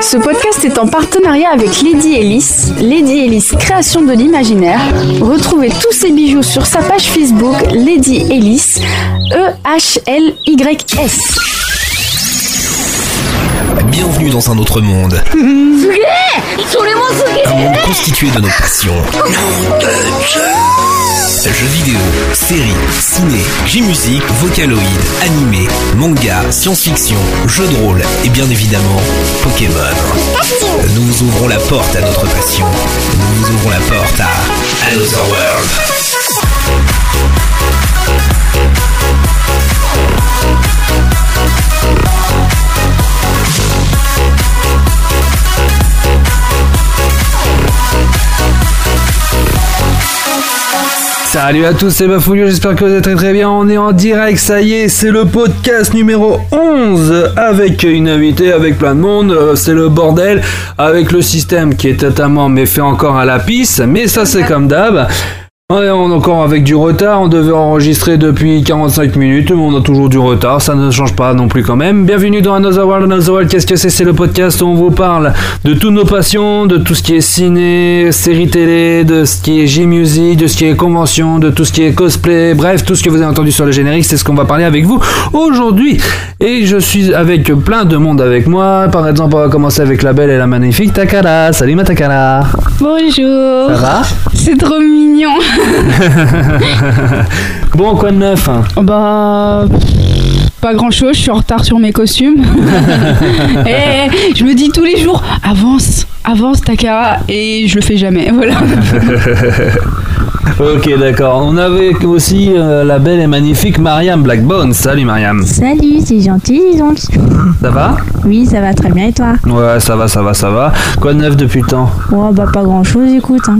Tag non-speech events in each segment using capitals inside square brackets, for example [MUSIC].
Ce podcast est en partenariat avec Lady Ellis, Lady Ellis Création de l'Imaginaire. Retrouvez tous ses bijoux sur sa page Facebook Lady Ellis, E E-H-L-Y-S. Bienvenue dans un autre monde. Un monde constitué de nos passions. Jeux vidéo, séries, ciné, J-musique, vocaloïd, animé, manga, science-fiction, jeux de rôle et bien évidemment Pokémon. Nous ouvrons la porte à notre passion. Nous ouvrons la porte à Another World. Salut à tous, c'est Bafoulio, j'espère que vous êtes très très bien. On est en direct, ça y est, c'est le podcast numéro 11 avec une invitée, avec plein de monde. euh, C'est le bordel avec le système qui est totalement mais fait encore à la pisse, mais ça c'est comme d'hab. On est encore avec du retard, on devait enregistrer depuis 45 minutes, mais on a toujours du retard, ça ne change pas non plus quand même. Bienvenue dans Another World, Another World, qu'est-ce que c'est? C'est le podcast où on vous parle de toutes nos passions, de tout ce qui est ciné, série télé, de ce qui est J-Music, de ce qui est convention, de tout ce qui est cosplay, bref, tout ce que vous avez entendu sur le générique, c'est ce qu'on va parler avec vous aujourd'hui. Et je suis avec plein de monde avec moi, par exemple on va commencer avec la belle et la magnifique Takara. Salut ma Takara Bonjour. Ça va? C'est trop mignon. Bon, quoi de neuf hein Bah. Pas grand chose, je suis en retard sur mes costumes. [LAUGHS] Et je me dis tous les jours, avance, avance Takara, et je le fais jamais. Voilà. [LAUGHS] Ok, d'accord. On avait aussi euh, la belle et magnifique Mariam Blackbone. Salut Mariam. Salut, c'est gentil, dis donc. Ça va Oui, ça va très bien et toi? Ouais, ça va, ça va, ça va. Quoi de neuf depuis le temps? Oh, bah pas grand chose, écoute. Hein.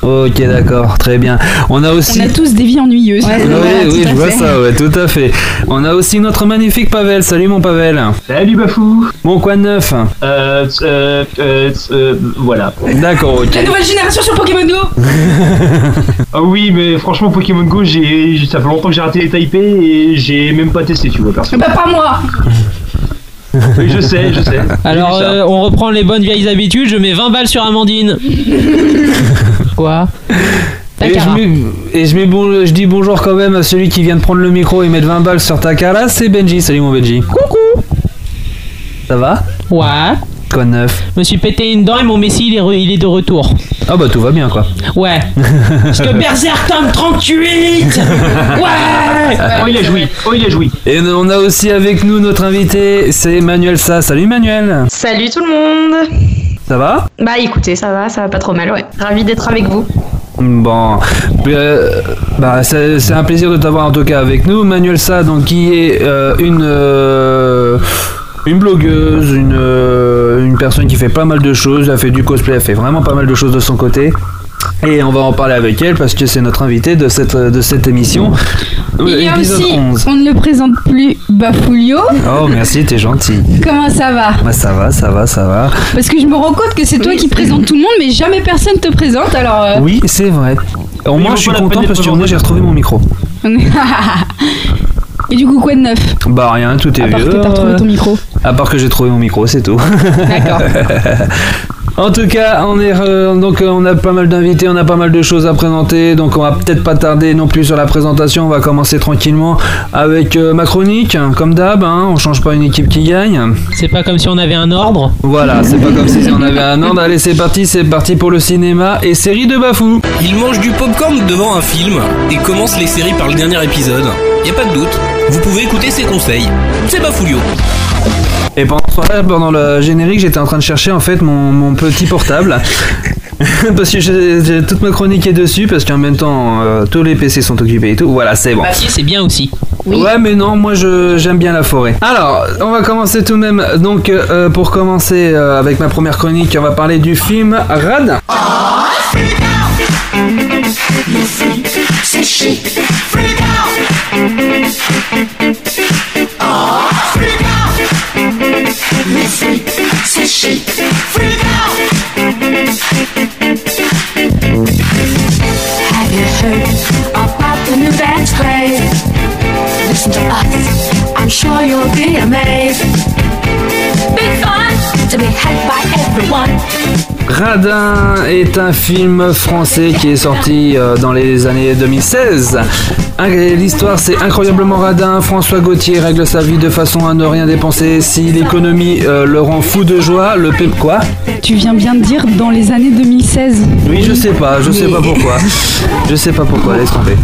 Ok, d'accord, très bien. On a aussi. On a tous des vies ennuyeuses. Ouais, Oui, [LAUGHS] voilà, oui, je vois fait. ça, ouais, tout à fait. On a aussi notre magnifique Pavel. Salut mon Pavel. Salut Bafou Bon, quoi de neuf euh, euh, euh, euh, voilà. D'accord, ok. La nouvelle génération sur Pokémon Go [LAUGHS] Ah oui, mais franchement, Pokémon Go, j'ai, ça fait longtemps que j'ai raté les Taipei et j'ai même pas testé, tu vois, perso. Bah pas moi Oui, je sais, je sais. Alors, euh, on reprend les bonnes vieilles habitudes. Je mets 20 balles sur Amandine. [LAUGHS] Quoi Et je, Takara. mets- et je, mets bon, je dis bonjour quand même à celui qui vient de prendre le micro et mettre 20 balles sur Takara, c'est Benji. Salut mon Benji. Coucou. Ça va? Ouais. Quoi de neuf? Je me suis pété une dent et mon Messi il est, re- il est de retour. Ah bah tout va bien quoi. Ouais. [LAUGHS] Parce que Berserk tome 38 [LAUGHS] Ouais Oh, il a joui, oh, il a joui. Et on a aussi avec nous notre invité, c'est Manuel Sa. Salut Manuel. Salut tout le monde Ça va Bah écoutez, ça va, ça va pas trop mal, ouais. Ravi d'être avec vous. Bon, euh, bah c'est un plaisir de t'avoir en tout cas avec nous. Manuel Sa, donc qui est euh, une euh, une blogueuse, une une personne qui fait pas mal de choses. Elle fait du cosplay, elle fait vraiment pas mal de choses de son côté. Et on va en parler avec elle parce que c'est notre invité de cette de cette émission. Il y a aussi, 11. on ne le présente plus, Bafoulio. Oh merci, t'es gentil. Comment ça va? Ouais, ça va, ça va, ça va. Parce que je me rends compte que c'est toi qui présente tout le monde, mais jamais personne te présente, alors... euh, Oui, c'est vrai. Au Oui, moins, je suis content parce que moi, j'ai retrouvé mon micro. [LAUGHS] Et du coup, quoi de neuf? Bah rien, tout est À part vieux. que t'as retrouvé ton micro. À part que j'ai trouvé mon micro, c'est tout. D'accord. [LAUGHS] En tout cas, on est euh, donc euh, on a pas mal d'invités, on a pas mal de choses à présenter, donc on va peut-être pas tarder non plus sur la présentation. On va commencer tranquillement avec euh, ma chronique, hein, comme d'hab. Hein, on change pas une équipe qui gagne. C'est pas comme si on avait un ordre. Voilà, c'est pas comme si on avait un ordre. Allez, c'est parti, c'est parti pour le cinéma et série de Bafou. Il mange du popcorn devant un film et commence les séries par le dernier épisode. Y a pas de doute, vous pouvez écouter ses conseils. C'est Bafoulio. Et pendant ce pendant le générique, j'étais en train de chercher en fait mon, mon petit portable. [LAUGHS] parce que j'ai toute ma chronique est dessus, parce qu'en même temps, euh, tous les PC sont occupés et tout. Voilà, c'est bon. Papier, c'est bien aussi. Ouais, mais non, moi je j'aime bien la forêt. Alors, on va commencer tout de même. Donc, euh, pour commencer euh, avec ma première chronique, on va parler du film Rad. Have to us, I'm sure you'll be amazed. Big fun to be had by everyone. Radin est un film français qui est sorti euh, dans les années 2016. Un- L'histoire c'est incroyablement radin. François Gauthier règle sa vie de façon à ne rien dépenser. Si l'économie euh, le rend fou de joie, le P... Quoi? Tu viens bien de dire dans les années 2016. Oui, je sais pas, je sais pas pourquoi. Je sais pas pourquoi, laisse tomber.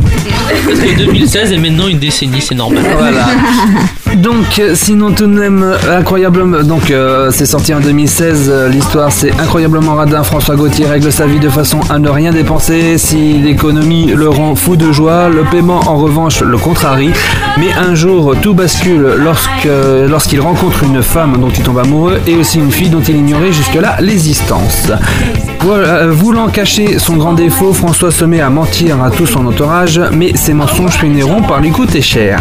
Parce que 2016 est maintenant une décennie, c'est normal. Voilà. [LAUGHS] Donc, euh, sinon tout de même euh, incroyablement. Donc, euh, c'est sorti en 2016. euh, L'histoire, c'est incroyablement radin. François Gauthier règle sa vie de façon à ne rien dépenser. Si l'économie le rend fou de joie, le paiement en revanche le contrarie. Mais un jour, tout bascule lorsque lorsqu'il rencontre une femme dont il tombe amoureux et aussi une fille dont il ignorait jusque-là l'existence. Euh, voulant cacher son grand défaut, François se met à mentir à tout son entourage, mais ses mensonges finiront par lui coûter cher.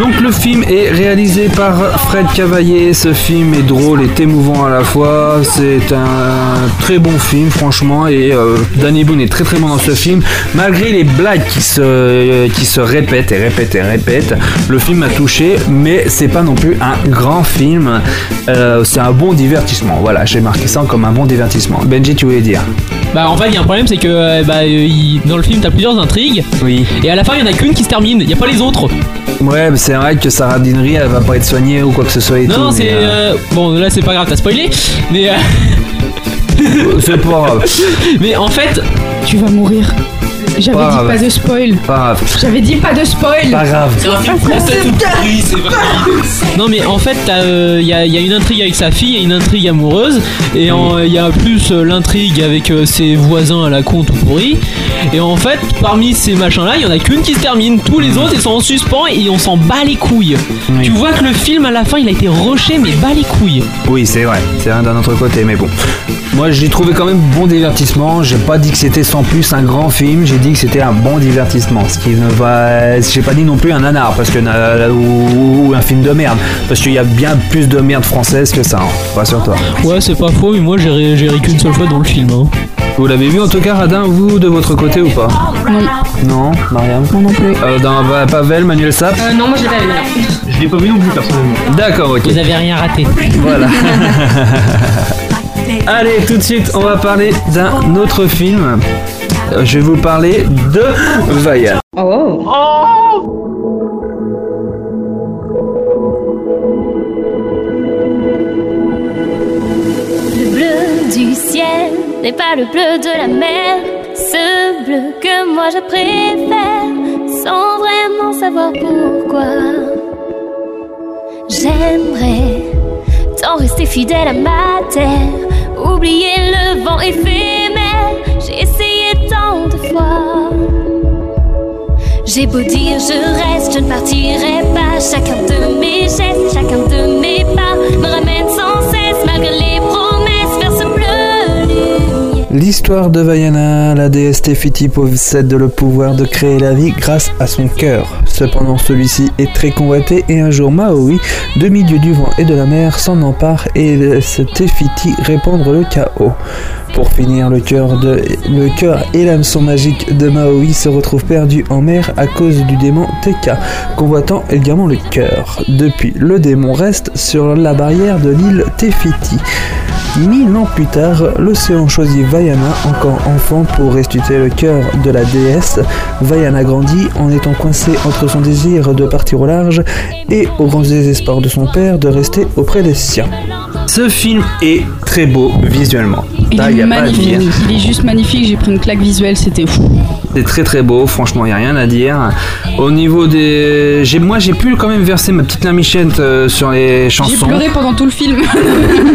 Donc le film est réalisé par Fred Cavaillé. Ce film est drôle et émouvant à la fois. C'est un très bon film, franchement. Et euh, Danny Boone est très très bon dans ce film. Malgré les blagues qui se, qui se répètent et répètent et répètent, le film m'a touché. Mais c'est pas non plus un grand film. Euh, c'est un bon divertissement. Voilà, j'ai marqué ça comme un bon divertissement. Benji, tu voulais dire? Bah en fait il y a un problème c'est que euh, bah, euh, il- dans le film t'as plusieurs intrigues Oui. et à la fin il y en a qu'une qui se termine, il y a pas les autres. Ouais, mais c'est vrai que sa radinerie, elle va pas être soignée ou quoi que ce soit et non tout. non c'est euh, euh, bon là c'est pas grave t'as spoilé mais euh, [LAUGHS] c'est pas grave. [LAUGHS] mais en fait Tu vas mourir. J'avais dit pas de spoil. Pas grave. J'avais dit pas de spoil. Pas grave. c'est un film français tout pourri, c'est pas Non mais en fait il y, a, y a une intrigue avec sa fille et une intrigue amoureuse et il y a plus euh, l'intrigue avec euh, ses voisins à la con tout pourri et en fait parmi ces machins là il y en a qu'une qui se termine tous les autres ils sont en suspens et on s'en bat les couilles Oui. tu vois que le film à la fin il a été rushé mais bat les couilles Oui, c'est vrai, c'est un d'un autre côté, mais bon. Moi, j'ai trouvé quand même bon divertissement. J'ai pas dit que c'était sans plus un grand film, j'ai dit que c'était un bon divertissement. Ce qui ne va. J'ai pas dit non plus un nanar, parce que. euh, Ou, ou un film de merde. Parce qu'il y a bien plus de merde française que ça, hein. rassure-toi. ouais c'est pas faux mais moi j'ai ri- qu'une seule fois dans le film hein. Vous l'avez vu en tout cas, Radin, vous, de votre côté ou pas? Non. Non, Mariam? Moi non plus. Euh, Dans Pa- Pavel, Manuel Sap Euh, non, moi je l'ai pas vu. non. Je l'ai pas vu non plus personnellement. D'accord, ok. vous avez rien raté Voilà. [LAUGHS] [LAUGHS] Allez, tout de suite, on va parler d'un autre film. Je vais vous parler de Vaya. Oh. Le bleu du ciel n'est pas le bleu de la mer, ce bleu que moi je préfère, sans vraiment savoir pourquoi. J'aimerais tant rester fidèle à ma terre, oublier le vent éphémère, j'ai essayé J'ai beau dire je reste, je ne partirai pas. Chacun de mes gestes, chacun de mes pas me ramène sans L'histoire de Vaiana, la déesse Tefiti possède le pouvoir de créer la vie grâce à son cœur. Cependant, celui-ci est très convoité et un jour Maui, demi-dieu du vent et de la mer, s'en empare et laisse Tefiti répandre le chaos. Pour finir, le cœur et l'hameçon magique de Maui se retrouvent perdus en mer à cause du démon Teka, convoitant également le cœur. Depuis, le démon reste sur la barrière de l'île Tefiti. Mille ans plus tard, l'océan choisit Vaiana, encore enfant, pour restituer le cœur de la déesse. Vaiana grandit en étant coincée entre son désir de partir au large et au grand désespoir de son père de rester auprès des siens. Ce film est très beau visuellement. Il y est a pas à magnifique. dire. Il est juste magnifique. J'ai pris une claque visuelle. C'était fou. C'est très très beau, franchement, il n'y a rien à dire. Au niveau des. j'ai- Moi, j'ai pu quand même verser ma petite lamichette euh, sur les J'ai chansons. pleuré pendant tout le film. [LAUGHS]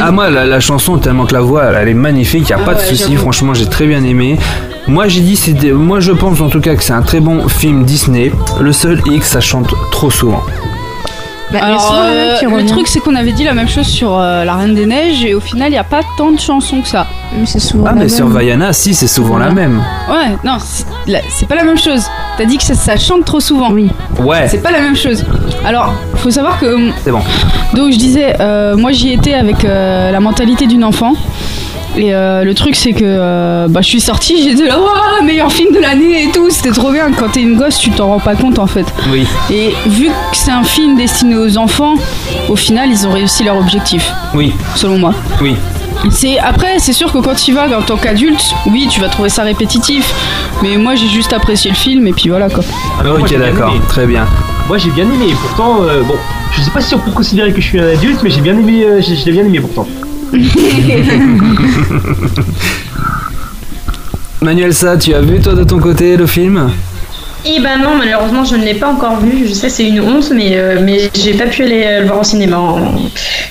Ah moi la, la chanson tellement que la voix elle, elle est magnifique, il a Ah pas de souci, franchement j'ai très bien aimé. Moi j'ai dit c'était moi je pense en tout cas que c'est un très bon film Disney. Le seul X ça chante trop souvent. Bah, Alors, euh, le truc, c'est qu'on avait dit la même chose sur euh, La Reine des Neiges et au final, il n'y a pas tant de chansons que ça. Mais c'est souvent. Ah la mais sur même. Vaiana si c'est souvent la même. Ouais, non, c'est pas la même chose. T'as dit que ça, ça chante trop souvent. Oui. Ouais, C'est pas la même chose. Alors, faut savoir que. hum, c'est bon. Donc, je disais, euh, moi j'y étais avec euh, la mentalité d'une enfant. Et euh, le truc, c'est que euh, bah, je suis sortie, j'étais là, Ouah, meilleur film de l'année et tout. C'était trop bien. Quand t'es une gosse, tu t'en rends pas compte en fait. Oui. Et vu que c'est un film destiné aux enfants, au final, ils ont réussi leur objectif, Oui, selon moi. oui. C'est après, c'est sûr que quand tu vas en tant qu'adulte, oui, tu vas trouver ça répétitif. Mais moi, j'ai juste apprécié le film et puis voilà quoi. Ah, ok, d'accord, très bien. Moi j'ai bien aimé, et pourtant, euh, bon, je sais pas si on peut considérer que je suis un adulte, mais j'ai bien aimé, euh, j'ai- je l'ai bien aimé pourtant. [LAUGHS] Manuel, ça, tu as vu toi de ton côté le film? Et ben non, malheureusement, je ne l'ai pas encore vu. Je sais, c'est une honte, mais, euh, mais j'ai pas pu aller euh, le voir au cinéma.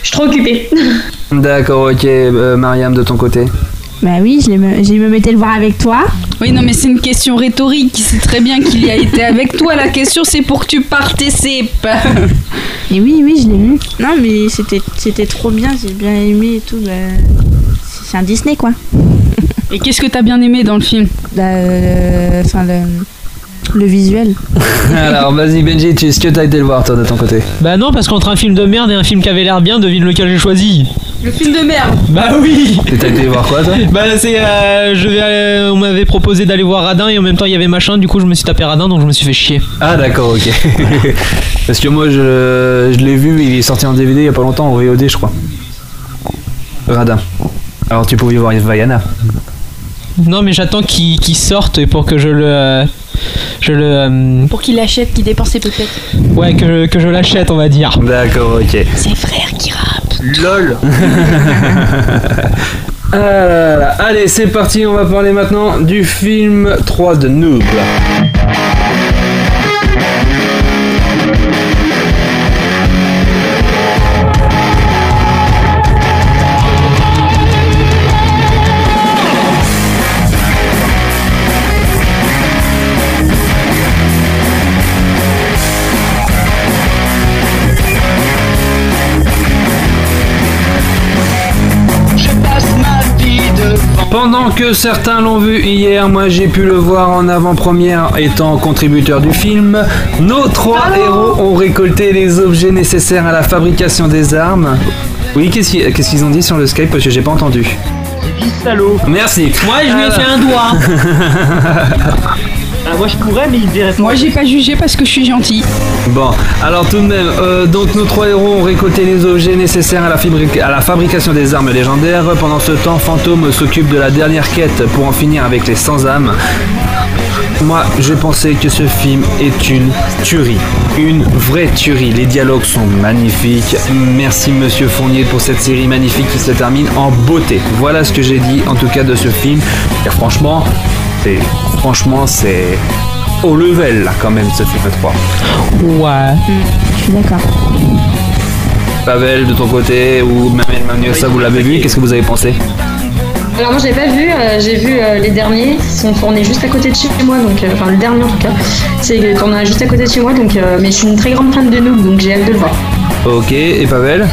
Je suis trop occupée. [LAUGHS] D'accord, ok. euh, Mariam, de ton côté Bah oui, je, l'ai me- j'ai me mettais le voir avec toi. Oui, non, mais c'est une question rhétorique. C'est très bien qu'il y a été avec toi. La question, c'est pour que tu participes. [LAUGHS] Et oui, oui, je l'ai vu. Non, mais c'était, c'était trop bien, j'ai bien aimé et tout. bah, c'est- c'est un Disney quoi. Et qu'est-ce que t'as bien aimé dans le film? Bah, euh, Enfin, le, le visuel. [LAUGHS] Alors, vas-y, Benji, tu- est-ce que t'as été le voir toi de ton côté? Bah non, parce qu'entre un film de merde et un film qui avait l'air bien, devine lequel j'ai choisi. Le film de merde. Bah oui Et t'as été voir quoi toi? [LAUGHS] Bah c'est... euh, je vais, aller- on m'avait proposé d'aller voir Radin et en même temps il y avait machin, du coup je me suis tapé Radin donc je me suis fait chier. Ah, d'accord, ok. [LAUGHS] Parce que moi, je, je l'ai vu, il est sorti en DVD il y a pas longtemps, en VOD, je crois. Radin. Alors, tu pouvais voir Vaiana. Non mais j'attends qu'il qu'il sorte pour que je le... euh, je le... euh, Pour qu'il achète, qu'il dépense ses pépettes. ouais, que, que je l'achète on va dire. D'accord, ok. C'est frère qui rappe. LOL Ah là là. Allez, c'est parti, on va parler maintenant du film 3 de Noob. Pendant que certains l'ont vu hier, moi j'ai pu le voir en avant-première étant contributeur du film. Nos trois héros ont récolté les objets nécessaires à la fabrication des armes. Oui, qu'est-ce qu'ils qu'est-ce qu'ils ont dit sur le Skype parce que j'ai pas entendu. J'ai dit salaud Merci. Moi je lui ai fait un doigt. [LAUGHS] Moi je pourrais, mais il pas. Moi, j'ai pas jugé parce que je suis gentil. Bon, alors tout de même, euh, donc nos trois héros ont récolté les objets nécessaires à la, fabri- à la fabrication des armes légendaires. Pendant ce temps, Fantôme s'occupe de la dernière quête pour en finir avec les sans-âmes. Moi, je pensais que ce film est une tuerie. Une vraie tuerie. Les dialogues sont magnifiques. Merci Monsieur Fournier pour cette série magnifique qui se termine en beauté. Voilà ce que j'ai dit en tout cas de ce film. Et franchement, c'est franchement c'est au level là quand même ce film 3. Ouais. Je suis d'accord. Pavel de ton côté ou même Emmanuel ça vous l'avez vu? Qu'est-ce que vous avez pensé? Alors moi, je l'ai pas vu. euh, j'ai vu euh, les derniers. Ils sont tournés juste à côté de chez moi, donc euh, enfin le dernier en tout cas. C'est tourné juste à côté de chez moi, donc euh, mais je suis une très grande fan de Noob, donc j'ai hâte de le voir. Ok, et Pavel?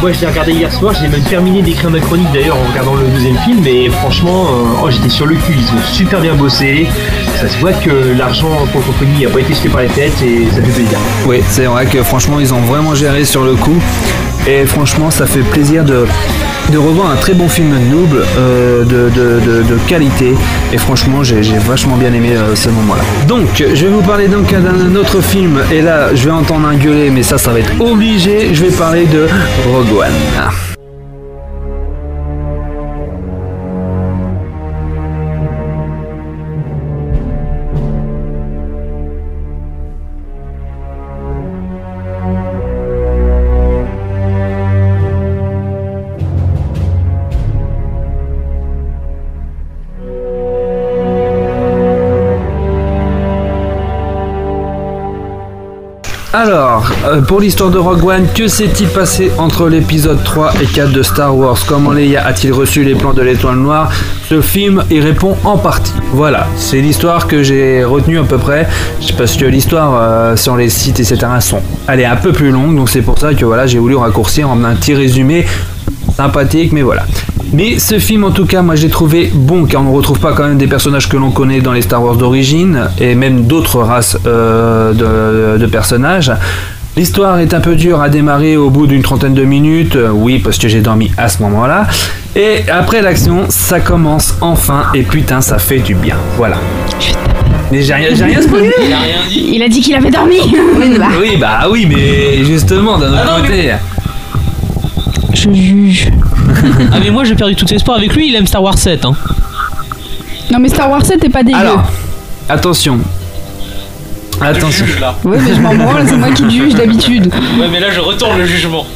Moi je l'ai regardé hier soir, j'ai même terminé d'écrire ma chronique d'ailleurs en regardant le deuxième film, et franchement, euh, oh, j'étais sur le cul, ils ont super bien bossé. Ça se voit que l'argent pour compagnie a pas été jeté par les têtes et ça fait plaisir. Oui, c'est vrai que franchement ils ont vraiment géré sur le coup. Et franchement ça fait plaisir de, de revoir un très bon film noob euh, de, de- de- qualité. Et franchement j'ai vachement bien aimé euh, ce moment-là. Donc je vais vous parler donc d'un autre film. Et là je vais entendre un gueuler mais ça ça va être obligé. Je vais parler de Rogue. Alors, euh, pour l'histoire de Rogue One, que s'est-il passé entre l'épisode 3 et 4 de Star Wars? Comment Leia a-t-il reçu les plans de l'étoile noire? Ce film y répond en partie. Voilà, c'est l'histoire que j'ai retenue à peu près, parce que l'histoire euh, sur les sites, etc., sont, elle est un peu plus longue, donc c'est pour ça que voilà, j'ai voulu raccourcir en un petit résumé sympathique, mais voilà. Mais ce film, en tout cas, moi j'ai trouvé bon, car on ne retrouve pas quand même des personnages que l'on connaît dans les Star Wars d'origine, et même d'autres races euh, de, de personnages. L'histoire est un peu dure à démarrer au bout d'une trentaine de minutes, euh, oui, parce que j'ai dormi à ce moment-là. Et après l'action, ça commence enfin, et putain, ça fait du bien. Voilà. Mais j'ai rien, j'ai rien spoilé [LAUGHS] Il a dit qu'il avait dormi. Oui, bah oui, mais justement, d'un autre côté. Je juge. [LAUGHS] ah mais moi j'ai perdu tout espoir avec lui, il aime Star Wars 7. Hein. Non, mais Star Wars 7 est pas dégueu. Alors, attention. Attention. Ouais, mais je m'en branle, c'est moi qui te juge d'habitude. Ouais mais là je retourne le jugement.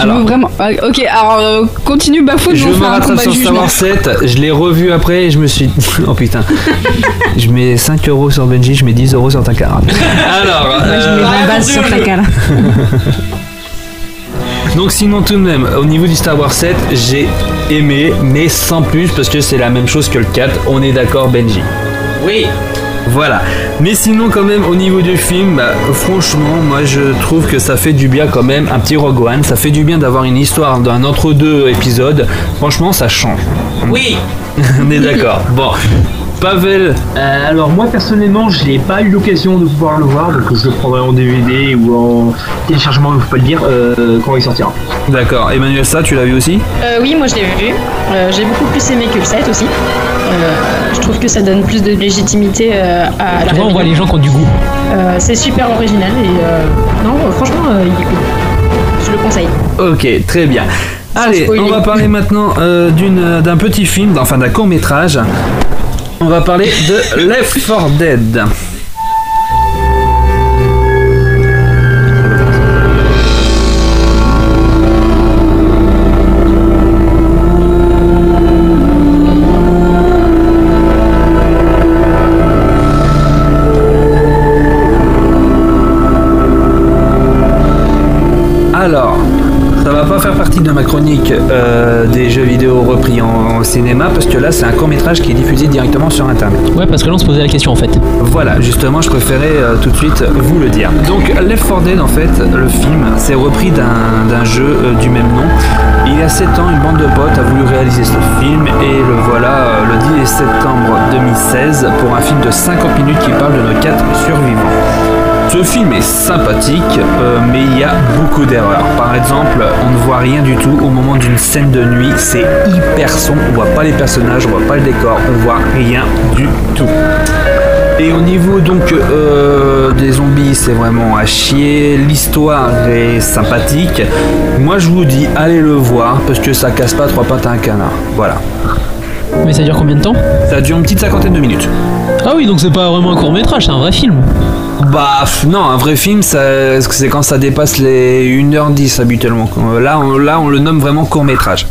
Tu veux vraiment. Ah, ok, alors euh, continue, Bafoud, Je me rattrape sur Star. Wars 7, je l'ai revu après et je me suis dit, [LAUGHS] oh putain, je mets 5 euros sur Benji, je mets 10 euros sur Takara. [LAUGHS] Alors, Moi, je euh, mets ma base sur ta cale. Donc sinon tout de même, au niveau du Star Wars 7, j'ai aimé, mais sans plus parce que c'est la même chose que le 4, on est d'accord Benji. Oui. Voilà. Mais sinon, quand même, au niveau du film, bah, franchement, moi je trouve que ça fait du bien quand même. Un petit Rogue One, ça fait du bien d'avoir une histoire d'un entre-deux épisode. Franchement, ça change. Oui. [LAUGHS] On est d'accord. Bon. Pavel, Euh, alors moi personnellement je n'ai pas eu l'occasion de pouvoir le voir donc je le prendrai en DVD ou en téléchargement il faut pas le dire euh, quand il sortira. d'accord. Emmanuel, ça, tu l'as vu aussi? Euh, oui, moi je l'ai vu. Euh, J'ai beaucoup plus aimé que le 7 aussi. Euh, je trouve que ça donne plus de légitimité euh, à la Tu vois, on voit les gens qui ont du goût. Euh, C'est super original et euh, non, franchement, euh, il est cool. Je le conseille. Ok, très bien. Allez, on va parler maintenant euh, d'un petit film, enfin d'un court métrage. On va parler de Left 4 Dead. En cinéma parce que là c'est un court métrage qui est diffusé directement sur internet. Ouais, parce que là on se posait la question en fait. Voilà, justement, je préférais euh, tout de suite vous le dire. Donc, Left 4 Dead, en fait, le film, c'est repris d'un d'un jeu euh, du même nom. Il y a 7 ans, une bande de potes a voulu réaliser ce film et le voilà euh, le 10 septembre 2016 pour un film de 50 minutes qui parle de nos 4 survivants. Ce film est sympathique, euh, mais il y a beaucoup d'erreurs. Par exemple, on ne voit rien du tout au moment d'une scène de nuit. C'est hyper sombre. On voit pas les personnages, on voit pas le décor, on voit rien du tout. Et au niveau donc euh, des zombies, c'est vraiment à chier. L'histoire est sympathique. Moi, je vous dis, allez le voir parce que ça casse pas trois pattes à un canard. Voilà. Mais ça dure combien de temps? Ça dure une petite cinquantaine de minutes. Ah oui, donc c'est pas vraiment un court métrage, c'est un vrai film. Bah non, un vrai film, ça- c'est quand ça dépasse les 1h10 habituellement. Là on, là, on le nomme vraiment court métrage.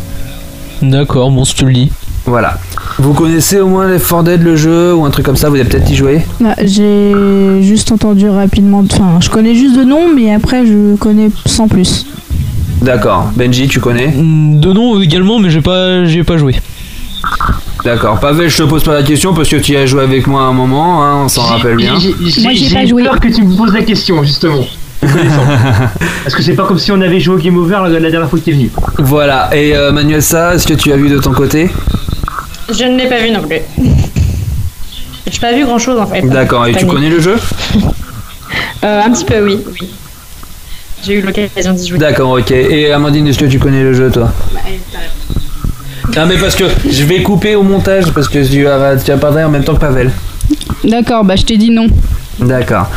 D'accord, bon, si tu le dis. Voilà. Vous connaissez au moins les 4 Dead, le jeu, ou un truc comme ça Vous avez peut-être y joué? Bah, J'ai juste entendu rapidement. Enfin, je connais juste de nom, mais après, je connais sans plus. D'accord. Benji, tu connais? De nom également, mais j'ai pas, j'ai pas joué. D'accord. Pavel, je te pose pas la question parce que tu y as joué avec moi à un moment, hein, on s'en rappelle bien. J'ai- J'ai j'ai eu peur que tu me poses la question justement. [LAUGHS] Parce que c'est pas comme si on avait joué au Game Over la, dernière fois que t'es venu. Voilà. Et euh, Manuel, ça, est-ce que tu as vu de ton côté? Je ne l'ai pas vu non plus. J'ai pas vu grand chose en fait. D'accord. Et tu connais le jeu? [LAUGHS] Euh, Un petit peu, oui. oui. J'ai eu l'occasion d'y jouer. D'accord, ok. Et Amandine, est-ce que tu connais le jeu, toi? Non, mais parce que je vais couper au montage parce que tu as, tu parlé en même temps que Pavel. D'accord, bah je t'ai dit non. D'accord.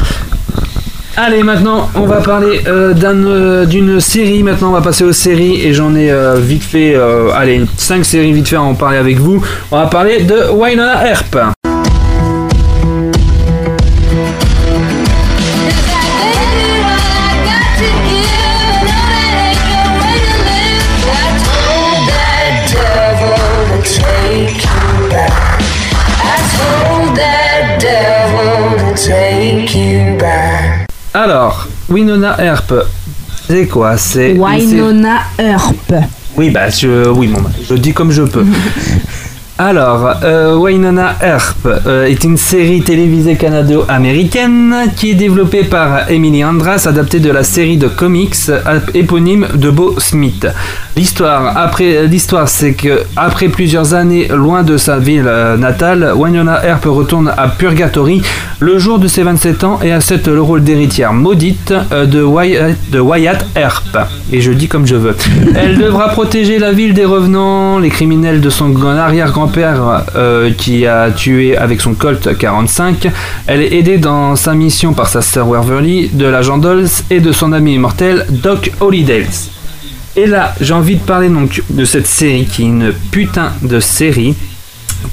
Allez, maintenant, on va parler euh, euh, d'une série. Maintenant, on va passer aux séries et j'en ai euh, vite fait, allez, 5 séries vite fait à en parler avec vous. On va parler de Wynonna Earp. Winona Earp, c'est quoi C'est Wynonna Earp. Oui, bah, je, oui, bon, bah, je dis comme je peux. [LAUGHS] Alors, euh, Wynonna Earp euh, est une série télévisée canado-américaine qui est développée par Emily Andras, adaptée de la série de comics euh, éponyme de Bo Smith. L'histoire, après, l'histoire, c'est que après plusieurs années loin de sa ville euh, natale, Wynonna Earp retourne à Purgatory le jour de ses 27 ans et accepte le rôle d'héritière maudite de Wyatt, de Wyatt Earp. Et je dis comme je veux. Elle devra protéger la ville des revenants, les criminels de son arrière-grand-père euh, qui a tué avec son Colt 45. Elle est aidée dans sa mission par sa sœur Waverly, de l'agent Dolls et de son ami immortel Doc Hollydales. Et là, j'ai envie de parler donc de cette série qui est une putain de série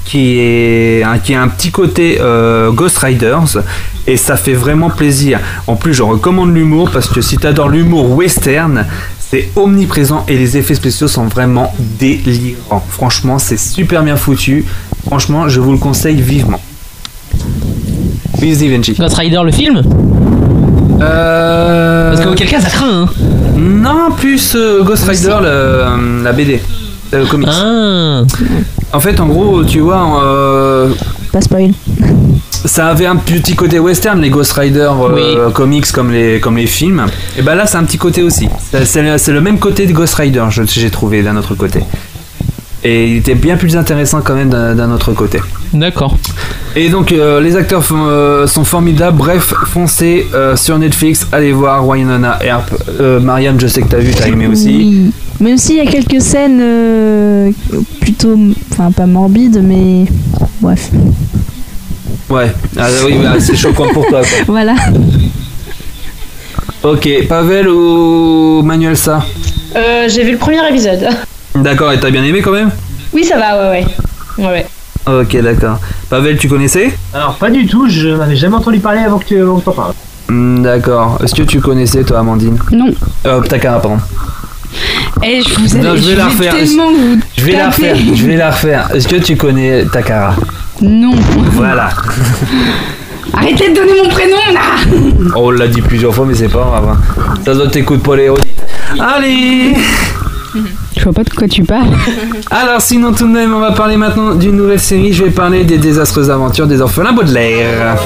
qui est qui a un petit côté euh, Ghost Riders et ça fait vraiment plaisir. En plus, je recommande l'humour parce que si t'adores l'humour western, c'est omniprésent et les effets spéciaux sont vraiment délirants. Franchement, c'est super bien foutu. Franchement, je vous le conseille vivement. Ghost Rider, le film Euh... Parce qu'auquel cas, ça craint, hein. Non, plus euh, Ghost Rider, le- euh, la BD, le comics. Ah. En fait, en gros, tu vois, euh, Pas spoil. Ça avait un petit côté western, les Ghost Rider euh, comics comme les, comme les films. Et ben là, c'est un petit côté aussi. C'est- C'est le, c'est le même côté de Ghost Rider, je- j'ai trouvé d'un autre côté. Et il était bien plus intéressant quand même d'un d'un autre côté. D'accord. Et donc euh, les acteurs font, euh, sont formidables. Bref, foncez euh, sur Netflix, allez voir Wynonna Earp. Euh, Marianne, je sais que t'as vu, t'as aimé aussi. Oui. Mais aussi, il y a quelques scènes euh, plutôt. Enfin, pas morbides, mais. Bref. Ouais, ah, oui, bah, c'est choquant pour toi. quoi. [LAUGHS] Voilà. Ok, Pavel ou Manuel ça Euh, j'ai vu le premier épisode. [LAUGHS] D'accord, et t'as bien aimé quand même? Oui, ça va, ouais, ouais. Ouais, ouais. Ok, d'accord. Pavel, tu connaissais? Alors, pas du tout, je n'avais jamais entendu parler avant que tu avant que t'en parles. Hmm, D'accord. Est-ce que tu connaissais toi, Amandine? Non. Euh, Takara, pardon. Et je vous ai Non, je vais la refaire. vous Je vais la refaire. Je vais la refaire. Est-ce que tu connais Takara? Non. Voilà. [LAUGHS] Arrêtez de donner mon prénom là On l'a dit plusieurs fois, mais c'est pas grave. hein. Ça doit t'écouter pas les redites. Allez Je vois pas de quoi tu parles. [LAUGHS] Alors sinon tout de même, on va parler maintenant d'une nouvelle série. Je vais parler des désastreuses aventures des orphelins Baudelaire.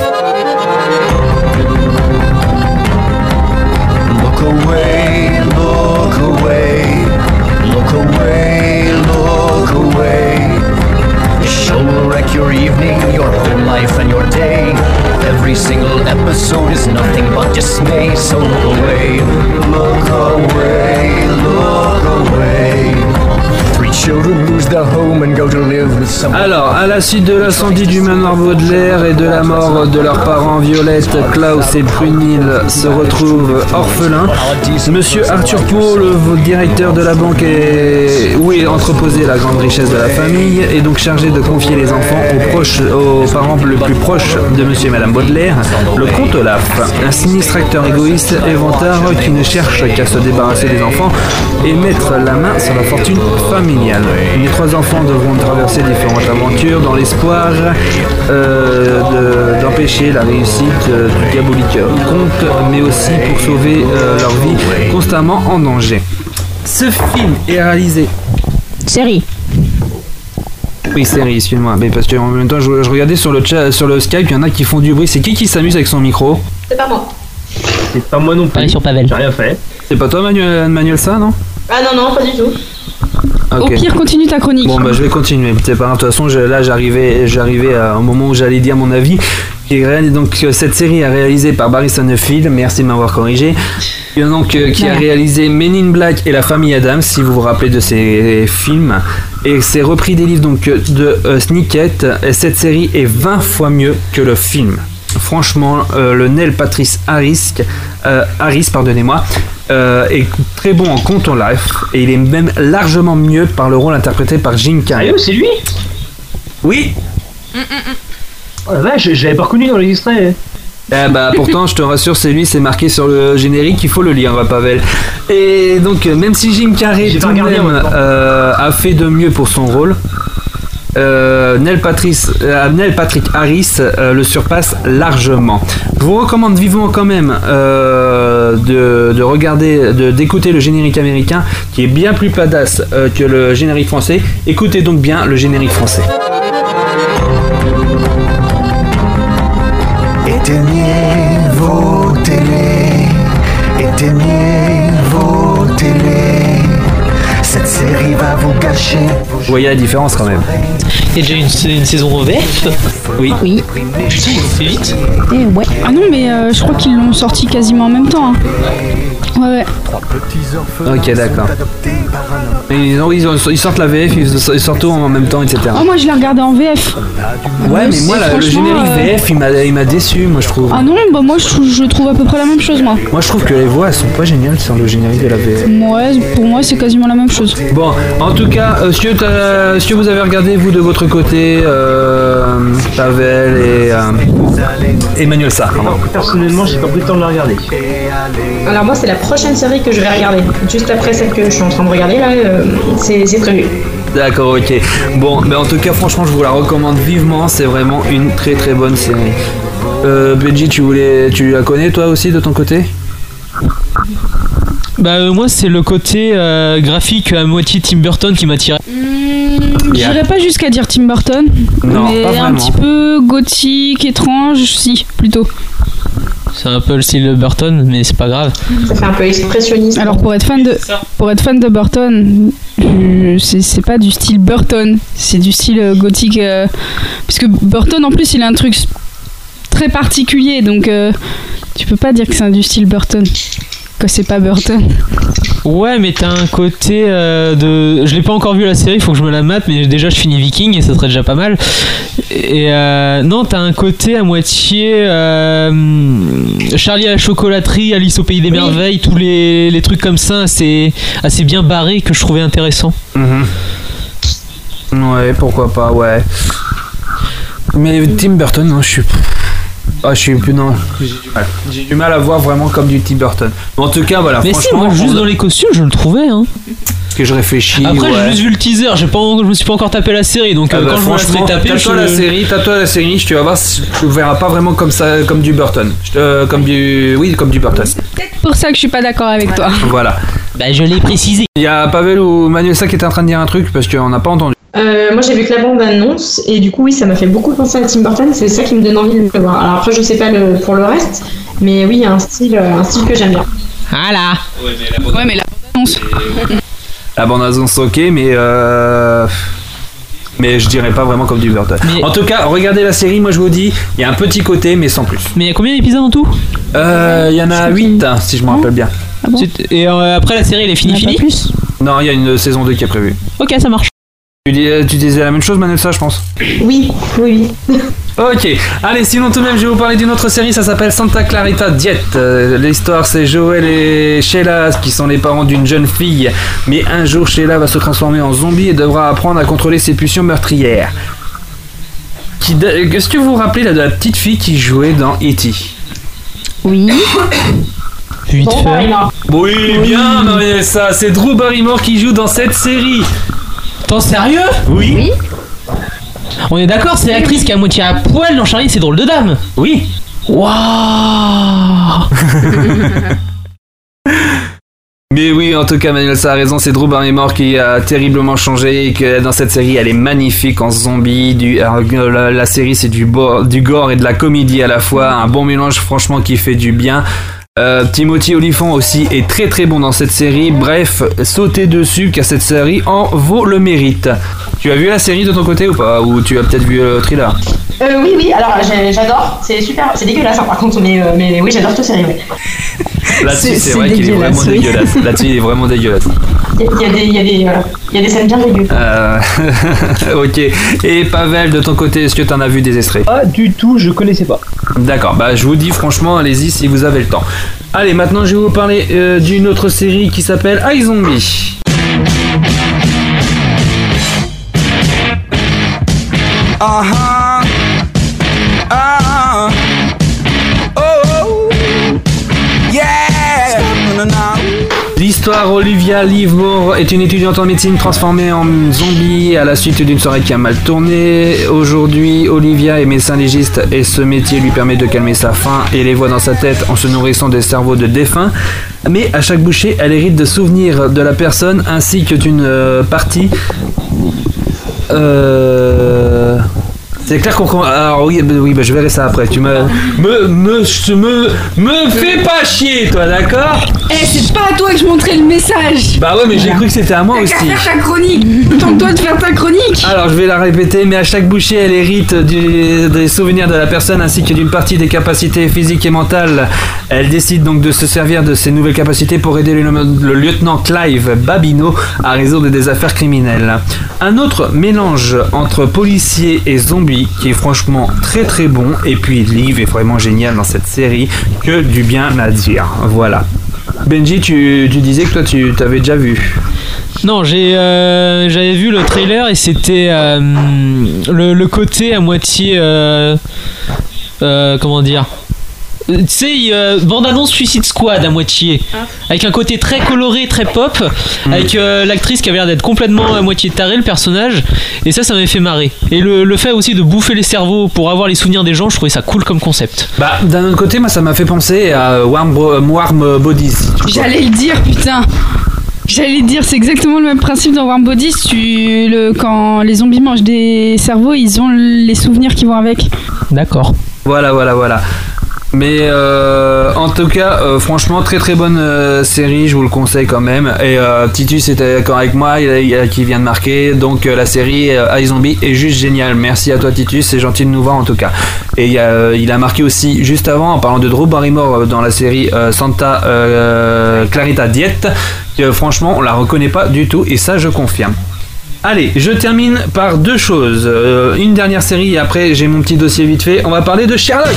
Alors, à la suite de l'incendie du manoir Baudelaire et de la mort de leurs parents Violette, Klaus et Prunille se retrouvent orphelins. Monsieur Arthur Poe, le directeur de la banque où est entreposée la grande richesse de la famille, est donc chargé de confier les enfants aux, proches, aux parents le plus proches de Monsieur et Madame Baudelaire, le comte Olaf, un sinistre acteur égoïste et vantard qui ne cherche qu'à se débarrasser des enfants et mettre la main sur la fortune familiale. Les trois enfants devront traverser différentes aventures dans l'espoir euh, de- d'empêcher la réussite euh, du diabolique comte, mais aussi pour sauver euh, leur vie constamment en danger. Ce film est réalisé. Série. Oui, série, excuse-moi. Mais parce que en même temps, je, je regardais sur le chat, sur le Skype, il y en a qui font du bruit. C'est qui qui s'amuse avec son micro? C'est pas moi. C'est pas moi non plus. Pareil sur Pavel. J'ai rien fait. C'est pas toi, Manuel, Manuel ça, non? Ah non, non, pas du tout. Au Ok. pire, continue ta chronique. Bon bah je vais continuer. De toute façon, je- là j'arrivais, j'arrivais à- au moment où j'allais dire mon avis. Et donc euh, cette série est réalisée par Barry Sonnenfeld. Merci de m'avoir corrigé. Et donc euh, qui a réalisé Men in Black et La Famille Adams, si vous vous rappelez de ces films. Et c'est repris des livres donc de euh, Snicket. Et cette série est 20 fois mieux que le film. Franchement, euh, le Neil Patrice Harris, euh, Harris pardonnez-moi, euh, est très bon en conte en life et il est même largement mieux par le rôle interprété par Jim Carrey. Sérieux, c'est lui Oui. Oh la vache, je l'avais pas reconnu dans les extraits. Eh bah pourtant je te rassure c'est lui c'est marqué sur le générique il faut le lire Pavel et donc même si Jim Carrey tout même a fait de mieux pour son rôle euh, euh, Patrick Harris euh, le surpasse largement. Je vous recommande vivement quand même euh, de, de d'écouter le générique américain qui est bien plus badass euh, que le générique français. Écoutez donc bien le générique français. Éteignez vos télés, éteignez vos. Cette série va vous gâcher. Vous voyez la différence quand même. Il y a déjà une, une saison VF Oui. Oui. Putain, il fait vite. Et ouais. Ah non, mais euh, je crois qu'ils l'ont sorti quasiment en même temps. hein. Ouais, ouais. Ok, d'accord. Ils, ont- ils, ont- ils sortent la VF, ils, ils sortent tout en même temps, etc. Oh, moi, je l'ai regardé en VF. Ouais, mais moi, la- le franchement, générique euh, VF, il m'a, il m'a déçu, moi, je trouve. Ah non, bah moi, je trouve, je trouve à peu près la même chose, moi. Moi, je trouve que les voix, elles sont pas géniales sur le générique de la VF. Ouais, pour moi, c'est quasiment la même chose. Bon, en tout cas, euh, t'as- est-ce que vous avez regardé, vous, de votre côté, euh, Pavel et euh, Emmanuel Sarr pardon. Personnellement, j'ai pas pris le temps de la regarder. Alors moi c'est la prochaine série que je vais regarder. Juste après celle que je suis en train de regarder là, euh, c'est c'est prévu. D'accord, ok. Bon, mais en tout cas, franchement, je vous la recommande vivement. C'est vraiment une très très bonne série. Euh, Benji, tu voulais, tu la connais toi aussi de ton côté? Bah euh, moi c'est le côté euh, graphique à moitié Tim Burton qui m'attirait. J'irais pas jusqu'à dire Tim Burton, Non, mais pas un petit peu gothique, étrange, si, plutôt. C'est un peu le style de Burton mais c'est pas grave. Ça fait un peu expressionniste. Alors pour être fan de, pour être fan de Burton, c'est c'est pas du style Burton, c'est du style euh, gothique. euh, parce que Burton en plus il a un truc très particulier, donc euh, tu peux pas dire que c'est du style Burton. Que c'est pas Burton. Ouais mais t'as un côté euh, de... Je l'ai pas encore vu la série, faut que je me la mate mais déjà je finis Viking et ça serait déjà pas mal. Et euh, non t'as un côté à moitié euh, Charlie à la chocolaterie, Alice au pays des merveilles, tous les, les trucs comme ça assez, assez bien barrés que je trouvais intéressant. Mhm. Ouais, pourquoi pas, ouais. Mais Tim Burton, non, je suis. Ah, je suis plus. Non, j'ai du mal. J'ai du mal à voir vraiment comme du Tim Burton. Mais en tout cas, voilà. mais si, moi juste on- dans les costumes je le trouvais. Hein. que je réfléchis. Après, ouais. j'ai juste vu le teaser, j'ai pas, je me suis pas encore tapé la série, donc Ah euh, bah, quand je me tâte-toi je... la série, tâte-toi la série, tu vas voir, tu verras pas vraiment comme ça, comme du Burton. Je te- comme du, oui, comme du Burton. Pour ça que je suis pas d'accord avec toi. Voilà. Bah, je l'ai précisé. Il y a Pavel ou Manuelsa qui était en train de dire un truc parce qu'on n'a pas entendu. Euh, moi j'ai vu que la bande annonce et du coup oui ça m'a fait beaucoup penser à Tim Burton, c'est ça qui me donne envie de le voir. Alors après je sais pas le, pour le reste, mais oui il y a un style, euh, un style que j'aime bien. Voilà. Ouais, mais la annonce. La bande annonce ok, mais euh... mais je dirais pas vraiment comme du Burton. En tout cas, regardez la série, moi je vous dis, il y a un petit côté, mais sans plus. Mais il y a combien d'épisodes en tout? Euh, il y en a 8 si je me rappelle bien. C'est- Et euh, après la série, elle est finie, finie? Non, il y a une saison 2 qui est prévue. Ok, ça marche. Tu, dis- euh, tu disais la même chose, Manuelsa, je pense. Oui, oui. [LAUGHS] Ok, allez, sinon tout de même, je vais vous parler d'une autre série, ça s'appelle Santa Clarita Diet. Euh, L'histoire, c'est Joel et Sheila qui sont les parents d'une jeune fille. Mais un jour, Sheila va se transformer en zombie et devra apprendre à contrôler ses pulsions meurtrières. Est-ce que vous vous rappelez là, de la petite fille qui jouait dans E.T. Oui. Vite fait. Oui, bien, Marielle, ça, c'est Drew Barrymore qui joue dans cette série. T'en sérieux Oui. On est d'accord, c'est l'actrice qui a moitié à poil dans Charlie, c'est drôle de dame. Oui. Waouh [LAUGHS] Mais oui, en tout cas, Manuel, ça a raison, c'est Drew Barrymore qui a terriblement changé et que dans cette série, elle est magnifique en zombie. Du, alors, euh, la, la série, c'est du gore et de la comédie à la fois. Un bon mélange, franchement, qui fait du bien. Euh, Timothy Olyphant aussi est très très bon dans cette série. Bref, sautez dessus car cette série en vaut le mérite. Tu as vu la série de ton côté ou pas? Ou tu as peut-être vu le thriller Euh, oui oui alors j'ai- j'adore, c'est super, c'est dégueulasse hein, par contre mais, euh, mais oui j'adore cette série. Là-dessus, C'est- vrai qu'il est vraiment oui. dégueulasse. Là-dessus, il est vraiment dégueulasse. Il y, y a des- il y, a des, euh, il y a des scènes bien dégueu. Euh, [LAUGHS] ok. Et Pavel, de ton côté, est-ce que tu en as vu des extraits? Pas du tout, je connaissais pas. D'accord, bah je vous dis franchement, allez-y si vous avez le temps. Allez, maintenant je vais vous parler euh, d'une autre série qui s'appelle iZombie. Uh-huh. Uh-huh. Oh, yeah. L'histoire Olivia Livemore est une étudiante en médecine transformée en zombie à la suite d'une soirée qui a mal tourné. Aujourd'hui, Olivia est médecin légiste et ce métier lui permet de calmer sa faim et les voix dans sa tête en se nourrissant des cerveaux de défunts. Mais à chaque bouchée, elle hérite de souvenirs de la personne ainsi que d'une euh, partie. Euh. C'est clair qu'on. Alors oui, oui bah, je verrai ça après. Tu me. Me. Me. Me. Me fais pas chier, toi, d'accord? Eh, c'est pas à toi que je montrais le message Bah ouais, mais j'ai cru que c'était à moi T'as aussi. qu'à faire ta chronique Tente-toi de faire ta chronique Alors je vais la répéter, mais à chaque bouchée, elle hérite du- des souvenirs de la personne ainsi que d'une partie des capacités physiques et mentales. Elle décide donc de se servir de ses nouvelles capacités pour aider le, le lieutenant Clive Babino à résoudre des affaires criminelles. Un autre mélange entre policier et zombie qui est franchement très très bon. Et puis Liv est vraiment génial dans cette série, que du bien à dire. Voilà. Benji, tu, disais que toi tu t'avais déjà vu. Non, j'ai, euh, j'avais vu le trailer et c'était euh, le, côté à moitié, euh, comment dire, tu sais, euh, bande-annonce Suicide Squad à moitié, avec un côté très coloré, très pop, avec euh, l'actrice qui avait l'air d'être complètement à moitié tarée, le personnage, et ça, ça m'avait fait marrer. Et le, le fait aussi de bouffer les cerveaux pour avoir les souvenirs des gens, je trouvais ça cool comme concept. Bah, d'un autre côté, moi ça m'a fait penser à Warm, Warm Bodies. J'allais le dire, putain. J'allais le dire, c'est exactement le même principe dans Warm Bodies. Tu, le, quand les zombies mangent des cerveaux, ils ont les souvenirs qui vont avec. D'accord. Voilà, voilà, voilà. Mais euh, en tout cas, euh, franchement, très très bonne euh, série, je vous le conseille quand même. Et Titus était d'accord avec moi, il, a- a- qui vient de marquer. Donc la série iZombie est juste géniale. Merci à toi Titus, c'est gentil de nous voir en tout cas. Et il, a, il a marqué aussi juste avant, en parlant de Drew Barrymore dans la série Santa Clarita Diet, que franchement, on la reconnaît pas du tout et ça je confirme. Allez, je termine par deux choses. Une dernière série et après j'ai mon petit dossier vite fait. On va parler de Sherlock.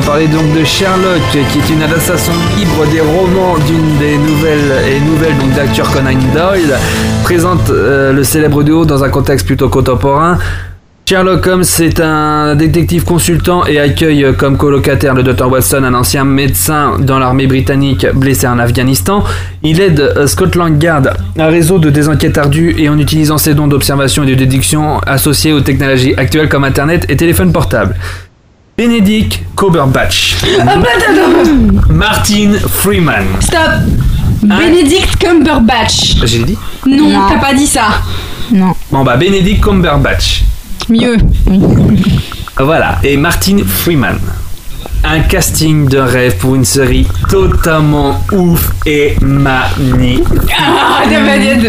Va parler donc de Sherlock, qui est une adaptation libre des romans d'une des nouvelles et nouvelles donc d'Arthur Conan Doyle, présente euh, le célèbre duo dans un contexte plutôt contemporain. Sherlock Holmes est un détective consultant et accueille euh, comme colocataire le Dr Watson, un ancien médecin dans l'armée britannique blessé en Afghanistan. Il aide euh, Scotland Yard, un réseau de des enquêtes ardues et en utilisant ses dons d'observation et de déduction associés aux technologies actuelles comme Internet et téléphone portable. Benedict Cumberbatch. Martin Freeman. Stop Benedict Cumberbatch. J'ai dit Non, Non. t'as pas dit ça. Non. Bon bah Benedict Cumberbatch. Mieux. Voilà, et Martin Freeman. Un casting de rêve pour une série totalement ouf et magnifique. Ah,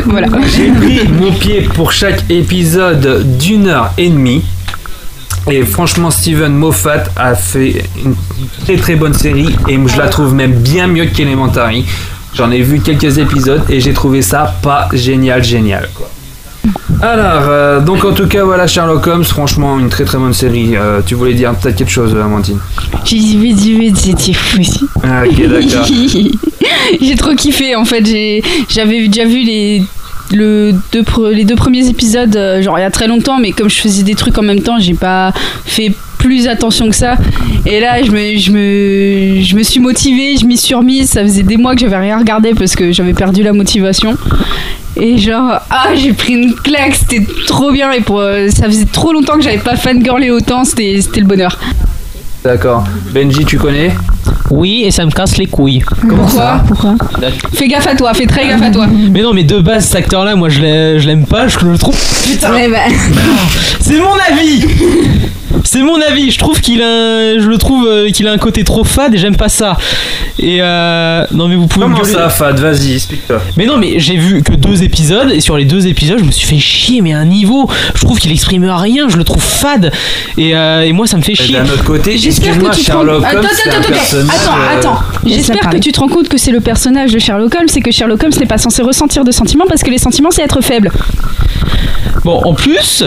voilà. J'ai pris mon pied pour chaque épisode d'une heure et demie. Et franchement, Steven Moffat a fait une très très bonne série et je la trouve même bien mieux qu'Elementary. J'en ai vu quelques épisodes et j'ai trouvé ça pas génial, génial. Quoi. Alors, euh, donc en tout cas, voilà Sherlock Holmes, franchement, une très très bonne série. Euh, tu voulais dire peut-être quelque chose, Amandine? J'ai dit oui, dit oui, c'était fou aussi. Ah, ok, d'accord. [LAUGHS] j'ai trop kiffé en fait. J'avais déjà vu les, le deux, les deux premiers épisodes, euh, genre il y a très longtemps, mais comme je faisais des trucs en même temps, j'ai pas fait plus attention que ça. Et là, je me, je me, je me suis motivée, je m'y suis remise. Ça faisait des mois que j'avais rien regardé parce que j'avais perdu la motivation. Et genre, ah, j'ai pris une claque, c'était trop bien. Et pour, euh, ça faisait trop longtemps que j'avais pas fangirlé autant, c'était le bonheur. D'accord. Benji, tu connais? Oui, et ça me casse les couilles. Pourquoi Pourquoi Fais gaffe à toi, fais très gaffe à toi. Mais non, mais de base, cet acteur-là, moi, je l'ai- je l'aime pas, je le trouve. Putain Ouais, bah. [LAUGHS] C'est mon avis C'est mon avis, je trouve qu'il a un, je le trouve euh, qu'il a un côté trop fade et j'aime pas ça. Et euh, non mais vous pouvez me Comment gueuler. ça, Fad Vas-y, explique-toi. Mais non mais j'ai vu que deux épisodes et sur les deux épisodes je me suis fait chier mais à un niveau je trouve qu'il exprime rien je le trouve fade et, euh, et moi ça me fait Et chier. d'un autre côté, J'espère excuse-moi, que tu te rends... Sherlock Attends, Holmes, attends, c'est un attends, personnage. Attends, euh, attends. J'espère que tu te rends compte que c'est le personnage de Sherlock Holmes et que Sherlock Holmes n'est pas censé ressentir de sentiments parce que les sentiments c'est être faible. Bon en plus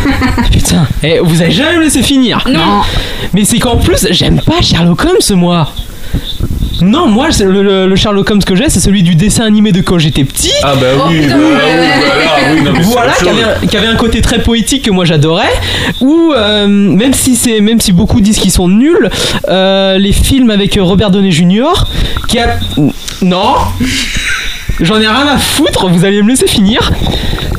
[LAUGHS] putain eh, vous avez jamais laissé finir. Non. Mais c'est qu'en plus j'aime pas Sherlock Holmes moi. Non, moi, c'est le, le- le Sherlock Holmes que j'ai, c'est celui du dessin animé de quand j'étais petit. Ah bah oui, oui, voilà, oui, non, mais c'est voilà, autre qui avait, chose. un, qui avait un côté très poétique que moi j'adorais. Ou euh, même si c'est, même si beaucoup disent qu'ils sont nuls, euh, les films avec Robert Downey Jr. qui a, non, j'en ai rien à foutre. Vous allez me laisser finir.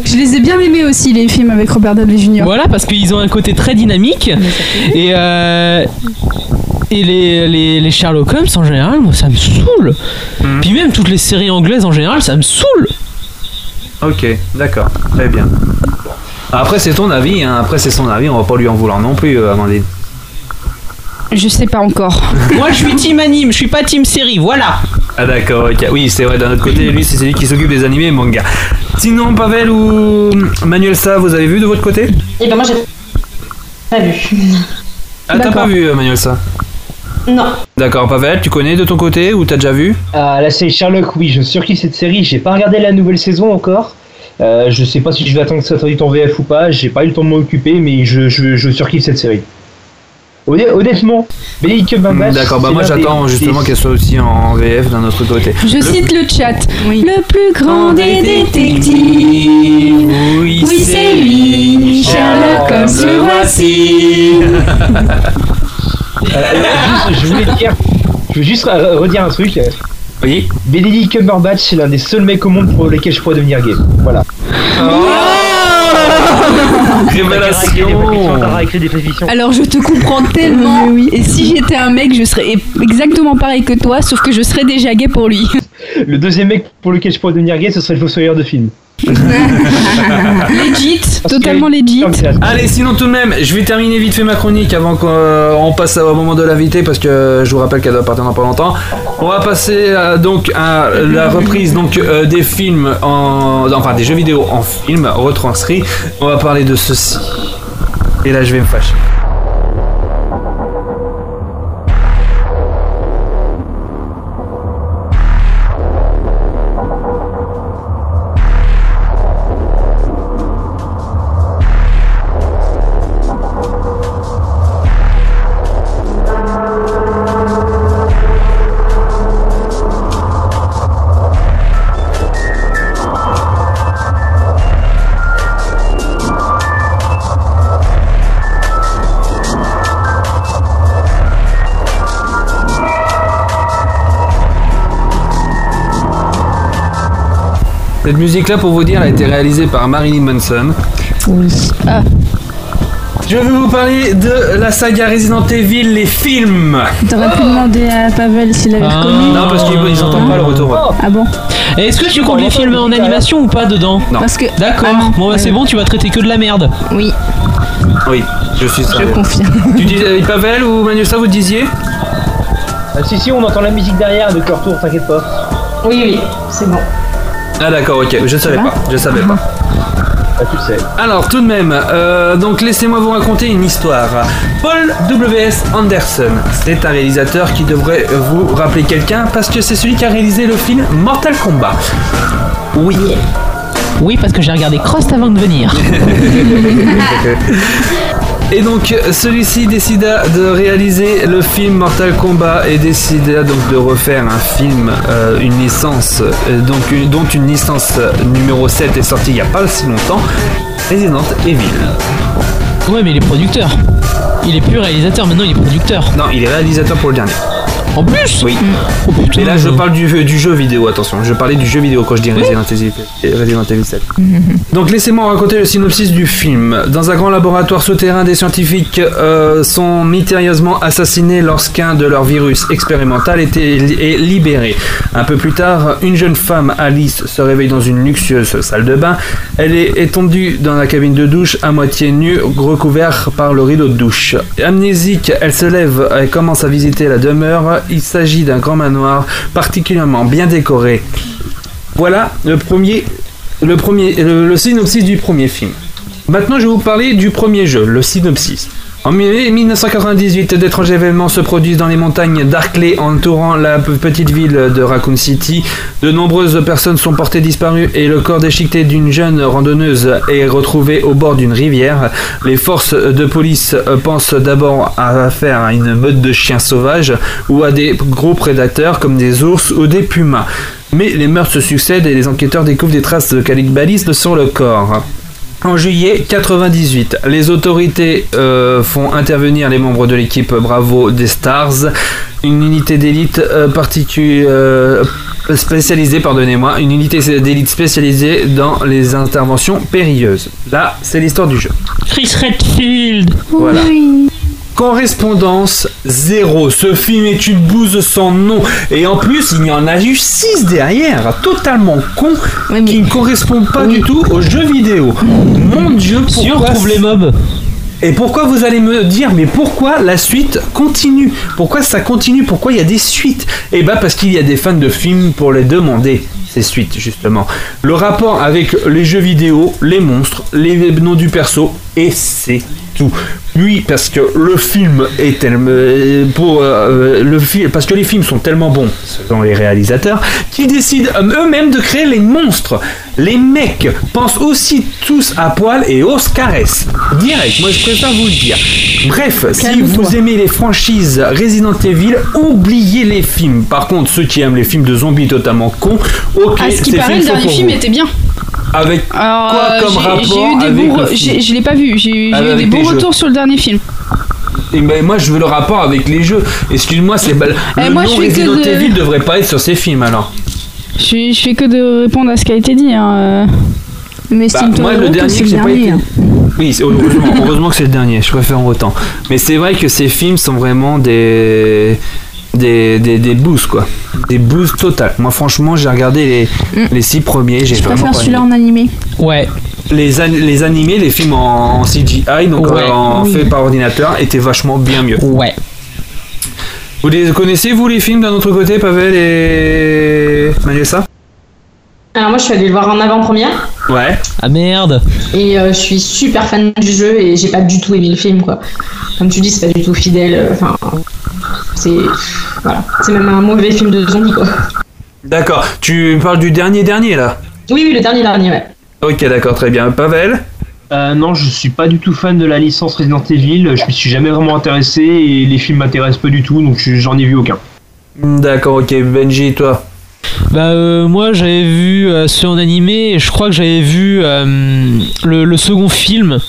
Je les ai bien aimés aussi les films avec Robert Downey Jr. Voilà, parce qu'ils ont un côté très dynamique. Et, euh, Et les, les, les Sherlock Holmes en général, moi ça me saoule. Hmm. Puis même toutes les séries anglaises en général, ça me saoule. Ok, d'accord, très bien. Après, c'est ton avis, hein. après, c'est son avis, on va pas lui en vouloir non plus, euh, Amandine. Je sais pas encore. [LAUGHS] Moi je suis team anime, je suis pas team série, voilà. Ah, d'accord, ok. Oui, c'est vrai, d'un autre côté, lui, c'est celui qui s'occupe des animés et manga. Sinon, Pavel ou Manuel Sa, vous avez vu de votre côté? Et ben moi j'ai pas vu. Ah, t'as pas vu, euh, Manuel Sa? Non. D'accord, Pavel, tu connais de ton côté ou t'as déjà vu Ah, la série Sherlock, oui, je surkiffe cette série. J'ai pas regardé la nouvelle saison encore. Euh, je sais pas si je vais attendre que ça soit traduit en VF ou pas. J'ai pas eu le temps de m'en occuper, mais je, je, je surkiffe cette série. Honn- Honnêtement, Benedict Cumberbatch. D'accord, bah c'est moi j'attends justement qu'elle soit aussi en VF d'un autre côté. Je cite le chat. Le plus grand des détectives. Oui, Oui, c'est lui. Sherlock Holmes, le voici. [LAUGHS] Euh, juste, je voulais dire, je veux juste redire un truc. Oui. Benedict Cumberbatch, c'est l'un des seuls mecs au monde pour lesquels je pourrais devenir gay. Voilà. Des fictions. Alors je te comprends tellement. Et si j'étais un mec, je serais exactement pareil que toi, sauf que je serais déjà gay pour lui. Le deuxième mec pour lequel je pourrais devenir gay, ce serait le fossoyeur de film. [LAUGHS] legit, totalement legit. Allez, sinon tout de même, je vais terminer vite fait ma chronique avant qu'on passe au moment de l'invité parce que je vous rappelle qu'elle doit partir dans pas longtemps. On va passer euh, donc à la reprise donc euh, des films en enfin des jeux vidéo en film retranscrits. On va parler de ceci. Et là, je vais me fâcher. Cette musique-là, pour vous dire, a été réalisée par Marilyn Manson. Oui. Ah. Je vais vous parler de la saga Resident Evil, les films. T'aurais pu demander à Pavel s'il avait Ah. reconnu. Non, parce qu'ils ils entendent pas le retour. Ah bon Et Est-ce que tu comptes les films en animation ou pas dedans Non. Parce que. D'accord, Ah bon bah c'est bon, tu vas traiter que de la merde. Oui, Oui, je suis je sérieux. confirme. Tu dis euh, Pavel ou Manuelsa, vous disiez Ah, si, si, on entend la musique derrière, de leur tour, t'inquiète pas. Oui, oui, c'est bon. Ah d'accord, ok, je savais va pas, je savais pas. Ah, tu le sais. Alors tout de même, euh, donc laissez-moi vous raconter une histoire. Paul W.S. Anderson, c'est un réalisateur qui devrait vous rappeler quelqu'un parce que c'est celui qui a réalisé le film Mortal Kombat. Oui. Oui, parce que j'ai regardé Crost avant de venir. [LAUGHS] Et donc celui-ci décida de réaliser le film Mortal Kombat et décida donc de refaire un film, euh, une licence, euh, donc une- dont une licence numéro 7 est sortie il n'y a pas si longtemps, Resident Evil. Ouais, mais il est producteur. Il est plus réalisateur, maintenant il est producteur. Non, il est réalisateur pour le dernier. En plus Oui. Oh putain. Et là, je parle du, du jeu vidéo, attention. Je parlais du jeu vidéo quand je dis Resident Evil, Resident Evil 7. Donc, laissez-moi raconter le synopsis du film. Dans un grand laboratoire souterrain, des scientifiques euh, sont mystérieusement assassinés lorsqu'un de leurs virus expérimental était, est libéré. Un peu plus tard, une jeune femme, Alice, se réveille dans une luxueuse salle de bain. Elle est étendue dans la cabine de douche, à moitié nue, recouverte par le rideau de douche. Amnésique, elle se lève et commence à visiter la demeure. Il s'agit d'un grand manoir particulièrement bien décoré. Voilà le premier, le premier, le, synopsis du premier film. Maintenant, je vais vous parler du premier jeu, le synopsis. En 1998, d'étranges événements se produisent dans les montagnes d'Arkley entourant la petite ville de Raccoon City. De nombreuses personnes sont portées disparues et le corps déchiqueté d'une jeune randonneuse est retrouvé au bord d'une rivière. Les forces de police pensent d'abord à faire une meute de chiens sauvages ou à des gros prédateurs comme des ours ou des pumas. Mais les meurtres se succèdent et les enquêteurs découvrent des traces de cannibalisme sur le corps. En juillet 98, les autorités euh, font intervenir les membres de l'équipe Bravo des Stars, une unité d'élite euh, euh, spécialisée, pardonnez-moi, une unité d'élite spécialisée dans les interventions périlleuses. Là, c'est l'histoire du jeu. Chris Redfield Voilà. Correspondance Zéro. Ce film est une bouse sans nom. Et en plus, il y en a eu 6 derrière, totalement con, qui ne correspondent pas du tout aux jeux vidéo. Mon dieu, pourquoi trouve les mobs. Et pourquoi vous allez me dire, mais pourquoi la suite continue? Pourquoi ça continue? Pourquoi il y a des suites? Eh bah parce qu'il y a des fans de films pour les demander, ces suites justement. Le rapport avec les jeux vidéo, les monstres, les noms du perso, et c'est tout. Oui, parce que le film est tellement pour euh, le film parce que les films sont tellement bons selon les réalisateurs qu'ils décident euh, eux-mêmes de créer les monstres. Les mecs pensent aussi tous à poil et os caresses. Direct, moi je préfère vous le dire. Bref, si vous aimez les franchises Resident Evil, oubliez les films. Par contre, ceux qui aiment les films de zombies totalement cons, ok, À ce qui paraît, le dernier film vous. était bien. Avec Alors, quoi euh, comme rapport j'ai eu des avec bons le re- film j'ai- Je l'ai pas vu. J'ai Ah, eu des bons les jeux. retours sur le dernier film. Et ben, moi je veux le rapport avec les jeux. Excuse-moi, c'est le Eh, moi, je nom fais que Resident de- Evil devrait pas être sur ces films alors. Je, je fais que de répondre à ce qui a été dit. Hein. Mais Bah, moi le dernier que j'ai pas été. Oui, c'est- heureusement, heureusement que c'est le dernier. Je préfère autant. Mais c'est vrai que ces films sont vraiment des des des, des boosts quoi. Des boosts total. Moi franchement j'ai regardé les les six premiers. J'ai Je préfère celui-là en animé. Ouais. Les, an- les animés, les films en, en CGI, donc Ouais. euh, en Oui. fait par ordinateur, étaient vachement bien mieux. Ouais. Vous les connaissez vous les films d'un autre côté, Pavel et Vanessa Alors moi je suis allée le voir en avant-première Ouais. Ah merde. et euh, je suis super fan du jeu et j'ai pas du tout aimé le film quoi. Comme tu dis c'est pas du tout fidèle. euh, Enfin c'est voilà c'est même un mauvais film de zombies quoi. D'accord. Tu parles du dernier dernier là? Oui oui le dernier dernier ouais. Ok, d'accord, très bien. Pavel? Euh, non, je suis pas du tout fan de la licence Resident Evil. Je me suis jamais vraiment intéressé et les films m'intéressent pas du tout, donc je- j'en ai vu aucun. D'accord, ok. Benji, toi? Bah euh, moi j'avais vu euh, ceux en animé et je crois que j'avais vu euh, le, le second film.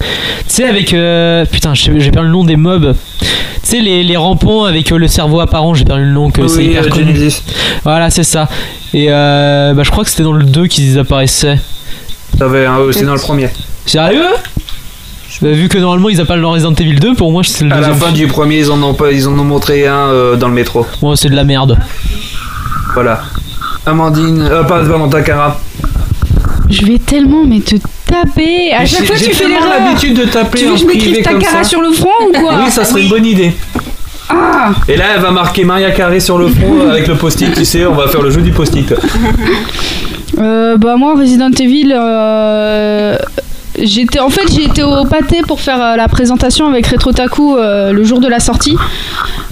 Tu sais avec euh, putain j'ai perdu le nom des mobs. Tu sais les, les rampants avec euh, le cerveau apparent, j'ai perdu le nom que c'est Oui, hyper euh, connu. Genesis. Voilà c'est ça. Et euh, bah je crois que c'était dans le 2 qu'ils apparaissaient. T'avais un- c'est dans le premier. Sérieux? Bah, vu que normalement ils appellent dans Resident Evil 2, pour moi c'est le À la deuxième fin film. du premier, ils en ont pas, ils en ont montré un euh, dans le métro. Bon c'est de la merde. Voilà. Amandine, euh, pas pardon, Takara. Je vais tellement mais te taper. À Mais chaque fois j'ai tu fais l'erreur. l'habitude de taper Tu veux en que je m'écrive privé ta comme cara ça. sur le front ou quoi Oui, ça serait une bonne idée. Ah Et là, elle va marquer Maria Carré sur le front [LAUGHS] euh, avec le post-it, tu sais, on va faire le jeu du post-it. Euh, bah moi Resident Evil euh, j'étais en fait j'ai été au pâté pour faire euh, la présentation avec Retro Taku euh, le jour de la sortie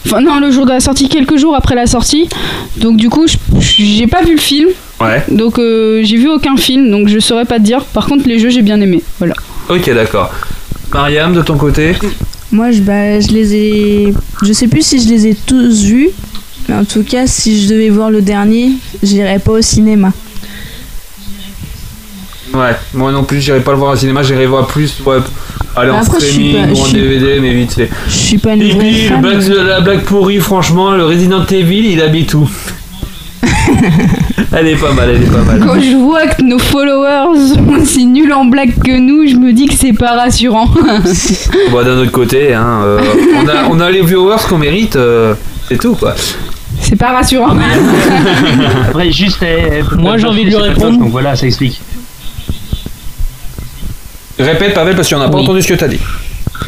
enfin non le jour de la sortie quelques jours après la sortie donc du coup je- j'ai pas vu le film Ouais. donc euh, j'ai vu aucun film donc je saurais pas te dire par contre les jeux j'ai bien aimé voilà Ok, d'accord. Mariam, de ton côté Moi, je, bah, je les ai. Je sais plus si je les ai tous vus. Mais en tout cas, si je devais voir le dernier, j'irais pas au cinéma. Ouais, moi non plus, j'irai pas le voir au cinéma, j'irai voir plus, ouais, aller en Après, streaming pas- ou en suis- DVD, mais vite fait. Je suis pas une Et puis, blague- la blague pourrie, franchement, le Resident Evil, il habite tout. elle est pas mal, elle est pas mal. quand je vois que nos followers sont aussi nuls en blague que nous je me dis que c'est pas rassurant [LAUGHS] Bon, d'un autre côté, hein, euh, on, a, on a les viewers qu'on mérite, euh, c'est tout quoi. c'est pas rassurant [LAUGHS] Après, juste. eh, eh, Moi, j'ai envie de lui répondre. Donc voilà, ça explique. Répète, Pavel, parce qu'on n'a pas Oui. entendu ce que t'as dit.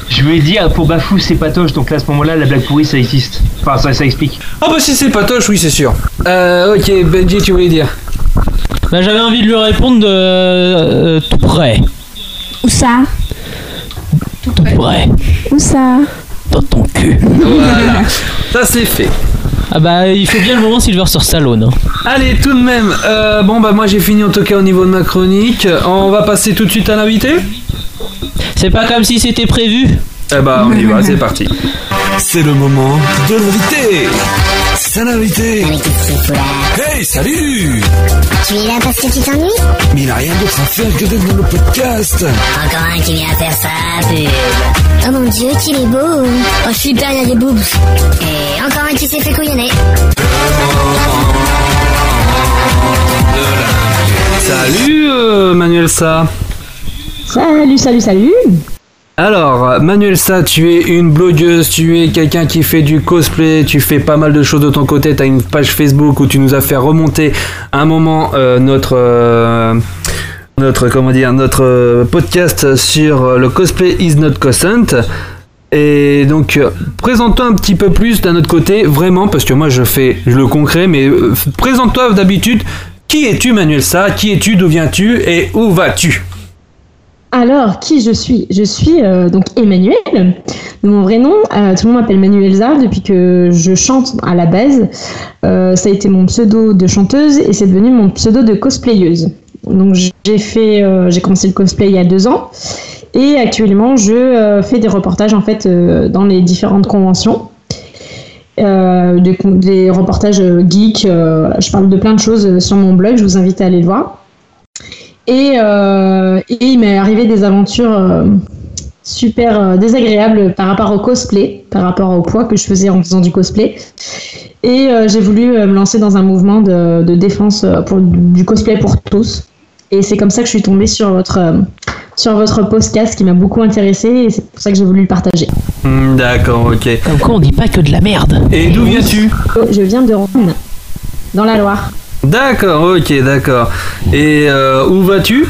Je voulais dire, pour Bafou, c'est patoche, donc là, à ce moment-là, la blague pourrie, ça existe. Enfin, ça, ça explique. Ah bah si c'est patoche, oui, c'est sûr. Euh, ok, Benji, tu voulais dire Bah j'avais envie de lui répondre de euh, tout près. Où ça? Tout près. Où ça? Dans ton cul. Voilà, ça c'est fait. Ah bah il faut bien le moment Sylvester Stallone. hein. Allez, tout de même, euh, bon bah moi j'ai fini en tout cas au niveau de ma chronique. On va passer tout de suite à l'invité? C'est pas comme si c'était prévu. Eh bah on y va, c'est parti. C'est le moment de l'invité. C'est l'invité. Hey, salut Tu es là parce que tu t'ennuies? Mais il a rien d'autre à faire que d'être dans le podcast. Encore un qui vient faire sa pub. Oh mon dieu, qu'il est beau. Oh super, il y a des boobs. Et encore un qui s'est fait couillonner. Salut euh, Manuel Sa. Salut salut salut. Alors, Manuel Sa, tu es une blogueuse, tu es quelqu'un qui fait du cosplay, tu fais pas mal de choses de ton côté, tu as une page Facebook où tu nous as fait remonter un moment euh, notre... euh, notre notre euh, podcast sur le cosplay is not consent. Et donc présente-toi un petit peu plus d'un autre côté vraiment parce que moi je fais le concret mais présente-toi d'habitude. Qui es-tu Manuel Sa? Qui es-tu? D'où viens-tu? Et où vas-tu? Alors, qui je suis? Je suis euh, donc Emmanuel, de mon vrai nom. Euh, tout le monde m'appelle Manuel Zard depuis que je chante à la base. Euh, ça a été mon pseudo de chanteuse et c'est devenu mon pseudo de cosplayeuse. Donc j'ai fait, j'ai commencé le cosplay il y a deux ans et actuellement je fais des reportages en fait dans les différentes conventions. Des, des reportages geeks, je parle de plein de choses sur mon blog, je vous invite à aller le voir. Et, euh, et il m'est arrivé des aventures euh, super euh, désagréables par rapport au cosplay, par rapport au poids que je faisais en faisant du cosplay. Et euh, j'ai voulu euh, me lancer dans un mouvement de, de défense pour, du cosplay pour tous. Et c'est comme ça que je suis tombée sur votre, euh, sur votre podcast qui m'a beaucoup intéressée et c'est pour ça que j'ai voulu le partager. Hmm, D'accord, ok. Comme quoi on dit pas que de la merde. Et d'où viens-tu? Je viens de Rhône, dans la Loire. D'accord, ok, d'accord. Et euh, où vas-tu?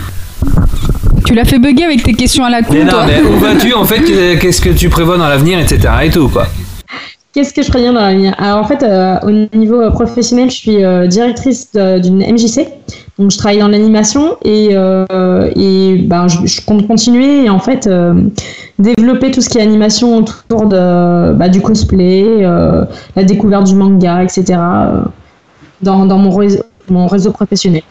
Tu l'as fait bugger avec tes questions à la con, Mais non, toi. mais où [LAUGHS] vas-tu en fait Qu'est-ce que tu prévois dans l'avenir, etc. et tout quoi Qu'est-ce que je préviens dans l'avenir? Alors en fait, euh, au niveau euh, professionnel, je suis euh, directrice d'une MJC. Donc je travaille dans l'animation et, euh, et ben, je, je compte continuer et en fait euh, développer tout ce qui est animation autour de, bah, du cosplay, euh, la découverte du manga, etc. dans, dans mon, réseau, mon réseau professionnel.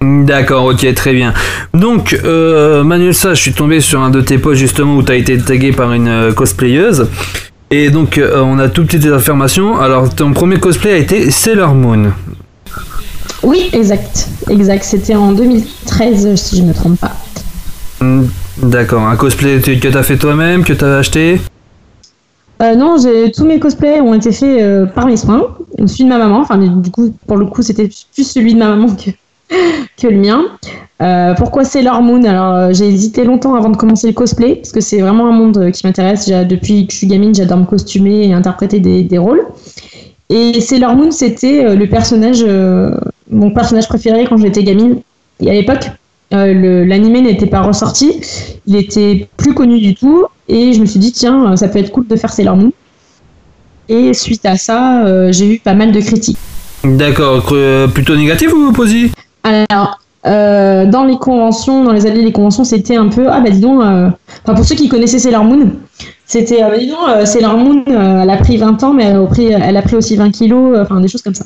D'accord, ok, très bien. Donc, euh, Manuel Sa, je suis tombé sur un de tes posts justement où tu as été tagué par une euh, cosplayeuse. Et donc, euh, on a toutes petites informations. Alors, ton premier cosplay a été Sailor Moon. Oui, exact. Exact. C'était en 2013, si je ne me trompe pas. Hmm, D'accord, un cosplay que tu as fait toi-même, que tu as acheté? Euh, non, tous mes cosplays ont été faits euh, par mes soins, celui de ma maman. Enfin, du coup, pour le coup, c'était plus celui de ma maman que, [LAUGHS] que le mien. Euh, pourquoi Sailor Moon? Alors, euh, j'ai hésité longtemps avant de commencer le cosplay, parce que c'est vraiment un monde euh, qui m'intéresse. Depuis que je suis gamine, j'adore me costumer et interpréter des, des rôles. Et Sailor Moon, c'était le personnage, mon personnage préféré quand j'étais gamine. Et à l'époque, euh, l'animé n'était pas ressorti, il était plus connu du tout, et je me suis dit, tiens, ça peut être cool de faire Sailor Moon. Et suite à ça, euh, j'ai eu pas mal de critiques. D'accord, euh, plutôt négatif ou positif? Alors, euh, dans les conventions, dans les alliés des conventions, c'était un peu, ah bah dis donc, euh, enfin, pour ceux qui connaissaient Sailor Moon, c'était, euh, bah dis donc, euh, Sailor Moon, euh, elle a pris 20 ans, mais elle a pris, elle a pris aussi 20 kilos, euh, enfin des choses comme ça.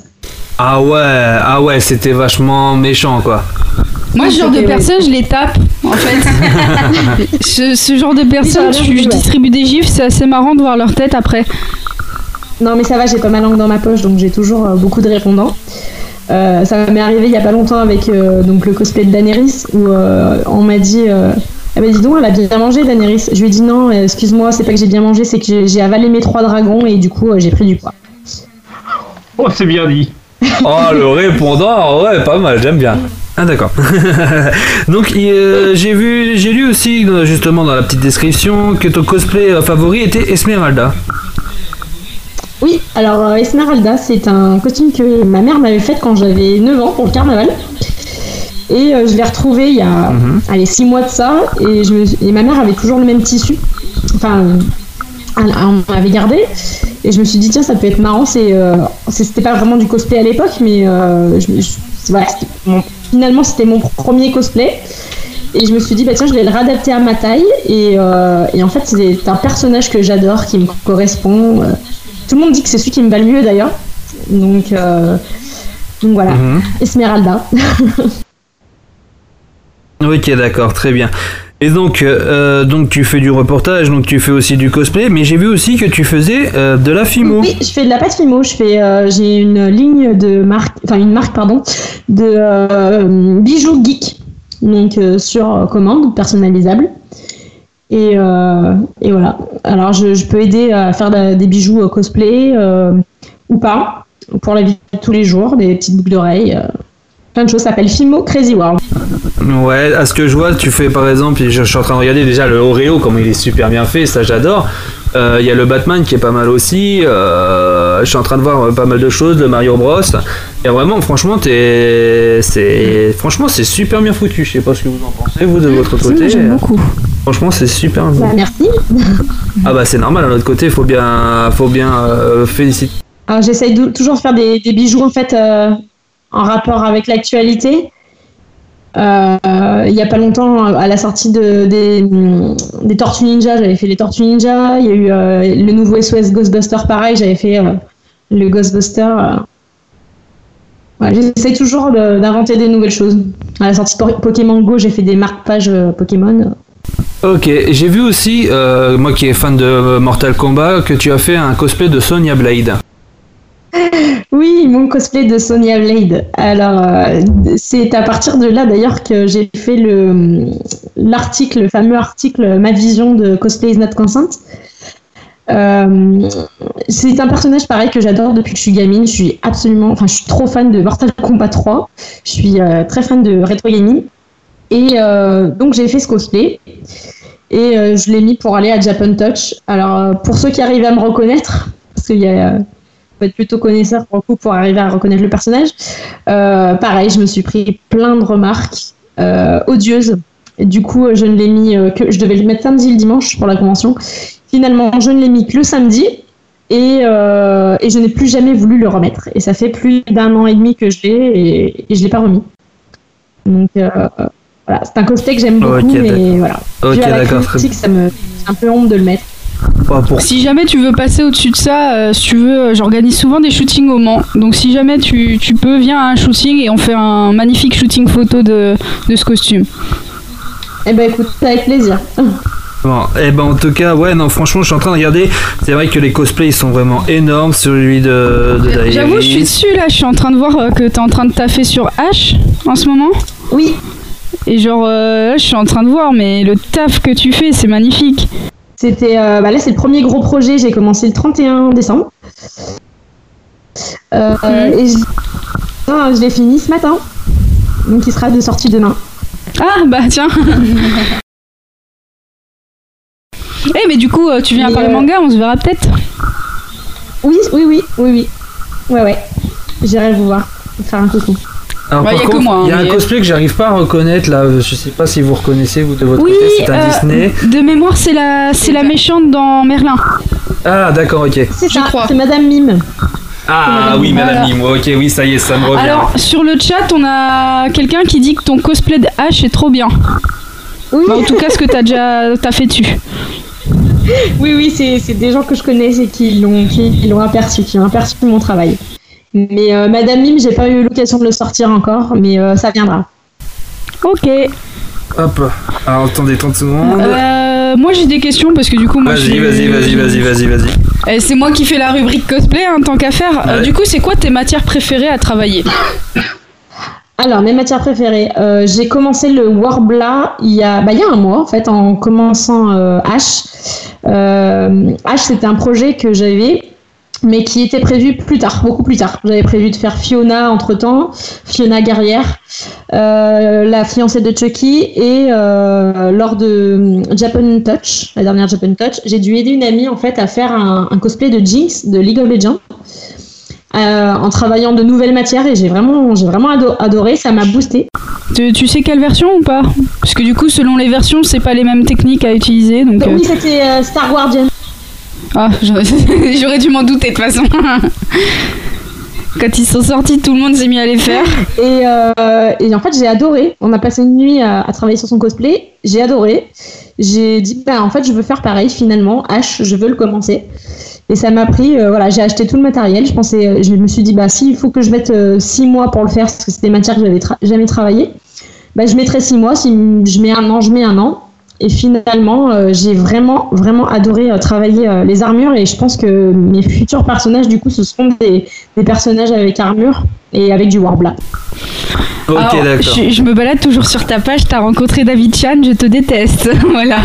Ah ouais, ah ouais, c'était vachement méchant quoi. Moi, ce genre de personnes, je les tape, en fait. [LAUGHS] ce, ce genre de personnes, je, je distribue des gifs, c'est assez marrant de voir leur tête après. Non, mais ça va, j'ai pas ma langue dans ma poche, donc j'ai toujours euh, beaucoup de répondants. Euh, ça m'est arrivé il y a pas longtemps avec euh, donc le cosplay de Daenerys où euh, on m'a dit ah bah dis donc elle a bien mangé Daenerys. Je lui ai dit non excuse-moi c'est pas que j'ai bien mangé c'est que j'ai- avalé mes trois dragons et du coup j'ai pris du poids. Oh, c'est bien dit. Oh, le [LAUGHS] répondant, ouais, pas mal, j'aime bien. Ah d'accord. [LAUGHS] Donc j'ai vu, j'ai lu aussi justement dans la petite description que ton cosplay favori était Esmeralda. Oui alors euh, Esmeralda c'est un costume que ma mère m'avait fait quand j'avais 9 ans pour le carnaval. Et euh, je l'ai retrouvé il y a allez, 6 mois de ça et, je me- et ma mère avait toujours le même tissu. Enfin on m'avait gardé et je me suis dit tiens ça peut être marrant c'est euh, c'était pas vraiment du cosplay à l'époque mais euh, je, je- voilà, mon- finalement c'était mon premier cosplay et je me suis dit bah tiens je vais le réadapter à ma taille et, et en fait c'est un personnage que j'adore qui me correspond. Tout le monde dit que c'est celui qui me va le mieux d'ailleurs donc euh, donc voilà Mhm. Esmeralda [LAUGHS] Ok, d'accord, très bien. Et donc, euh, donc tu fais du reportage, donc tu fais aussi du cosplay, mais j'ai vu aussi que tu faisais euh, de la fimo. Oui, je fais de la pâte fimo. Je fais, euh, j'ai une ligne de marque, enfin une marque pardon, de euh, bijoux geek, donc euh, sur euh, commande, personnalisable. Et, euh, et voilà. Alors je, peux aider à faire de- des bijoux euh, cosplay euh, ou pas pour la vie de tous les jours, des petites boucles d'oreilles. plein de choses. Ça s'appelle Fimo Crazy World. Ouais, à ce que je vois, tu fais par exemple, je, je suis en train de regarder déjà le Oreo, comme il est super bien fait, ça j'adore. Euh, Il y a le Batman qui est pas mal aussi. euh, je suis en train de voir euh, pas mal de choses, le Mario Bros. Et vraiment, franchement, t'es, c'est, franchement, c'est super bien foutu. Je sais pas ce que vous en pensez vous de votre côté. j'aime beaucoup. Franchement, c'est super. Bah, merci. Ah bah c'est normal. De l'autre côté, faut bien, faut bien euh, féliciter. J'essaye toujours de faire des, des bijoux en fait euh, en rapport avec l'actualité. Euh, il y a pas longtemps, à la sortie de, des, Tortues Ninja, j'avais fait les Tortues Ninja. Il y a eu euh, le nouveau SOS Ghostbuster, pareil, j'avais fait euh, le Ghostbuster. J'essaie toujours d'inventer des nouvelles choses. À la sortie de Po- Pokémon Go, j'ai fait des marque-pages Pokémon. Ok, j'ai vu aussi, moi qui est fan de Mortal Kombat, que tu as fait un cosplay de Sonya Blade. Oui, mon cosplay de Sonya Blade. Alors, euh, c'est à partir de là d'ailleurs que j'ai fait le l'article, le fameux article Ma vision de cosplay is not consent. Euh, c'est un personnage pareil que j'adore depuis que je suis gamine. Je suis absolument, enfin, je suis trop fan de Mortal Kombat 3. Je suis euh, très fan de rétro gaming. Et donc j'ai fait ce cosplay et je l'ai mis pour aller à Japan Touch. Alors pour ceux qui arrivent à me reconnaître, parce qu'il y a faut être plutôt connaisseur pour le coup pour arriver à reconnaître le personnage. Euh, pareil, je me suis pris plein de remarques euh, odieuses. Et du coup, je ne l'ai mis euh, que je devais le mettre samedi et le dimanche pour la convention. Finalement, je ne l'ai mis que le samedi et, euh, et je n'ai plus jamais voulu le remettre. Et ça fait plus d'un an et demi que je l'ai et, et je l'ai pas remis. Donc voilà, c'est un cosplay que j'aime beaucoup, Ok, mais voilà. Ok, d'accord, ça me c'est un peu honte de le mettre. Si jamais tu veux passer au-dessus de ça, euh, si tu veux, euh, j'organise souvent des shootings au Mans. Donc si jamais tu, tu peux, viens à un shooting et on fait un magnifique shooting photo de, de ce costume. Eh ben écoute, avec plaisir. Bon, et ben en tout cas, ouais, non, franchement, je suis en train de regarder. C'est vrai que les cosplays ils sont vraiment énormes. Celui de, de Daenerys. J'avoue, je suis dessus là, je suis en train de voir euh, que t'es en train de taffer sur H en ce moment. Oui. Et genre, euh, là, je suis en train de voir, mais le taf que tu fais, c'est magnifique. C'était, euh, bah là, c'est le premier gros projet. J'ai commencé le 31 décembre. Euh, Et je, non, je l'ai fini ce matin. Donc il sera de sortie demain. Ah bah tiens. Eh mais du coup, euh, tu viens Mais, parler euh, manga, on se verra peut-être. Oui, oui, oui, oui, oui. Ouais, ouais. J'irai vous voir. Faire un coucou. Alors, Bah, par y a que contre, moi, il y a hein, un mais- cosplay que j'arrive pas à reconnaître là. Je sais pas si vous reconnaissez vous de votre Oui, côté. C'est un euh, Disney. de mémoire, c'est la, c'est la méchante dans Merlin. Ah, d'accord, ok. C'est ça, c'est Madame Mime. Ah oui, Madame. Mime. Ok, oui, ça y est, ça me revient. Alors, sur le chat, on a quelqu'un qui dit que ton cosplay de H est trop bien. Oui. Bah, en tout cas, ce que t'as déjà t'as fait dessus. Oui, oui, c'est c'est des gens que je connais et qui l'ont qui, qui l'ont aperçu, qui ont aperçu mon travail. Mais euh, Madame Mime, j'ai pas eu l'occasion de le sortir encore, mais euh, ça viendra. Ok. Hop. Alors, attendez 30 secondes. Euh, moi, j'ai des questions parce que du coup, moi, je Vas-y, vas-y, vas-y, vas-y, vas-y, vas-y. Eh, c'est moi qui fais la rubrique cosplay, hein, tant qu'à faire. Euh, Ouais. du coup, c'est quoi tes matières préférées à travailler [COUGHS] Alors, mes matières préférées. Euh, j'ai commencé le Warbla il y, a, bah, il y a un mois, en fait, en commençant euh, H. Euh, H, c'était un projet que j'avais, mais qui était prévu plus tard, beaucoup plus tard. J'avais prévu de faire Fiona entre-temps, Fiona guerrière, euh, la fiancée de Chucky, et euh, lors de Japan Touch, la dernière Japan Touch, j'ai dû aider une amie, en fait, à faire un, un cosplay de Jinx de League of Legends euh, en travaillant de nouvelles matières et j'ai vraiment, j'ai vraiment ado- adoré, ça m'a boosté. tu, tu sais quelle version ou pas? Parce que du coup, selon les versions, c'est pas les mêmes techniques à utiliser. Donc, euh, Oui, c'était euh, Star Guardian. Ah, [LAUGHS] j'aurais dû m'en douter de toute façon. [LAUGHS] Quand ils sont sortis, tout le monde s'est mis à les faire. Et, euh, en fait, j'ai adoré. On a passé une nuit à, travailler sur son cosplay. J'ai adoré. J'ai dit, bah, en fait, je veux faire pareil finalement. H, je veux le commencer. Et ça m'a pris, euh, voilà, j'ai acheté tout le matériel. Je pensais, euh, je me suis dit, bah, s'il faut que je mette euh, six mois pour le faire, parce que c'est des matières que j'avais tra- jamais travaillé, bah, je mettrai six mois. Si je mets un an, je mets un an. Et finalement, euh, j'ai vraiment, vraiment adoré euh, travailler euh, les armures et je pense que mes futurs personnages, du coup, ce seront des, des personnages avec armure et avec du Warbla. Ok, d'accord. je, je me balade toujours sur ta page, t'as rencontré David Chan, je te déteste. [LAUGHS] voilà.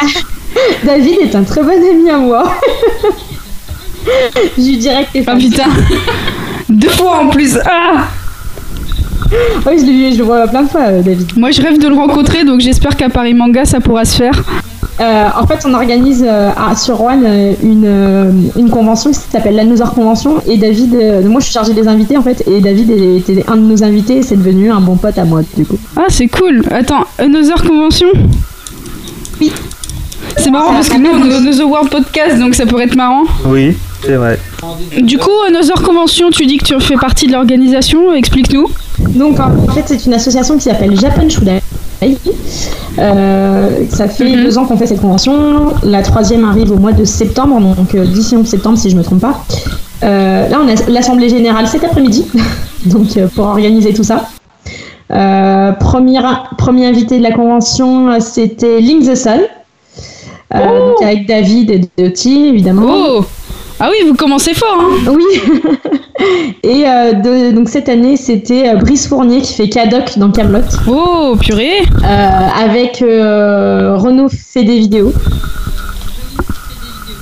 [LAUGHS] David est un très bon ami à moi. [LAUGHS] je lui dirais que t'es Ah putain Deux fois en plus Ah oui, je, l'ai vu- je le vois plein de fois, euh, David. Moi, je rêve de le rencontrer, donc j'espère qu'à Paris Manga, ça pourra se faire. Euh, en fait, on organise euh, à- sur Rouen une, une convention qui s'appelle l'Another Convention. Et David, euh, moi je suis chargée des invités en fait, et David était un de nos invités et c'est devenu un bon pote à moi du coup. Ah, c'est cool. Attends, Another Convention? Oui. C'est marrant parce que nous, on est au World Podcast, donc ça pourrait être marrant. Oui, c'est vrai. Du coup, Another Convention, tu dis que tu fais partie de l'organisation, explique-nous. Donc en fait, c'est une association qui s'appelle Japan Shudai. Euh, ça fait deux ans qu'on fait cette convention. La troisième arrive au mois de septembre, donc euh, d'ici 11 septembre si je me trompe pas. Euh, là, on a l'assemblée générale cet après-midi, [LAUGHS] donc pour organiser tout ça. Euh, premier, premier invité de la convention, c'était Link the Sun, donc avec David et Doty évidemment. Oh Ah oui, vous commencez fort, hein Oui. [LAUGHS] Et euh, de- donc cette année, c'était euh, Brice Fournier qui fait Cadoc dans Camelot. Oh, purée Avec euh, Renaud fait des vidéos.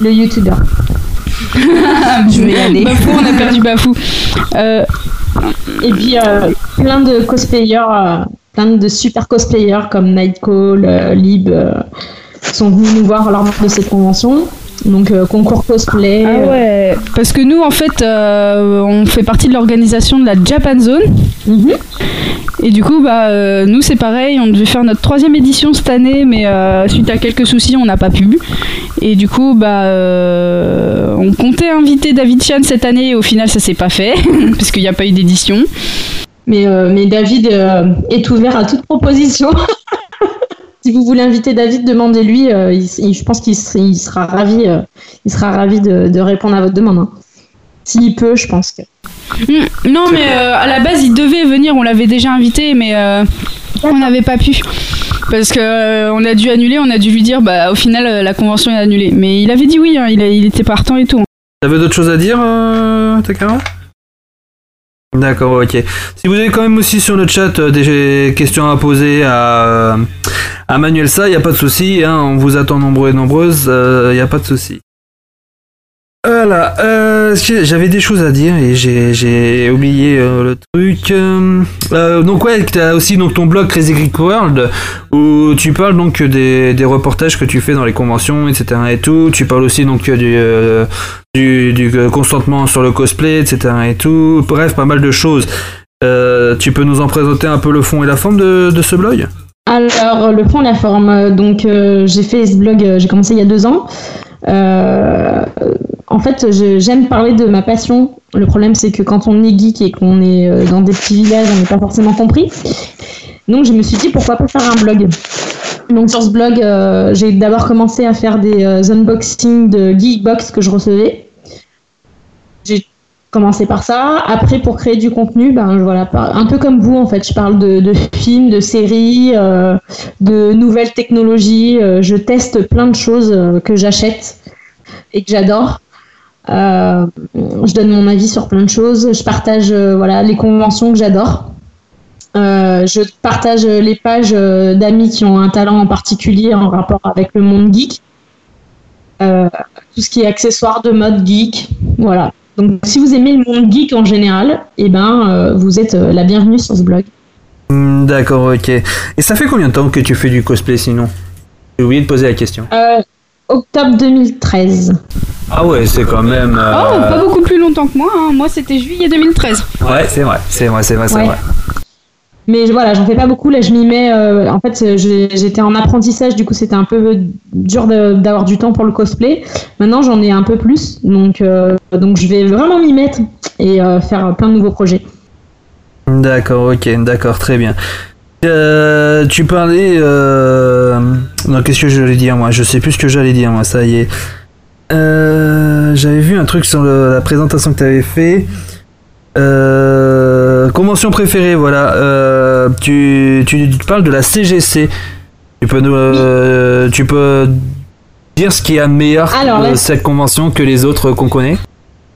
Le youtubeur. [LAUGHS] Je vais y aller. Bafou, on a perdu Bafou. Et puis plein de cosplayers, plein de super cosplayers comme Nightcall, Lib, sont venus nous voir lors de cette convention. Donc euh, concours cosplay. Ah euh, ouais, parce que nous en fait euh, on fait partie de l'organisation de la Japan Zone. Et du coup bah euh, nous c'est pareil, on devait faire notre troisième édition cette année mais euh, suite à quelques soucis on n'a pas pu. Et du coup bah euh, on comptait inviter David Chan cette année et au final ça s'est pas fait [LAUGHS] parce qu'il n'y a pas eu d'édition. Mais, euh, mais David est ouvert à toute proposition. [LAUGHS] si vous voulez inviter David, demandez-lui. euh, il- il- je pense qu'il ser- il sera ravi, euh, il sera ravi de, de répondre à votre demande. hein. S'il peut, je pense que. Non mais euh, à la base il devait venir, on l'avait déjà invité mais euh, on n'avait pas pu. Parce que euh, on a dû annuler, on a dû lui dire bah au final euh, la convention est annulée. Mais il avait dit oui, hein, il, a- il était partant et tout. T'avais d'autres choses à dire, euh, Takara? D'accord, ok. Si vous avez quand même aussi sur le chat euh, des questions à poser à, euh, à Manuel ça, il n'y a pas de souci, hein, on vous attend nombreux et nombreuses, il n'y a pas de souci. Voilà, euh, j'avais des choses à dire et j'ai- oublié euh, le truc. euh, euh, donc ouais, tu as aussi donc, ton blog Crazy Greek World où tu parles donc des, des reportages que tu fais dans les conventions, etc. et tout. Tu parles aussi donc du, euh, du, du euh, consentement sur le cosplay, etc. et tout. Bref, pas mal de choses. Euh, tu peux nous en présenter un peu le fond et la forme de, de ce blog? Alors, le fond, la forme. euh, Donc, euh, j'ai fait ce blog, euh, j'ai commencé il y a deux ans. En fait, j'aime parler de ma passion. Le problème, c'est que quand on est geek et qu'on est dans des petits villages, on n'est pas forcément compris. Donc, je me suis dit, pourquoi pas faire un blog? Donc, sur ce blog, j'ai d'abord commencé à faire des unboxings de Geekbox que je recevais. J'ai commencé par ça. Après, pour créer du contenu, ben un peu comme vous en fait, je parle de, films, de séries, euh, de nouvelles technologies. euh, je teste plein de choses euh, que j'achète et que j'adore. Je donne mon avis sur plein de choses. Je partage voilà les conventions que j'adore. Je partage les pages d'amis qui ont un talent en particulier en rapport avec le monde geek. Tout ce qui est accessoires de mode geek, voilà. Donc si vous aimez le monde geek en général, eh ben euh, vous êtes euh, la bienvenue sur ce blog. Hmm, D'accord, ok. Et ça fait combien de temps que tu fais du cosplay sinon? J'ai oublié de poser la question. Euh, octobre 2013. Ah ouais, c'est quand même. euh, Oh, pas beaucoup plus longtemps que moi. hein. Moi, c'était juillet 2013. Ouais, c'est vrai, c'est vrai, c'est vrai, c'est Ouais. vrai. Mais voilà, j'en fais pas beaucoup. Là, je m'y mets. euh, en fait, j'étais en apprentissage, du coup, c'était un peu dur d'avoir du temps pour le cosplay. Maintenant, j'en ai un peu plus, donc euh, donc je vais vraiment m'y mettre et euh, faire plein de nouveaux projets. D'accord, ok, d'accord, très bien. Tu parlais. Non, qu'est-ce que j'allais dire moi? Je sais plus ce que j'allais dire moi, ça y est. J'avais vu un truc sur la présentation que tu avais fait. Euh, convention préférée, voilà. Euh, tu, tu, tu parles de la CGC. Tu peux nous, euh, tu peux dire ce qui est meilleur Alors, de la- cette convention que les autres qu'on connaît?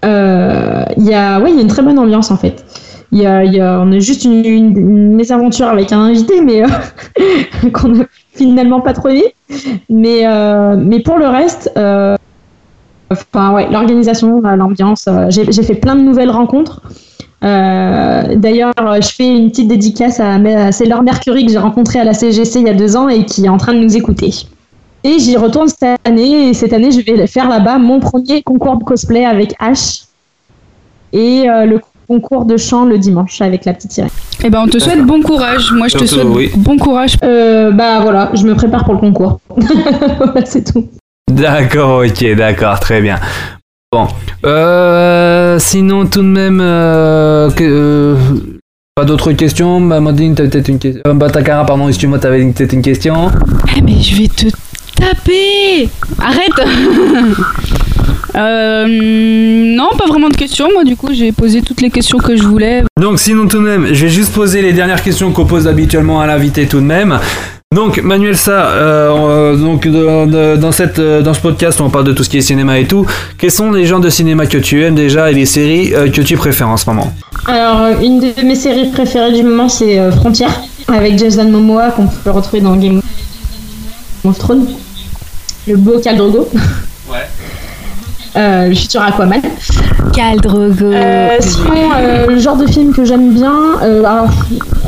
Euh, Il y a, ouais, il y a une très bonne ambiance en fait. Il y a, il y a- on a juste une, une, une mésaventure avec un invité, mais euh, [LAUGHS] qu'on a finalement pas trop aimé. Mais, euh, mais pour le reste, euh, enfin ouais, l'organisation, euh, l'ambiance. euh, j'ai fait plein de nouvelles rencontres Euh, D'ailleurs, euh, je fais une petite dédicace à, à Sailor Mercury que j'ai rencontré à la CGC il y a deux ans et qui est en train de nous écouter. Et j'y retourne cette année et cette année, je vais faire là-bas mon premier concours de cosplay avec H et euh, le concours de chant le dimanche avec la petite sirène. Eh ben, on te souhaite bon courage. Moi, je te souhaite oui. bon courage. Euh, bah voilà, je me prépare pour le concours. [LAUGHS] Voilà, c'est tout. D'accord, ok, d'accord, très bien. Bon, euh, sinon tout de même, euh, que, euh, pas d'autres questions? Amandine, t'avais peut-être une question. Euh, bah, Takara, pardon, excuse-moi, t'avais une- peut-être une question Eh, mais je vais te taper Arrête [LAUGHS] Euh, non, pas vraiment de questions. Moi, du coup, j'ai posé toutes les questions que je voulais. Donc sinon tout de même, je vais juste poser les dernières questions qu'on pose habituellement à l'invité tout de même. Donc Manuel Sa, euh, euh, donc dans, cette euh, dans ce podcast on parle de tout ce qui est cinéma et tout. Quels sont les genres de cinéma que tu aimes déjà et les séries euh, que tu préfères en ce moment? Alors, une de mes séries préférées du moment, c'est euh, Frontières, avec Jason Momoa, qu'on peut retrouver dans Game of Thrones. Le beau Khal Drogo. Euh, le futur Aquaman. Khal Drogo. Euh, sinon, euh, le genre de film que j'aime bien, euh, alors,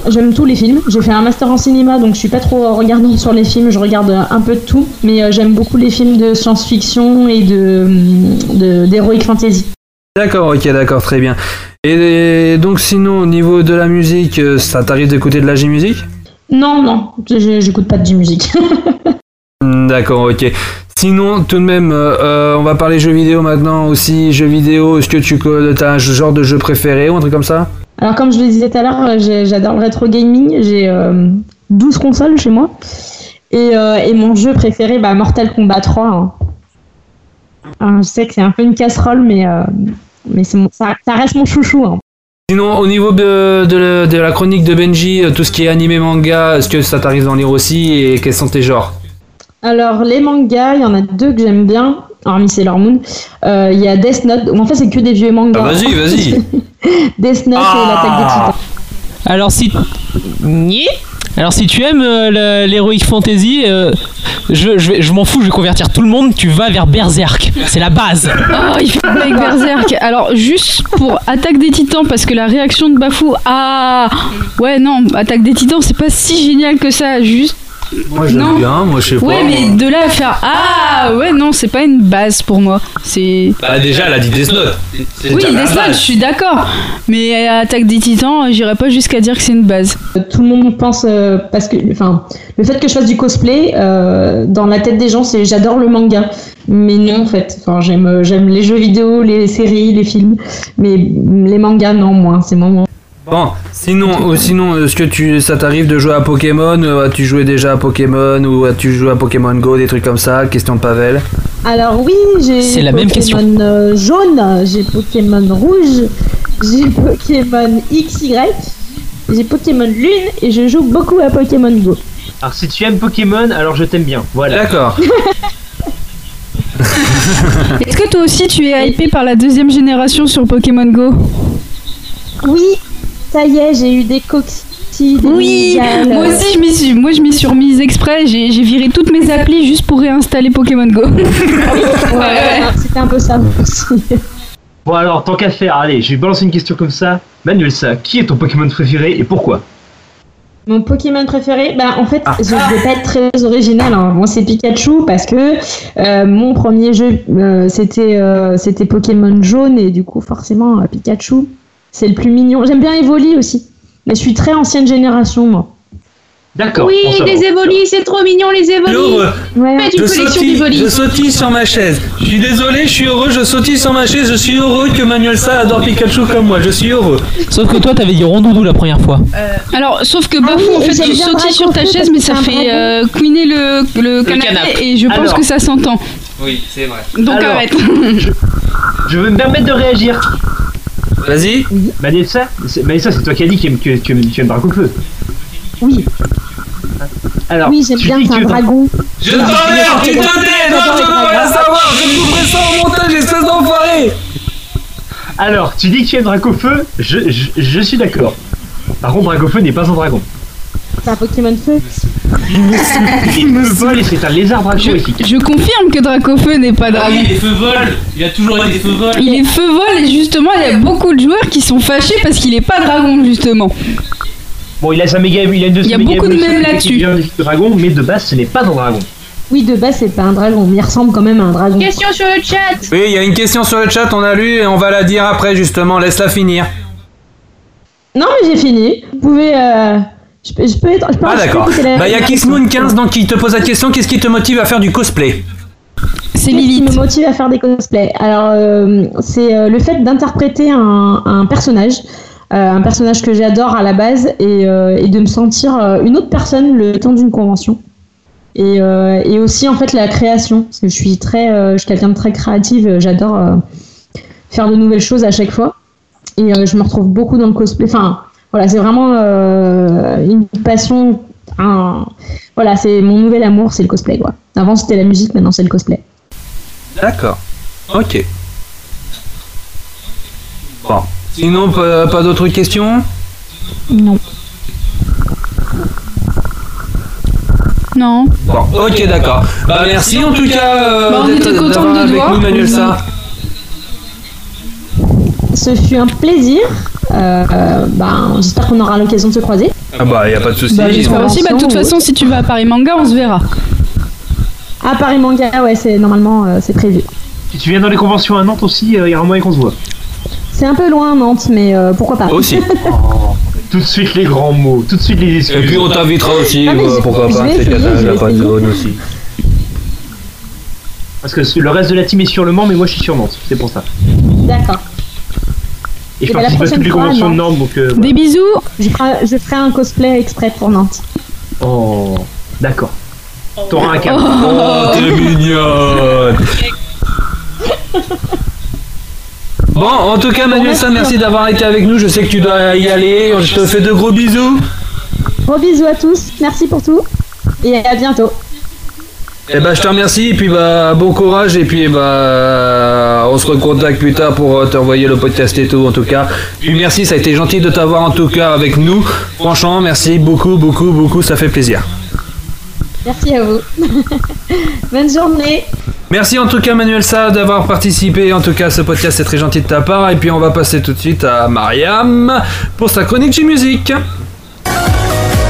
j'aime tous les films. J'ai fait un master en cinéma, donc je suis pas trop regardante sur les films. Je regarde euh, un peu de tout, mais euh, j'aime beaucoup les films de science-fiction et de hum, de- d'heroic fantasy. D'accord, ok, d'accord, très bien. Et, et donc sinon au niveau de la musique, euh, ça t'arrive d'écouter de la J-musique? Non, non, j'écoute pas de musique. Hmm, [LAUGHS] D'accord, ok. Sinon, tout de même, euh, euh, on va parler jeux vidéo maintenant aussi. Jeux vidéo, est-ce que tu as un genre de jeu préféré ou un truc comme ça? Alors comme je le disais tout à l'heure, euh, j'adore le rétro gaming. J'ai euh, 12 consoles chez moi. Et, euh, et mon jeu préféré, bah, Mortal Kombat 3. hein. Alors, je sais que c'est un peu une casserole, mais, mais mon- ça, ça reste mon chouchou. hein. Sinon, au niveau de, de la- de la chronique de Benji, tout ce qui est animé manga, est-ce que ça t'arrive d'en lire aussi et quels sont tes genres? Alors les mangas, il y en a deux que j'aime bien, hormis Sailor Moon. Euh, Il y a Death Note, en fait c'est que des vieux mangas. Ah, vas-y, vas-y. [LAUGHS] Death Note et l'attaque des titans. Alors si. Ni Alors si tu aimes euh, l'Heroic Fantasy, euh, je, je, vais- je m'en fous, je vais convertir tout le monde, tu vas vers Berserk. C'est la base. Oh, il fait avec Berserk. Alors, juste pour Attaque des Titans, parce que la réaction de Bafou, ah, ouais, non, Attaque des Titans, c'est pas si génial que ça. Juste, Moi j'aime Non. bien, moi je sais ouais, pas. mais de là à faire, ah, ouais, non, c'est pas une base pour moi. C'est. Bah déjà, elle a dit Death Note. C'est Oui, déjà la Death Note, je base. suis d'accord. Mais euh, Attaque des Titans, j'irais pas jusqu'à dire que c'est une base. Tout le monde pense euh, parce que, enfin, le fait que je fasse du cosplay, euh, dans la tête des gens, c'est j'adore le manga. Mais non, en fait, enfin, j'aime, euh, j'aime les jeux vidéo, les séries, les films, mais les mangas, non, moins, c'est moins. moins. Bon, sinon, euh, sinon est-ce que tu, ça t'arrive de jouer à Pokémon euh, As-tu joué déjà à Pokémon ou as-tu joué à Pokémon Go, des trucs comme ça Question de Pavel. Alors oui, j'ai C'est la même question. Pokémon euh, jaune, j'ai Pokémon rouge, j'ai Pokémon XY, j'ai Pokémon lune et je joue beaucoup à Pokémon Go. Alors si tu aimes Pokémon, alors je t'aime bien. Voilà. D'accord. [LAUGHS] Est-ce que toi aussi tu es hypé par la deuxième génération sur Pokémon Go? Oui, ça y est, j'ai eu des coquilles. des Oui, migales. moi aussi je m'y suis, moi je m'y suis remise exprès, j'ai j'ai viré toutes mes applis juste pour réinstaller Pokémon Go. [LAUGHS] Ouais, C'était un peu ça aussi. Bon alors, tant qu'à faire, allez, je vais balancer une question comme ça. Manuel, ça, qui est ton Pokémon préféré et pourquoi? Mon Pokémon préféré, bah en fait, je vais pas être très original. Hein. Moi, c'est Pikachu parce que euh, mon premier jeu, euh, c'était euh, c'était Pokémon jaune et du coup, forcément, euh, Pikachu, c'est le plus mignon. J'aime bien Evoli aussi, mais je suis très ancienne génération, moi. D'accord. Oui, les évolis, c'est trop mignon les évolis. Heureux. Ouais. Faites une Je collection sautille, je sautille sur ma chaise. Je suis désolé, je suis heureux, je sautille sur ma chaise. Je suis heureux que Manuel Sa adore Pikachu comme moi. Je suis heureux. Sauf que toi, t'avais dit rondoudou la première fois. Alors, sauf que Ah Bafou, oui, en fait, tu sautilles sur ta chaise, mais ça fait euh, couiner le, le canapé canapé. et je pense Alors. que ça s'entend. Oui, c'est vrai. Donc Alors. arrête. Je veux me permettre de réagir. Vas-y. Vanessa, c'est- Vanessa, c'est toi qui as dit que tu aimes, que tu aimes, aimes Dracofeu. Oui, Alors, oui, j'aime tu bien un que- dragon. Je t'emmerde, tu te tais. Non, tu ne veux rien savoir. Je couperai ça au montage, espèce d'enfoiré. Alors, tu dis que tu aimes Dracofeu, je, je, je suis d'accord. Par contre, Dracofeu n'est pas un dragon. C'est un Pokémon feu. [LAUGHS] Il c'est un lézard draco ici. Je confirme que Dracofeu n'est pas dragon. est feu vol. Il a toujours été feu vol. Il est feu vol et justement il y a beaucoup de joueurs qui sont fâchés parce qu'il est pas dragon justement. Bon, il a sa méga il a une de ses Il y a méga beaucoup de qui là-dessus. dragon, mais de base, ce n'est pas un dragon. Oui, de base, c'est pas un dragon, mais il ressemble quand même à un dragon. Question sur le chat. Oui, il y a une question sur le chat, on a lu et on va la dire après justement. Laisse-la finir. Non, mais j'ai fini. Vous pouvez. euh, Je peux, je peux être. je peux- Ah d'accord. Bah il y a la Kissmoon15 donc qui te pose la question. Qu'est-ce qui te motive à faire du cosplay? C'est Qu'est-ce qui Lilith. me motive à faire des cosplays? Alors, euh, c'est euh, le fait d'interpréter un, un personnage, euh, un personnage que j'adore à la base, et, euh, et de me sentir euh, une autre personne le temps d'une convention. Et, euh, et aussi, en fait, la création, parce que je suis très, euh, je suis quelqu'un de très créative, j'adore euh, faire de nouvelles choses à chaque fois. Et euh, je me retrouve beaucoup dans le cosplay. Enfin, voilà, c'est vraiment euh, une passion. Un... Voilà, c'est mon nouvel amour, c'est le cosplay, quoi. Avant, c'était la musique, maintenant, c'est le cosplay. D'accord. Ok. Bon. Sinon, pas, pas d'autres questions? Non. Non. Bon, ok, d'accord. Bah merci en tout cas euh, Bah, on était contents d'avoir de te voir. nous, Manuel Sa. Ce fut un plaisir. Euh, ben, J'espère qu'on aura l'occasion de se croiser. Ah bah y a pas de souci. Bah, J'espère aussi. Bah, de toute façon, si tu vas à Paris Manga, on se verra. À Paris Manga, ouais, c'est normalement euh, c'est prévu. Si tu viens dans les conventions à Nantes aussi, euh, il y aura moyen qu'on se voit. C'est un peu loin Nantes, mais euh, pourquoi pas. Aussi. [LAUGHS] Tout de suite les grands mots, tout de suite les excuses. Et puis on t'invitera aussi, Ah, pourquoi pas, vais c'est pas de aussi. Parce que le reste de la team est sur le Mans, mais moi je suis sur Nantes, c'est pour ça. D'accord. Et je Eh ben, participe à toutes les conventions de. Nantes, donc. euh, voilà. Des bisous. Je ferai, je ferai un cosplay exprès pour Nantes. Oh, d'accord. T'auras un câble. Oh, t'es mignonne [LAUGHS] Bon, en tout cas, Manuel Sa, merci d'avoir été avec nous. Je sais que tu dois y aller. Je te fais de gros bisous. Gros bisous à tous, merci pour tout, et à bientôt. Et bah, je te remercie. Et puis, bah, bon courage. Et puis, bah, on se recontacte plus tard pour euh, t'envoyer le podcast et tout, en tout cas. Puis, merci. Ça a été gentil de t'avoir, en tout cas, avec nous. Franchement, merci beaucoup, beaucoup, beaucoup. Ça fait plaisir. Merci à vous. [LAUGHS] Bonne journée. Merci en tout cas Manuel Sa d'avoir participé en tout cas ce podcast, c'est très gentil de ta part. Et puis on va passer tout de suite à Mariam pour sa chronique G-Music.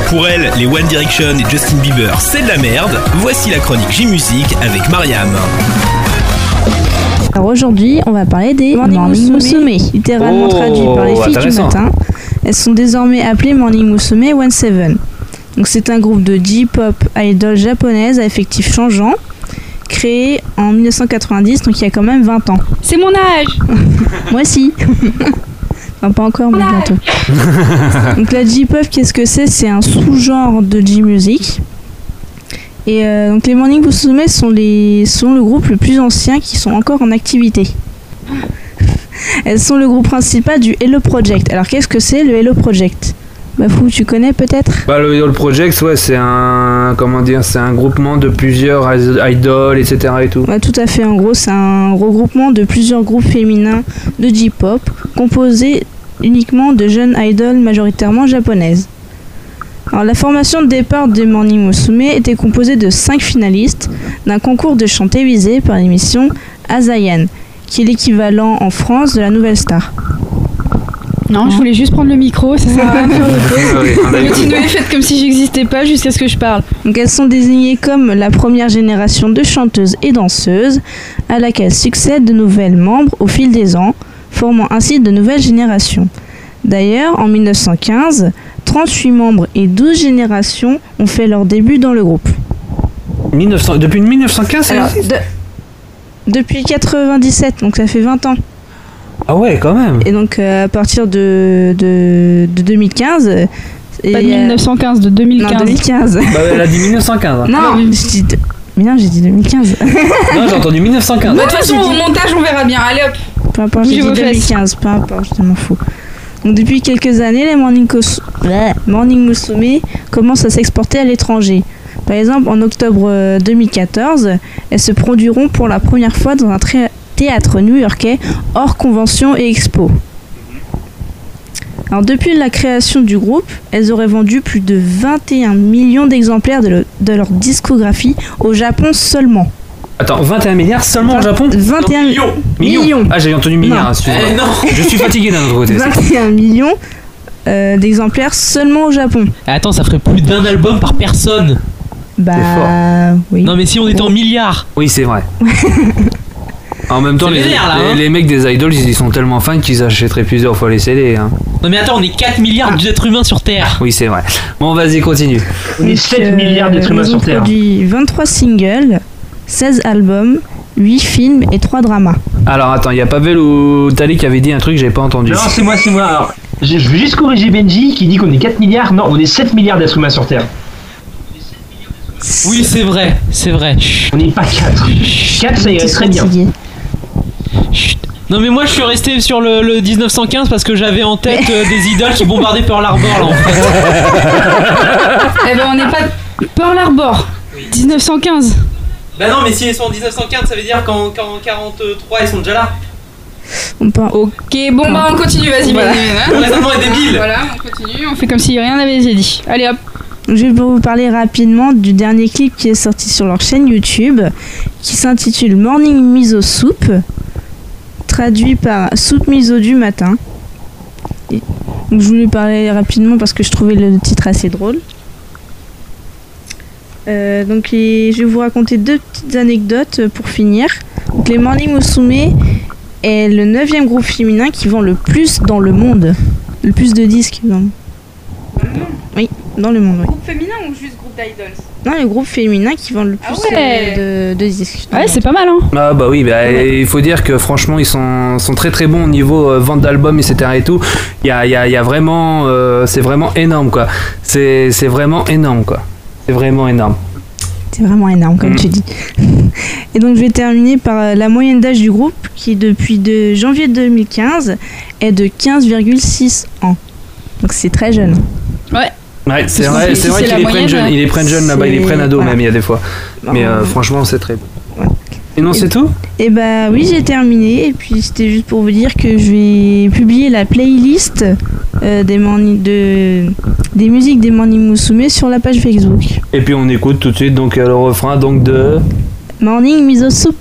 Pour elle, les One Direction et Justin Bieber, c'est de la merde. Voici la chronique J-Music avec Mariam. Alors aujourd'hui, on va parler des Morning, Musume, littéralement Oh, traduit par les filles du matin. Elles sont désormais appelées Morning Musume One Seven. Donc c'est un groupe de J-pop idol japonaise à effectifs changeants, créé en 1990, donc il y a quand même 20 ans. C'est mon âge [LAUGHS] Moi aussi. [LAUGHS] enfin pas encore, mais bientôt. [LAUGHS] Donc la J-pop, qu'est-ce que c'est? C'est un sous-genre de J-music. Et euh, donc les Morning Musume sont, les, sont le groupe le plus ancien qui sont encore en activité. Elles sont le groupe principal du Hello Project. Alors qu'est-ce que c'est le Hello Project? Bafou, tu connais peut-être? Bah le Idol Project, ouais, c'est un comment dire, c'est un groupement de plusieurs idoles, etc. et tout. Ouais, tout à fait. En gros, c'est un regroupement de plusieurs groupes féminins de J-pop composés uniquement de jeunes idoles majoritairement japonaises. Alors, la formation de départ des Morning Musume était composée de 5 finalistes d'un concours de chant télévisé par l'émission Azayan, qui est l'équivalent en France de la Nouvelle Star. Non, je voulais juste prendre le micro, ça sert à rien de. Continuez, faites comme si j'existais pas jusqu'à ce que je parle. Donc elles sont désignées comme la première génération de chanteuses et danseuses à laquelle succèdent de nouvelles membres au fil des ans, formant ainsi de nouvelles générations. D'ailleurs, en 1915, 38 membres et 12 générations ont fait leur début dans le groupe. 1900 depuis 1915, ça Alors, de- depuis 97, donc ça fait 20 ans. Ah ouais, quand même. Et donc euh, à partir de, de, de 2015... euh, Pas de et, euh, 1915, de 2015. Non, 2015. Bah, elle a dit 1915. hein. non, j'ai dit, de- mais non, j'ai dit 2015. Non, j'ai entendu 1915. Bah, de toute façon, au montage, on verra bien. Allez hop Peu importe, j'ai Bougez dit vos fesses. 2015, peu importe, je m'en fous. Donc depuis quelques années, les Morning. Morning Musume commencent à s'exporter à l'étranger. Par exemple, en octobre euh, 2014, elles se produiront pour la première fois dans un théâtre new-yorkais hors convention et expo. Alors depuis la création du groupe, elles auraient vendu plus de 21 millions d'exemplaires de, le- de leur discographie au Japon seulement. Attends, 21 milliards seulement au Japon 21 Millions millions. Ah, j'avais entendu milliards, Non. excuse-moi. Eh, non. Je suis fatigué d'un autre côté. c'est- 21 millions euh, d'exemplaires seulement au Japon. Attends, ça ferait plus d'un album par personne. Bah oui. Non, mais si on était en milliards. Oui, c'est vrai. [LAUGHS] En même temps, les, vénère, là, les- hein. les mecs des idols, ils sont tellement fans qu'ils achèteraient plusieurs fois les CD. hein. Non, mais attends, on est 4 milliards d'êtres humains sur Terre. Oui, c'est vrai. Bon, vas-y, continue. On est 7 milliards d'êtres humains Ils ont sur Terre. produit 23 singles, 16 albums, 8 films et 3 dramas. Alors, attends, il y a Pavel ou Tali qui avait dit un truc que j'ai pas entendu. Non, c'est moi, c'est moi. Alors, je, je veux juste corriger Benji qui dit qu'on est 4 milliards. Non, on est 7 milliards d'êtres humains sur Terre. Oui, c'est vrai, c'est vrai. On n'est pas 4. 4, ça irait très bien. Non, mais moi je suis resté sur le, le 1915 parce que j'avais en tête euh, des idoles qui bombardaient Pearl Harbor là en fait. [LAUGHS] Eh ben, on n'est pas Pearl Harbor. 1915. Bah non, mais si elles sont en 1915, ça veut dire qu'en qu'en 43 ils sont déjà là. On peut- Ok, bon bah on continue, vas-y, Voilà. Le hein. raisonnement est débile. Voilà, on continue, on fait comme si rien n'avait été dit. Allez hop. Je vais vous parler rapidement du dernier clip qui est sorti sur leur chaîne YouTube, qui s'intitule Morning Miso Soup, traduit par Soupe miso du matin. Et- donc je voulais parler rapidement parce que je trouvais le titre assez drôle. Euh, donc les- je vais vous raconter deux petites anecdotes pour finir. Donc, les Morning Musume est le neuvième groupe féminin qui vend le plus dans le monde. Le plus de disques. Dans... Oui, dans le monde, oui. Groupe féminin ou juste groupe d'idols? Non, le groupe féminin qui vend le Ah plus ouais. euh, de, de disques. Ouais, c'est pas mal, hein. Ah bah oui, bah, il faut dire que franchement ils sont, sont très très bons au niveau euh, vente d'albums etc et tout. Il y a, il y a- il y a vraiment, euh, c'est vraiment énorme quoi. C'est vraiment énorme quoi. C'est vraiment énorme. C'est vraiment énorme, comme Mm. tu dis. [LAUGHS] Et donc, je vais terminer par euh, la moyenne d'âge du groupe, qui depuis de janvier 2015 est de 15,6 ans. Donc, c'est très jeune. Ouais. Ouais, c'est vrai, c'est vrai qu'ils les prennent jeunes, ils les prennent jeunes là-bas, ils les prennent ados voilà. même il y a des fois. Mais euh, franchement c'est très. Ouais. Et non c'est tout Et bah oui, j'ai terminé. Et puis, c'était juste pour vous dire que je vais publier la playlist euh, des, morning- de, des musiques des Morning Musume sur la page Facebook. Et puis on écoute tout de suite donc euh, le refrain donc de. Morning Miso Soup.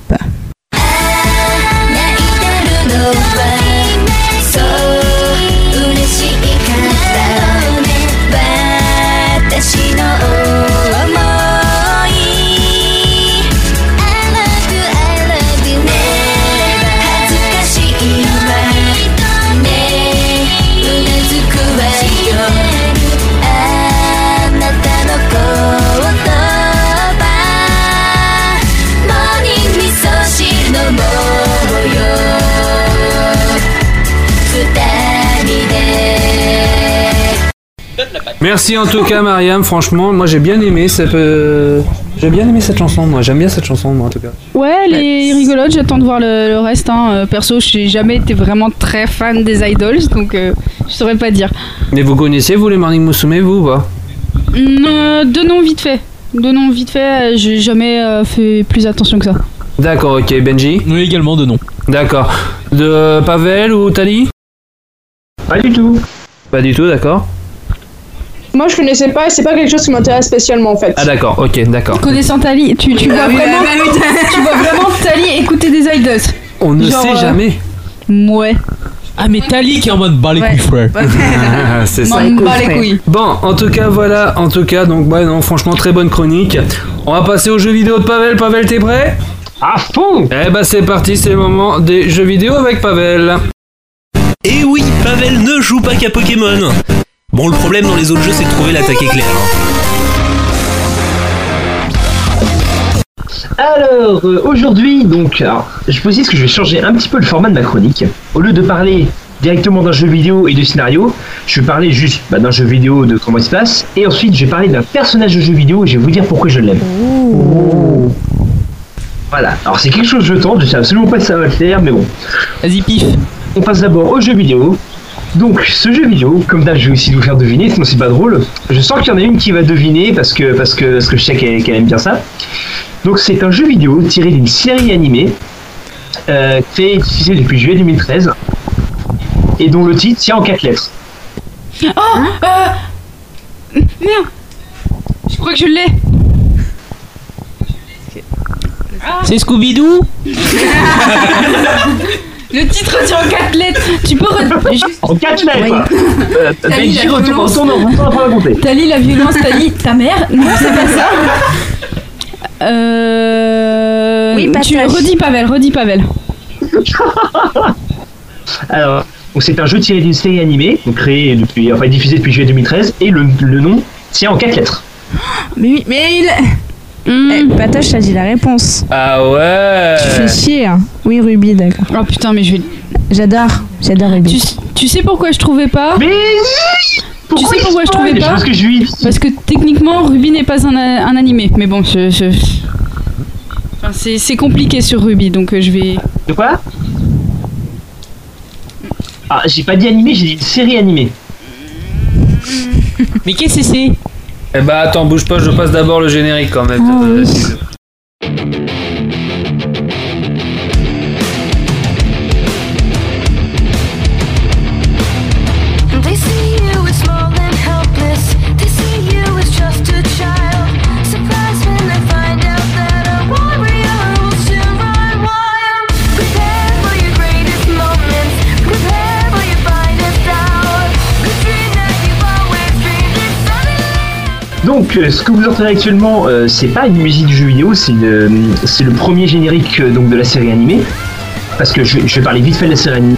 Merci en tout cas Mariam, franchement moi j'ai bien aimé cette, euh, j'ai bien aimé cette chanson moi, j'aime bien cette chanson moi en tout cas. Ouais, elle est rigolote, j'attends de voir le, le reste. Hein. Euh, Perso, j'ai jamais été vraiment très fan des idols, donc euh, je saurais pas dire. Mais vous connaissiez vous les Morning Musume vous ou pas? Euh, de nom vite fait. De nom vite fait, j'ai jamais euh, fait plus attention que ça. D'accord ok Benji? Oui, également de nom. D'accord. De Pavel ou Tali? Pas du tout. Pas du tout d'accord. Moi, je connaissais pas et c'est pas quelque chose qui m'intéresse spécialement en fait. Ah d'accord ok d'accord. Connaissant Tali, tu, tu vois oui, vraiment, bah oui, [LAUGHS] tu vois vraiment Tali écouter des idols. On ne Genre, sait euh, jamais. Ouais. Ah, mais Tali qui est en mode bah les couilles, frère. [LAUGHS] Ah, c'est ça. M'en bats les couilles. Bon, en tout cas, voilà, en tout cas, donc, ouais, non, franchement, très bonne chronique. On va passer aux jeux vidéo de Pavel. Pavel, t'es prêt? À fond Eh bah, c'est parti, c'est le moment des jeux vidéo avec Pavel. Et oui, Pavel ne joue pas qu'à Pokémon. Bon, le problème dans les autres jeux, c'est de trouver l'attaque éclair. hein. Alors, euh, aujourd'hui, donc, alors, je précise que je vais changer un petit peu le format de ma chronique. Au lieu de parler directement d'un jeu vidéo et de scénario, je vais parler juste bah, d'un jeu vidéo, de comment il se passe, et ensuite je vais parler d'un personnage de jeu vidéo et je vais vous dire pourquoi je l'aime. Voilà, alors c'est quelque chose que je tente, je sais absolument pas si ça va le faire, mais bon. Vas-y, pif. On passe d'abord au jeu vidéo. Donc, ce jeu vidéo, comme d'hab, je vais aussi vous faire deviner, sinon c'est pas drôle. Je sens qu'il y en a une qui va deviner parce que, parce que, parce que je sais qu'elle aime bien ça. Donc, c'est un jeu vidéo tiré d'une série animée euh, créée et diffusée depuis juillet 2013 et dont le titre tient en quatre lettres. Oh euh... Merde Je crois que je l'ai C'est Scooby-Doo [LAUGHS] Le titre tient en 4 lettres Tu peux re- juste... En 4 lettres. Euh, Tali, Benji la retourne violence. son nom, on va pas raconter. Tali, la violence, Tali, ta mère Non, c'est pas ça Euh... Oui, tu redis Pavel, redis Pavel. [LAUGHS] Alors, donc c'est un jeu tiré d'une série animée, donc créé depuis, enfin diffusé depuis juillet 2013, et le, le nom tient en 4 lettres. Mais oui, mais il. Eh, Patache, t'as dit la réponse. Ah ouais Tu fais chier. hein. Oui, Ruby, d'accord. Oh putain, mais je vais. J'adore, j'adore Ruby. Tu, tu sais pourquoi je trouvais pas Mais Tu sais pourquoi je trouvais pas Parce que je lui Parce que techniquement, Ruby n'est pas un, a- un animé. Mais bon, je. je- Enfin, c'est c'est compliqué sur Ruby, donc euh, je vais. De quoi Ah, j'ai pas dit animé, j'ai dit série animée. Mais qu'est-ce que c'est? Eh bah attends, bouge pas, je passe d'abord le générique quand même. Ah Euh, ce que vous entendez actuellement, euh, c'est pas une musique du jeu vidéo, euh, c'est le premier générique euh, donc de la série animée. Parce que je, vais parler vite fait de la série animée.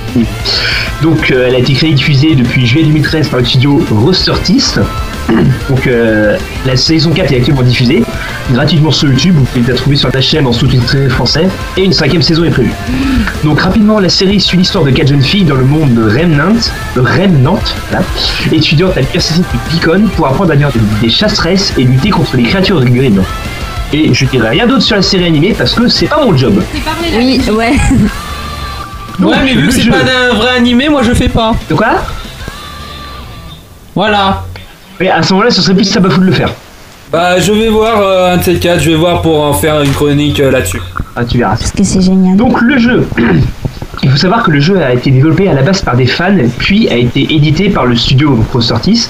Donc, elle a été créée et diffusée depuis juillet 2013 par le studio Rostertis. [COUGHS] Donc, euh, la saison 4 est actuellement diffusée gratuitement sur YouTube. Vous pouvez la trouver sur la chaîne en sous-titré français. Et une cinquième saison est prévue. Donc, rapidement, la série suit l'histoire de quatre jeunes filles dans le monde de Remnant, de Remnant, voilà, étudiantes à l'université de Beacon pour apprendre à devenir des, chasseresses et lutter contre les créatures de Grimm. Et je dirai rien d'autre sur la série animée parce que c'est pas mon job. Oui, ouais. [LAUGHS] Donc, Ouais, mais vu que c'est pas un vrai animé, moi je fais pas. De quoi? Voilà. Mais à ce moment-là, ce serait plus Sabafou de le faire. Bah je vais voir euh, un de ces quatre, je vais voir pour en faire une chronique euh, là-dessus. Ah, tu verras. Parce que c'est génial. Donc le jeu, [CLEARS THROAT] il faut savoir que le jeu a été développé à la base par des fans, puis a été édité par le studio ProSortis.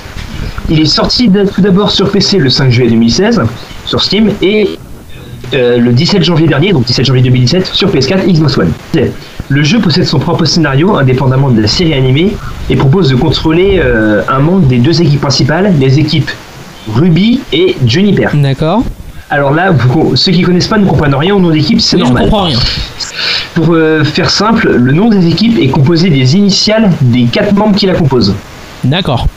Il est sorti tout d'abord sur PC le 5 juillet 2016 sur Steam et euh, le 17 janvier dernier, donc 17 janvier 2017, sur PS4 Xbox One. Le jeu possède son propre scénario indépendamment de la série animée et propose de contrôler euh, un monde des deux équipes principales, les équipes Ruby et Juniper. D'accord. Alors là, vous- ceux qui connaissent pas ne comprennent rien au nom d'équipe, c'est Oui, je normal. comprends rien. Pour euh, faire simple, le nom des équipes est composé des initiales des quatre membres qui la composent. D'accord.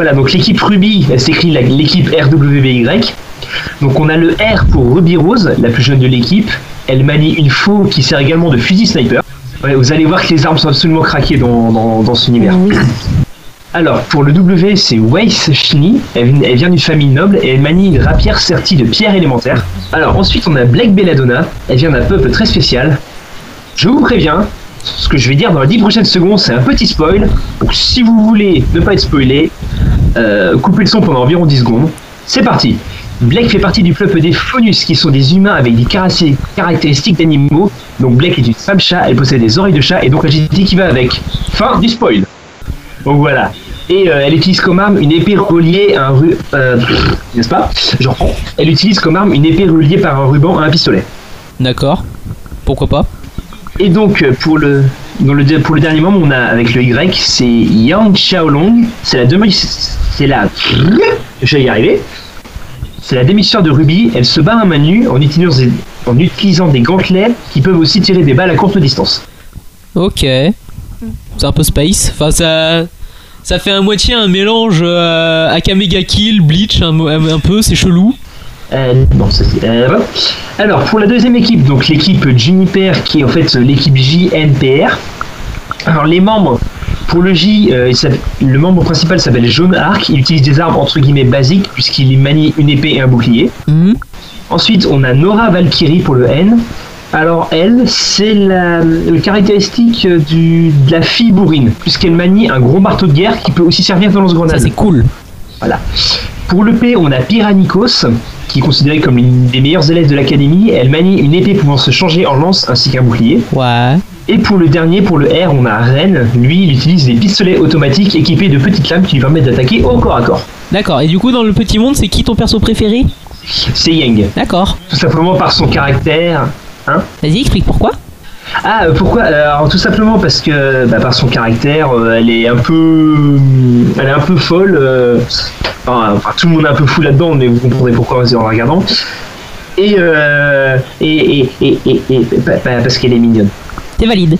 Voilà, donc l'équipe Ruby, elle s'écrit l'équipe RWBY. Donc on a le R pour Ruby Rose, la plus jeune de l'équipe. Elle manie une faux qui sert également de fusil sniper. Ouais, vous allez voir que les armes sont absolument craquées dans, dans, dans cet univers. Alors, pour le W, c'est Weiss Shini. Elle, vient- elle vient d'une famille noble et elle manie une rapière sertie de pierre élémentaire. Alors, ensuite, on a Black Belladonna. Elle vient d'un peuple très spécial. Je vous préviens, ce que je vais dire dans les 10 prochaines secondes, c'est un petit spoil. Donc, si vous voulez ne pas être spoilé, euh, coupez le son pendant environ 10 secondes. C'est parti. Black fait partie du peuple des Faunus, qui sont des humains avec des caractéristiques d'animaux. Donc Black est une femme chat, elle possède des oreilles de chat et donc l'agilité qui va avec. Fin du spoil. Donc voilà. Et euh, elle utilise comme arme une épée reliée à un ru... euh, N'est-ce pas? Je reprends. Elle utilise comme arme une épée reliée par un ruban à un pistolet. D'accord. Pourquoi pas? Et donc euh, pour le, le pour le dernier membre, on a avec le Y, c'est Yang Xiaolong. C'est la demi, c'est la, je vais y arriver. C'est la demi-sœur de Ruby. Elle se bat à main nue en utilisant, des- en utilisant des gantelets qui peuvent aussi tirer des balles à courte distance. Ok. C'est un peu space. Enfin, ça. Ça fait à moitié un mélange euh, Kill, Bleach, un, un peu, c'est chelou. Euh, bon, ça, c'est- euh, voilà. Alors pour la deuxième équipe, donc l'équipe Juniper qui est en fait l'équipe JNPR. Alors les membres, pour le J, euh, le membre principal s'appelle Jaune Arc. Il utilise des armes entre guillemets basiques puisqu'il manie une épée et un bouclier. Ensuite, on a Nora Valkyrie pour le N. Alors elle, c'est la, le caractéristique euh, du, de la fille bourrine, puisqu'elle manie un gros marteau de guerre qui peut aussi servir dans lance-grenade. Ça, c'est cool. Voilà. Pour le P, on a Pyranikos, qui est considérée comme l'une des meilleures élèves de l'académie. Elle manie une épée pouvant se changer en lance ainsi qu'un bouclier. Ouais. Et pour le dernier, pour le R, on a Ren. Lui, il utilise des pistolets automatiques équipés de petites lames qui lui permettent d'attaquer au corps à corps. D'accord, et du coup, dans le petit monde, c'est qui ton perso préféré? C'est Yang. D'accord. Tout simplement par son caractère. Hein Vas-y, explique pourquoi. Ah, euh, pourquoi? Alors, tout simplement parce que, bah, par son caractère, euh, elle est un peu, elle est un peu folle. euh, enfin, enfin, tout le monde est un peu fou là-dedans, mais vous comprendrez pourquoi en regardant. Et, euh, et, et, et, et, bah, bah, parce qu'elle est mignonne. T'es valide.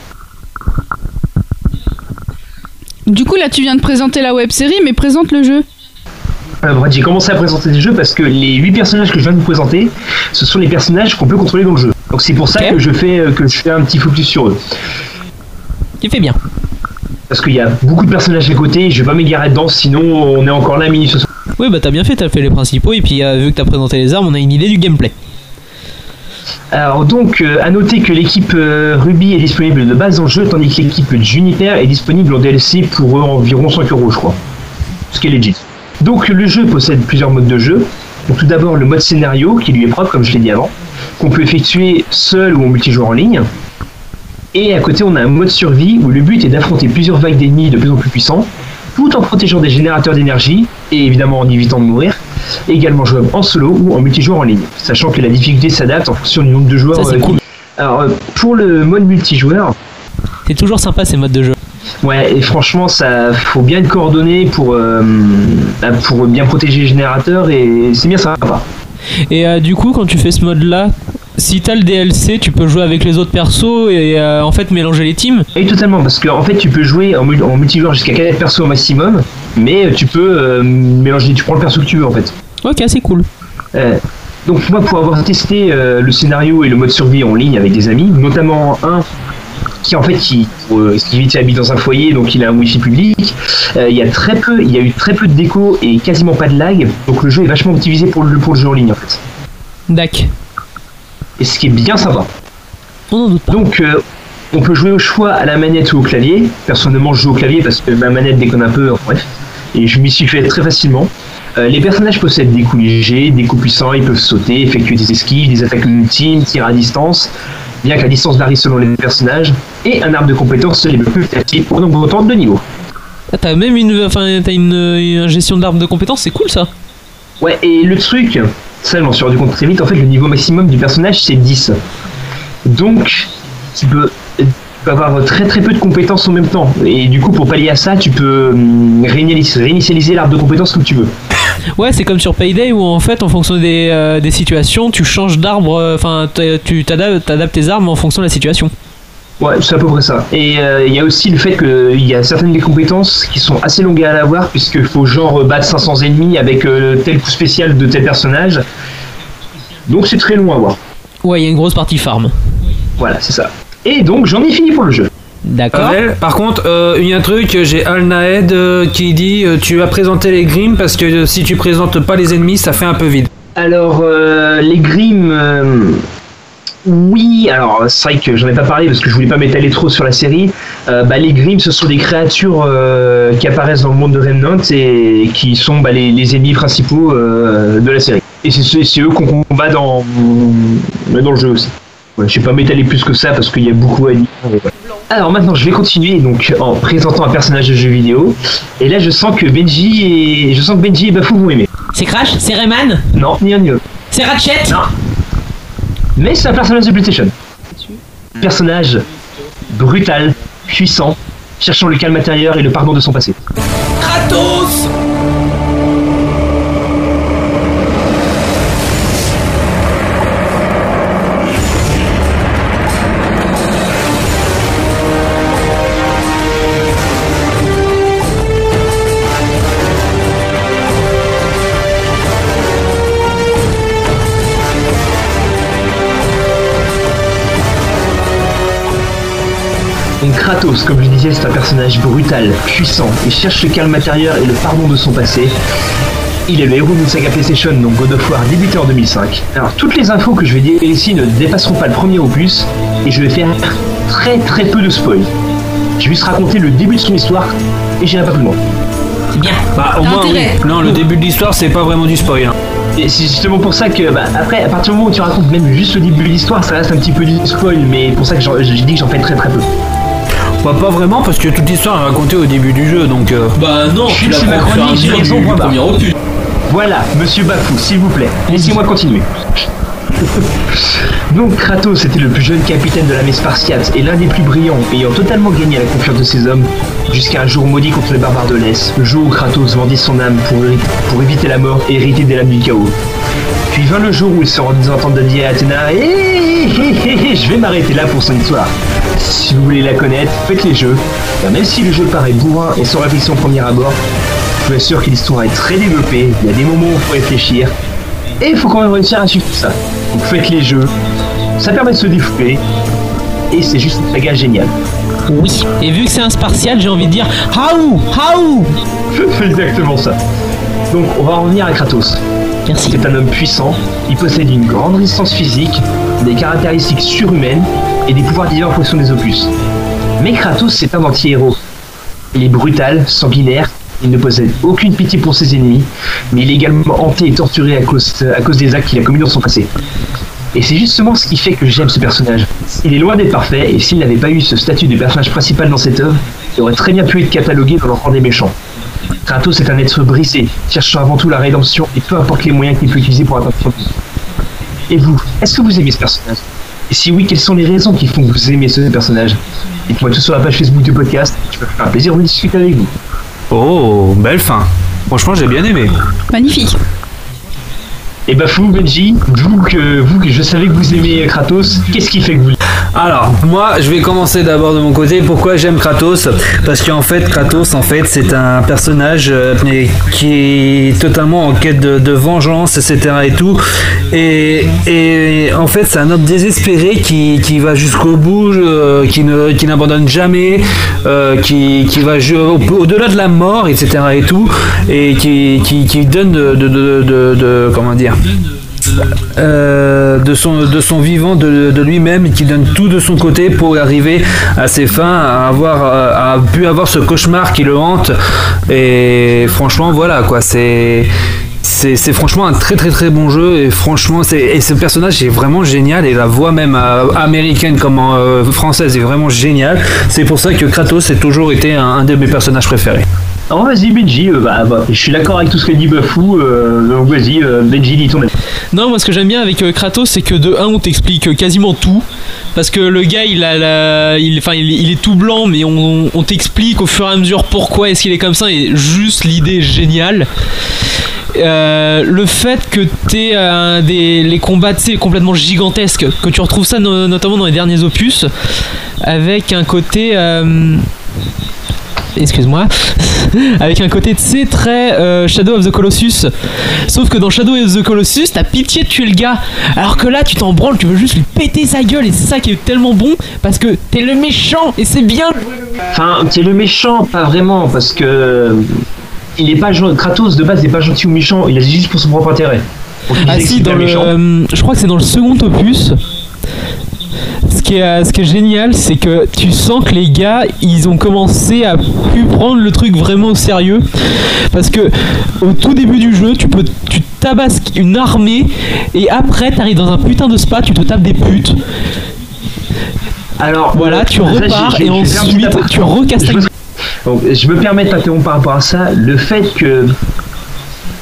Du coup, là, tu viens de présenter la web série, mais présente le jeu. Euh, Brad, j'ai commencé à présenter des jeux parce que les 8 personnages que je viens de vous présenter, ce sont les personnages qu'on peut contrôler dans le jeu. Donc c'est pour ça que je fais euh, que je fais un petit focus sur eux. Tu fais bien. Parce qu'il y a beaucoup de personnages à côté, je vais pas m'égarer dedans, sinon on est encore là à minuit ce soir. Oui, bah t'as bien fait, t'as fait les principaux, et puis euh, vu que t'as présenté les armes, on a une idée du gameplay. Alors donc, euh, à noter que l'équipe euh, Ruby est disponible de base le jeu, tandis que l'équipe Juniper est disponible en DLC pour environ 5 euros, je crois. Ce qui est legit. Donc le jeu possède plusieurs modes de jeu. Donc tout d'abord le mode scénario, qui lui est propre, comme je l'ai dit avant, qu'on peut effectuer seul ou en multijoueur en ligne. Et à côté, on a un mode survie où le but est d'affronter plusieurs vagues d'ennemis de plus en plus puissants, tout en protégeant des générateurs d'énergie et évidemment en évitant de mourir. Également jouable en solo ou en multijoueur en ligne, sachant que la difficulté s'adapte en fonction du nombre de joueurs. Ça, euh, cool. Alors euh, pour le mode multijoueur, C'est toujours sympa ces modes de jeu. Ouais, et franchement, ça faut bien être coordonné pour, euh, bah, pour bien protéger les générateurs et c'est bien sympa. Et euh, du coup, quand tu fais ce mode-là, si t'as le DLC, tu peux jouer avec les autres persos et euh, en fait mélanger les teams. Et totalement, parce qu'en fait, tu peux jouer en, mul- en multijoueur jusqu'à 4 persos au maximum, mais tu peux euh, mélanger, tu prends le perso que tu veux en fait. Ok, c'est cool. Euh, donc moi, pour avoir testé euh, le scénario et le mode survie en ligne avec des amis, notamment un qui en fait qui, euh, qui vit habite dans un foyer, donc il a un wifi public. euh, il y a très peu, il y a eu très peu de déco et quasiment pas de lag, donc le jeu est vachement optimisé pour le pour le jeu en ligne en fait. Dac. Et ce qui est bien sympa. Donc euh, on peut jouer au choix à la manette ou au clavier. Personnellement, je joue au clavier parce que ma manette déconne un peu, bref. Et je m'y suis fait très facilement. Euh, les personnages possèdent des coups légers, des coups puissants, ils peuvent sauter, effectuer des esquives, des attaques ultimes, tirer à distance, bien que la distance varie selon les personnages, et un arbre de compétences les plus tactiles pour nombre autant de niveaux. Ah, t'as même une, enfin, t'as une, une gestion d'armes de compétences, c'est cool ça. Ouais, et le truc, ça je m'en suis rendu compte très vite, en fait le niveau maximum du personnage c'est 10. Donc, tu peux, tu peux avoir très très peu de compétences en même temps. Et du coup, pour pallier à ça, tu peux hum, réinitialiser, l'arbre de compétences comme tu veux. [LAUGHS] Ouais, c'est comme sur Payday où en fait, en fonction des, euh, des situations, tu changes d'arbre, euh, enfin, tu t'adaptes tes armes en fonction de la situation. Ouais, c'est à peu près ça. Et euh, il y a aussi le fait qu'il y a certaines des compétences qui sont assez longues à avoir, puisqu'il faut genre battre 500 ennemis avec euh, tel coup spécial de tel personnage. Donc c'est très long à voir. Ouais, il y a une grosse partie farm. Voilà, c'est ça. Et donc j'en ai fini pour le jeu. D'accord. Par contre, euh, il y a un truc, j'ai Al Naed euh, qui dit euh, tu as présenté les grims parce que euh, si tu présentes pas les ennemis, ça fait un peu vide. Alors, euh, les Grimm, euh, oui, alors c'est vrai que j'en ai pas parlé parce que je voulais pas m'étaler trop sur la série. Euh, bah, les Grimm, ce sont des créatures euh, qui apparaissent dans le monde de Remnant et qui sont bah, les, les ennemis principaux euh, de la série. Et c'est eux qu'on combat dans, dans le jeu aussi. Ouais, je vais pas m'étaler plus que ça parce qu'il y a beaucoup à dire. Alors maintenant, je vais continuer donc en présentant un personnage de jeu vidéo. Et là, je sens que Benji et je sens que Benji et Bafou vont aimer. C'est Crash? C'est Rayman? Non, ni un ni l'autre. C'est Ratchet? Non. Mais c'est un personnage de PlayStation. Personnage brutal, puissant, cherchant le calme intérieur et le pardon de son passé. Kratos Kratos, comme je disais, c'est un personnage brutal, puissant, et cherche le calme intérieur et le pardon de son passé. Il est le héros d'une saga PlayStation, donc God of War, débuté en 2005. Alors, toutes les infos que je vais dire ici ne dépasseront pas le premier opus, et je vais faire très très peu de spoil. Je vais juste raconter le début de son histoire, et j'irai pas plus loin. bien. Bah, au moins, oui. Non, le début de l'histoire, c'est pas vraiment du spoil. hein. Et c'est justement pour ça que, bah, après, à partir du moment où tu racontes même juste le début de l'histoire, ça reste un petit peu du spoil, mais pour ça que j'ai dit que j'en fais très très peu. Bah, pas vraiment, parce que toute l'histoire est racontée au début du jeu, donc. euh, Bah non, Je suis du, du premier opus. Voilà, monsieur Bafou, s'il vous plaît, laissez-moi continuer. [LAUGHS] Donc Kratos était le plus jeune capitaine de l'armée spartiate et l'un des plus brillants, ayant totalement gagné la confiance de ses hommes, jusqu'à un jour maudit contre les barbares de l'Est, le jour où Kratos vendit son âme pour, pour éviter la mort et hériter des lames du chaos. Puis vint le jour où il se rendit entendre de dire à Athéna Hé, hé, hé, hé, je vais m'arrêter là pour son histoire. Si vous voulez la connaître, faites les jeux. Car même si le jeu paraît bourrin et sans réflexion au premier abord, je vous assure que l'histoire est très développée, il y a des moments où il faut réfléchir, et il faut quand même réussir à suivre tout ça. Donc faites les jeux, ça permet de se défouler, et c'est juste une saga géniale. Oui. Et vu que c'est un spartiate, j'ai envie de dire Haou Haou C'est exactement ça. Donc on va en revenir à Kratos. C'est un homme puissant, il possède une grande résistance physique, des caractéristiques surhumaines et des pouvoirs divins en fonction des opus. Mais Kratos c'est un anti-héros. Il est brutal, sanguinaire, il ne possède aucune pitié pour ses ennemis, mais il est également hanté et torturé à cause, des actes qu'il a commis dans son passé. Et c'est justement ce qui fait que j'aime ce personnage. Il est loin d'être parfait, et s'il n'avait pas eu ce statut de personnage principal dans cette œuvre, il aurait très bien pu être catalogué dans l'enfant des méchants. Kratos est un être brisé, cherchant avant tout la rédemption, et peu importe les moyens qu'il peut utiliser pour atteindre son but. Et vous, est-ce que vous aimez ce personnage? Et si oui, quelles sont les raisons qui font que vous aimez ce personnage? Dites-moi tout sur la page Facebook du podcast, je me ferai un plaisir de discuter avec vous. Oh, belle fin. Franchement, j'ai bien aimé. Magnifique. Et bah fou Benji, vous que, vous que je savais que vous aimez Kratos, qu'est-ce qui fait que vous Alors, moi, je vais commencer d'abord de mon côté. Pourquoi j'aime Kratos? Parce qu'en fait, Kratos, en fait, c'est un personnage euh, qui est totalement en quête de, vengeance, etc. et tout. Et, en fait, c'est un homme désespéré qui, va jusqu'au bout, euh, qui ne, qui n'abandonne jamais, euh, qui, qui va au-delà de la mort, etc. et tout, et qui, donne de- de- comment dire? Euh, de, son, vivant, de, lui-même, qui donne tout de son côté pour arriver à ses fins, à avoir à, à pu avoir ce cauchemar qui le hante. Et franchement, voilà quoi, c'est. C'est franchement un très très très bon jeu et franchement et ce personnage est vraiment génial et la voix même euh, américaine comme euh, française est vraiment géniale c'est pour ça que Kratos a toujours été un de mes personnages préférés Non, vas-y Benji, euh, bah, bah, je suis d'accord avec tout ce que dit Bafou, euh, donc vas-y euh, Benji, dis ton. Non, moi ce que j'aime bien avec euh, Kratos, c'est que de 1 on t'explique quasiment tout. Parce que le gars, il est tout blanc, mais on, t'explique au fur et à mesure pourquoi est-ce qu'il est comme ça, et juste l'idée géniale. Le fait que t'aies euh, des les combats complètement gigantesques, que tu retrouves ça no- notamment dans les derniers opus, avec un côté excuse-moi, [LAUGHS] avec un côté, sais, très euh, Shadow of the Colossus. Sauf que dans Shadow of the Colossus, t'as pitié de tuer le gars. Alors que là, tu t'en branles, tu veux juste lui péter sa gueule. Et c'est ça qui est tellement bon, parce que t'es le méchant, et c'est bien. Enfin, c'est le méchant, pas vraiment, parce que il est pas Kratos de base n'est pas gentil ou méchant, il agit juste pour son propre intérêt. Ah si, dans le, méchant. euh, je crois que c'est dans le second opus. Ce qui, est, euh, ce qui est génial, c'est que tu sens que les gars, ils ont commencé à plus prendre le truc vraiment au sérieux. Parce que au tout début du jeu, tu peux, tu tabasques une armée et après, t'arrives dans un putain de spa, tu te tapes des putes. Alors voilà, tu ça, repars et ensuite tu recasses je me permets de t'interrompre par rapport à ça. Le fait que.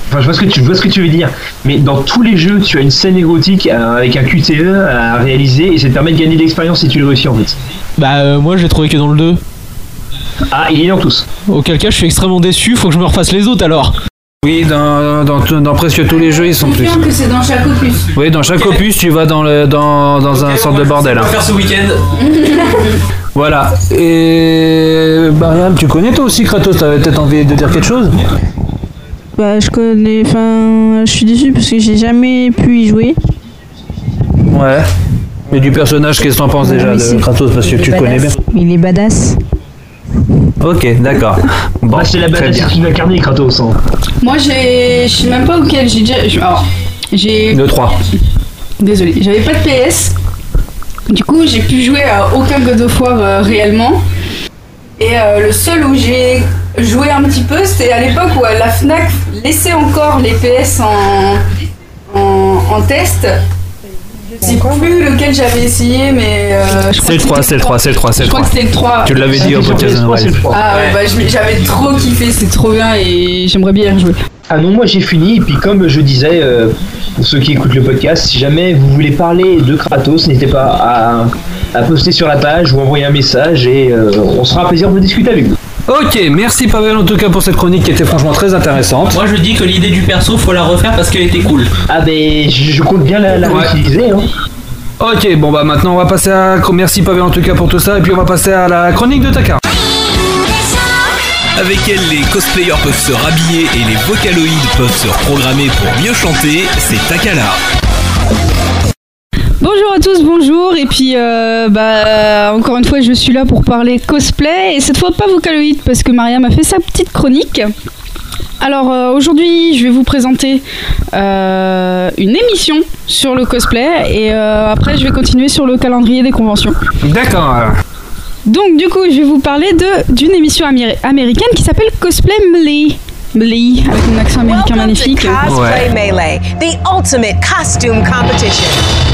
Enfin, je vois, ce que tu, je vois ce que tu veux dire. Mais dans tous les jeux, tu as une scène érotique euh, avec un QTE à réaliser et ça te permet de gagner de l'expérience si tu le réussis en fait. Bah, euh, moi, j'ai trouvé que dans le 2. Ah, il est dans tous. Auquel cas, je suis extrêmement déçu, faut que je me refasse les autres alors. Oui, dans, dans, dans presque tous les jeux, ils sont plus. Confirme que c'est dans chaque opus. Oui, dans chaque opus, tu vas dans, le, dans, dans un sorte de bordel. hein. faire ce week-end. [LAUGHS] Voilà. Et Mariam, tu connais toi aussi Kratos? T'avais peut-être envie de dire quelque chose? Bah, je connais. Enfin, je suis déçu parce que j'ai jamais pu y jouer. Ouais. Mais du personnage, qu'est-ce que t'en penses déjà Oui, de Kratos Parce que tu le connais bien. Il est badass. Ok, d'accord. Bon, Bah, c'est la très badass bien. qui incarné Kratos. hein. Moi, j'ai. Je sais même pas auquel j'ai déjà. je- Alors, j'ai. Le 3. Désolé, j'avais pas de PS. Du coup, j'ai pu jouer à aucun God of War euh, réellement. Et euh, le seul où j'ai joué un petit peu. C'était à l'époque où euh, la Fnac laissait encore les PS en, en, en test. Je sais plus lequel j'avais essayé, mais. euh, je crois C'est le que 3, c'était c'est le 3, c'est le 3, c'est Je le crois 3. que c'était le 3. Tu l'avais dit au podcast de Noël. Ah ouais, bah, je- j'avais trop kiffé, c'était trop bien et j'aimerais bien y rejouer. Ah non, moi j'ai fini, et puis comme je disais, euh, pour ceux qui écoutent le podcast, si jamais vous voulez parler de Kratos, n'hésitez pas à, à poster sur la page ou envoyer un message, et euh, on sera un plaisir de discuter avec vous. Ok, merci Pavel en tout cas pour cette chronique qui était franchement très intéressante. Moi je dis que l'idée du perso faut la refaire parce qu'elle était cool. Ah ben je, je compte bien la, la Ouais. réutiliser. Hein. Ok, bon bah maintenant on va passer à... Merci Pavel en tout cas pour tout ça, et puis on va passer à la chronique de Takar. Avec elle, les cosplayers peuvent se rhabiller et les vocaloïdes peuvent se reprogrammer pour mieux chanter, c'est Takala. Bonjour à tous, bonjour. Et puis, euh, bah, encore une fois, je suis là pour parler cosplay. Et cette fois, pas Vocaloid, parce que Maria m'a fait sa petite chronique. Alors, euh, aujourd'hui, je vais vous présenter euh, une émission sur le cosplay. Et euh, après, je vais continuer sur le calendrier des conventions. D'accord. Donc, du coup, je vais vous parler de- d'une émission améri- américaine qui s'appelle Cosplay Melee. Melee, avec mon accent américain magnifique. Cosplay Melee, the ultimate costume competition.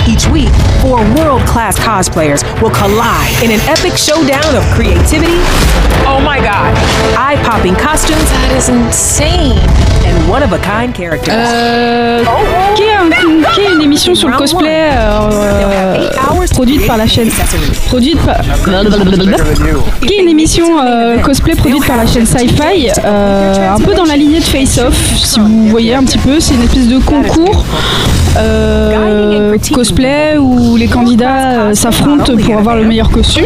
Each week, four world class cosplayers will collide in an epic showdown of creativity. Oh my god, eye popping costumes. That is insane. And one of a kind characters. Euh, qui, est une émission sur le cosplay euh, produite par la chaîne produite par une émission euh, cosplay produite par la chaîne Sci-Fi un peu dans la lignée de Face Off si vous voyez un petit peu c'est une espèce de concours cosplay où les candidats s'affrontent pour avoir le meilleur costume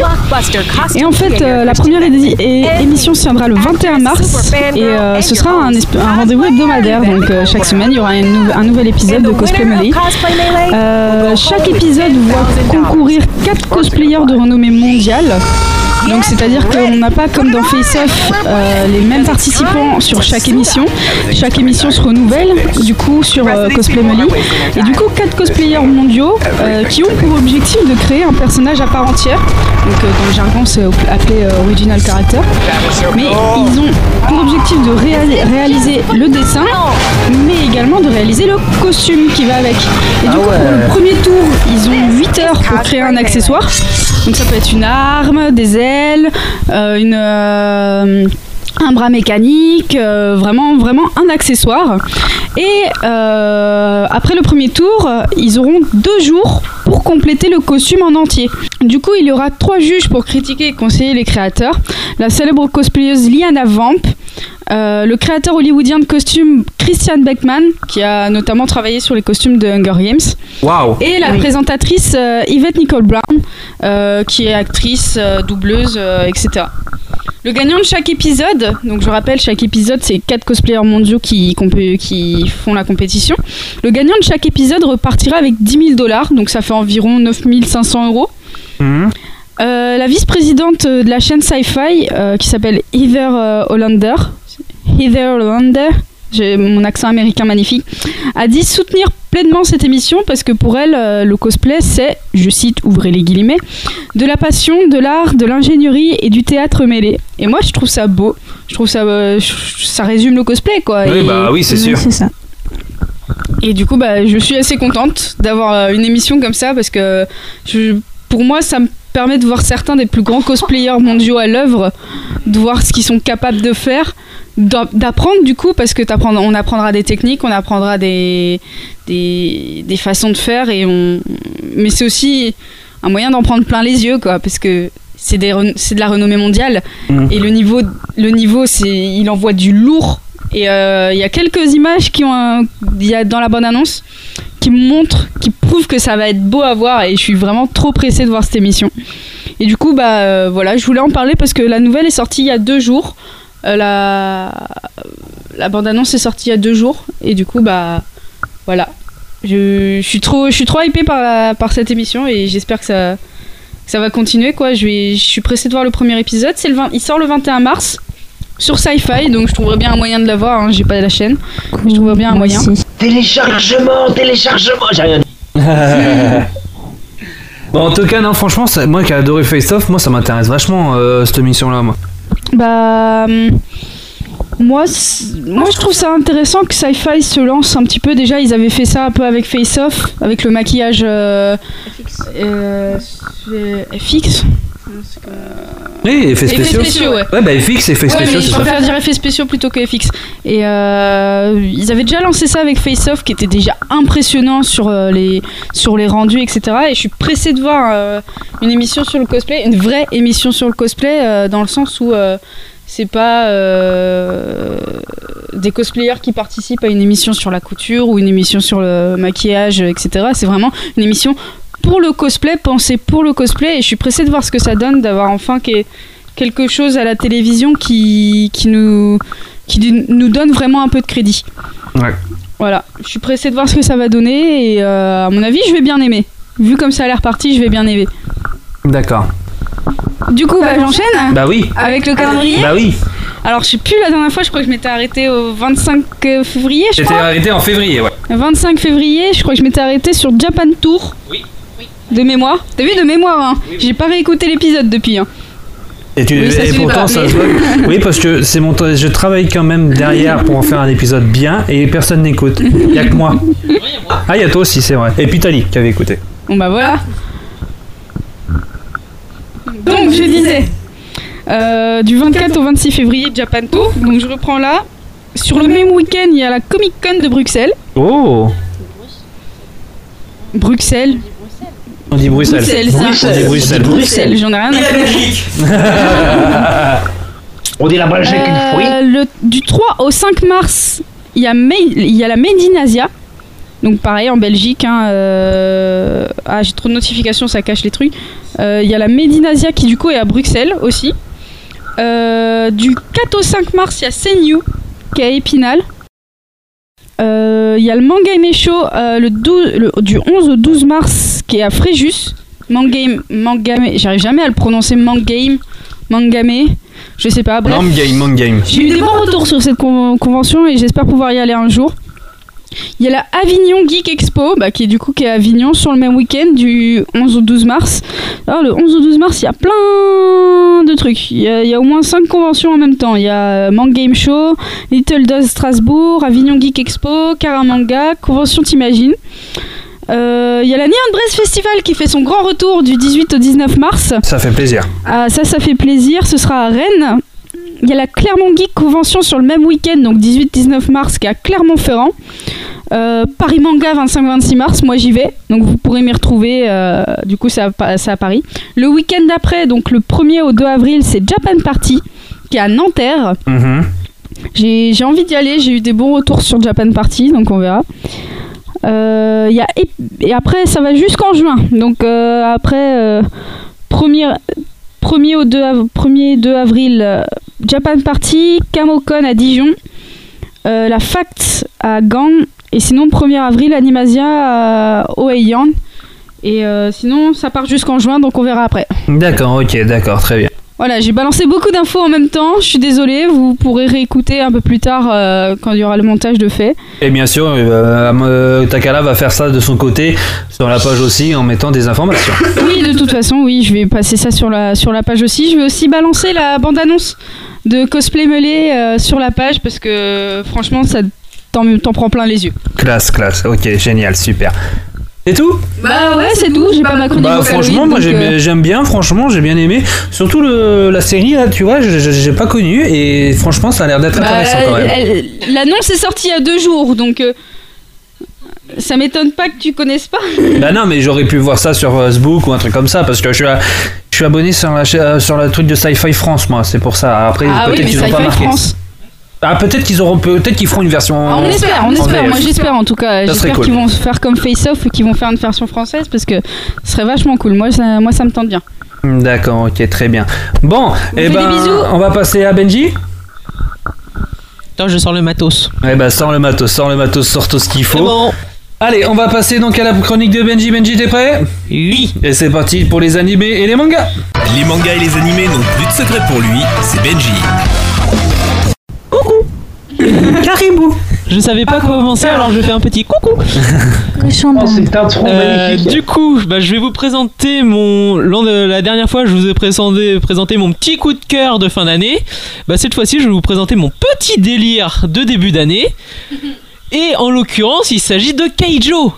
et en fait la première émission se tiendra le 21 mars et ce sera un rendez-vous hebdomadaire donc euh, chaque semaine il y aura un, nou- un nouvel épisode de Cosplay Melee euh, chaque épisode voit concourir 4 cosplayers de renommée mondiale. Donc c'est-à-dire qu'on n'a pas comme dans Face Off euh, les mêmes participants sur chaque émission. Chaque émission se renouvelle du coup sur euh, Cosplay Melee. Et du coup quatre cosplayers mondiaux euh, qui ont pour objectif de créer un personnage à part entière. Donc euh, dans le jargon c'est appelé euh, Original Character. Mais ils ont pour objectif de réa- réaliser le dessin, mais également de réaliser le costume qui va avec. Et du coup, pour le premier tour, ils ont 8 heures pour créer un accessoire. Donc ça peut être une arme, des ailes, euh, euh, un bras mécanique, euh, vraiment, vraiment un accessoire. Et après le premier tour, ils auront deux jours pour compléter le costume en entier. Du coup, il y aura trois juges pour critiquer et conseiller les créateurs. La célèbre cosplayeuse Liana Vamp, euh, le créateur hollywoodien de costumes Christian Beckman, qui a notamment travaillé sur les costumes de Hunger Games. Waouh Et la présentatrice euh, Yvette Nicole Brown, euh, qui est actrice, euh, doubleuse, euh, etc. Le gagnant de chaque épisode, donc je rappelle, chaque épisode, c'est quatre cosplayers mondiaux qui font la compétition. Le gagnant de chaque épisode repartira avec 10 000 dollars, donc ça fait environ 9 500 euros. Mhm. Euh, la vice-présidente de la chaîne Sci-Fi, euh, qui s'appelle Heather euh, Hollander, Heather Hollander, j'ai mon accent américain magnifique, a dit soutenir pleinement cette émission parce que pour elle, le cosplay, c'est, je cite, ouvrez les guillemets, de la passion, de l'art, de l'ingénierie et du théâtre mêlé. Et moi, je trouve ça beau. Je trouve ça, ça résume le cosplay, quoi. Oui, Et- bah oui, c'est sûr. C'est ça. Et du coup, bah, je suis assez contente d'avoir euh, une émission comme ça parce que je- pour moi, ça me permet de voir certains des plus grands cosplayers mondiaux à l'œuvre, de voir ce qu'ils sont capables de faire, d'a- d'apprendre du coup, parce que on apprendra des techniques, on apprendra des, des, des façons de faire, et on... mais c'est aussi un moyen d'en prendre plein les yeux, quoi, parce que c'est de la renommée mondiale, Mhm. et le niveau, le niveau il envoie du lourd. Et euh, il y a quelques images qui ont un- y a dans la bande annonce qui montrent, qui prouvent que ça va être beau à voir et je suis vraiment trop pressée de voir cette émission. Et du coup, bah euh, voilà, je voulais en parler parce que la nouvelle est sortie il y a deux jours. Euh, la la bande annonce est sortie il y a deux jours et du coup, bah voilà, je, suis trop, je suis trop hypée par la- par cette émission et j'espère que ça ça va continuer quoi. Je je suis pressée de voir le premier épisode. Le 20 il sort le 21 mars sur Sci-Fi, donc je trouverais bien un moyen de la voir. hein, J'ai pas la chaîne, je trouverais bien un moyen. Téléchargement, téléchargement, j'ai rien dit. [LAUGHS] Bon, en tout cas, non, franchement, ça- moi qui ai adoré Face Off, moi ça m'intéresse vachement euh, cette émission-là, moi. Bah, hum, Moi, moi, je trouve ça intéressant que Sci-Fi se lance un petit peu. Déjà, ils avaient fait ça un peu avec Face Off, avec le maquillage euh, euh, FX. Oui, effets spéciaux. ouais. bah FX, effets Ouais, spéciaux, je préfère dire effets spéciaux plutôt que FX. Et euh, ils avaient déjà lancé ça avec Face Off, qui était déjà impressionnant sur euh, les sur les rendus, etc. Et je suis pressée de voir euh, une émission sur le cosplay, une vraie émission sur le cosplay, euh, dans le sens où euh, c'est pas euh, des cosplayers qui participent à une émission sur la couture ou une émission sur le maquillage, etc. C'est vraiment une émission pour le cosplay, pensée pour le cosplay. Et je suis pressée de voir ce que ça donne, d'avoir enfin que- quelque chose à la télévision qui, qui, nous, qui du- nous donne vraiment un peu de crédit. Ouais. Voilà, je suis pressée de voir ce que ça va donner et euh, à mon avis, je vais bien aimer. Vu comme ça a l'air parti, je vais bien aimer. D'accord. Du coup, bah, j'enchaîne Bah oui. Avec le calendrier Bah oui. Alors, je sais plus la dernière fois, je crois que je m'étais arrêtée au 25 février, je J'étais arrêté en février, ouais. 25 février, je crois que je m'étais arrêtée sur Japan Tour. Oui. De mémoire. T'as vu, de mémoire, hein J'ai pas réécouté l'épisode depuis. Hein. Et, tu, Oui, ça et pourtant, pas, ça mais- se voit. [LAUGHS] Oui, parce que c'est mon je travaille quand même derrière pour en faire un épisode bien et personne n'écoute. Il y a que moi. Ah, il y a toi aussi, c'est vrai. Et puis Tali qui avait écouté. Bon bah voilà. Donc je disais, euh, du 24 au 26 février, Japan Tour. Donc je reprends là. Sur le même week-end, il y a la Comic Con de Bruxelles. Oh Bruxelles. On dit Bruxelles. Bruxelles, ça. On dit Bruxelles. Bruxelles, j'en ai rien à faire. [LAUGHS] On dit la Belgique une fruit. Euh, le, du 3 au 5 mars, il y, a Made- il y a la Made in Asia. Donc pareil en Belgique. hein, euh, Ah, j'ai trop de notifications, ça cache les trucs. Euh, Il y a la Made in Asia qui du coup est à Bruxelles aussi. Euh, du 4 au 5 mars, il y a Senyu qui est à Épinal. Euh, Il y a le Mangame Show euh, le 12 le- du 11 au 12 mars qui est à Fréjus. Mangame, Mangame, j'arrive jamais à le prononcer Mangame, Mangame, je sais pas, bref. Mang game, mang game. J'ai eu des bons retours sur cette con- convention et j'espère pouvoir y aller un jour. Il y a la Avignon Geek Expo, bah, qui est du coup qui est à Avignon sur le même week-end du 11 au 12 mars. Alors le 11 au 12 mars, il y a plein de trucs. Il y a, il y a au moins 5 conventions en même temps. Il y a euh, Mang Game Show, Little Dust Strasbourg, Avignon Geek Expo, Caramanga, Convention T'imagines. Euh, Il y a la Neon Brest Festival qui fait son grand retour du 18 au 19 mars. Ça fait plaisir. Ah, ça, ça fait plaisir. Ce sera à Rennes. Il y a la Clermont Geek Convention sur le même week-end, donc 18-19 mars, qui est à Clermont-Ferrand. Euh, Paris Manga 25-26 mars, moi j'y vais, donc vous pourrez m'y retrouver. euh, du coup, c'est à, Paris. Le week-end d'après, donc le 1er au 2 avril, c'est Japan Party, qui est à Nanterre. Mhm. J'ai envie d'y aller, j'ai eu des bons retours sur Japan Party, donc on verra. Euh, il y a, et, et après, ça va jusqu'en juin. Donc euh, après, euh, premier, 1er au 2, av- 1er 2 avril, Japan Party, Camocon à Dijon, euh, la Fact à Gand, et sinon 1er avril, Animasia à Oeian. Et euh, sinon, ça part jusqu'en juin, donc on verra après. D'accord, ok, d'accord, très bien. Voilà, j'ai balancé beaucoup d'infos en même temps. Je suis désolée, vous pourrez réécouter un peu plus tard euh, quand il y aura le montage de fait. Et bien sûr, euh, Takala va faire ça de son côté, sur la page aussi, en mettant des informations. Oui, de toute façon, oui, je vais passer ça sur la, sur la page aussi. Je vais aussi balancer la bande-annonce de Cosplay Mêlé euh, sur la page parce que franchement, ça t'en prend plein les yeux. Classe, classe, ok, génial, super. C'est tout? Bah ouais, c'est tout, j'ai pas ma chronique Bah franchement, moi j'aime euh, j'aime bien, franchement, j'ai bien aimé. Surtout le, la série là, tu vois, j'ai pas connu et franchement, ça a l'air d'être bah, intéressant quand même. L'annonce est sortie il y a deux jours, donc euh, ça m'étonne pas que tu connaisses pas. [LAUGHS] Bah non, mais j'aurais pu voir ça sur Facebook ou un truc comme ça parce que je suis, à- je suis abonné sur la, cha- sur le truc de Sci-Fi France, moi, c'est pour ça. Après, Ah oui, peut-être mais qu'ils ont pas Sci-Fi marqué. France. Ah, peut-être qu'ils auront, peut-être qu'ils feront une version. Ah, on espère, on espère. Moi j'espère en tout cas. J'espère cool. qu'ils vont faire comme Face Off et qu'ils vont faire une version française parce que ce serait vachement cool. Moi ça, moi, ça me tente bien. D'accord, ok, très bien. Bon, et fait ben, on va passer à Benji. Attends, je sors le matos. Eh ben, sors le matos, sors le matos, sors tout ce qu'il faut. C'est bon. Allez, on va passer donc à la chronique de Benji. Benji, t'es prêt? Oui. Et c'est parti pour les animés et les mangas. Les mangas et les animés n'ont plus de secret pour lui, c'est Benji. Caribou. [LAUGHS] Je savais pas comment commencer, alors je fais un petit coucou. [LAUGHS] Oh, c'est un tronc Euh, magnifique. du coup, bah, je vais vous présenter mon. Lors de la dernière fois, je vous ai présenté, présenté mon petit coup de cœur de fin d'année. Bah, cette fois-ci, je vais vous présenter mon petit délire de début d'année. Et en l'occurrence, il s'agit de Keijo.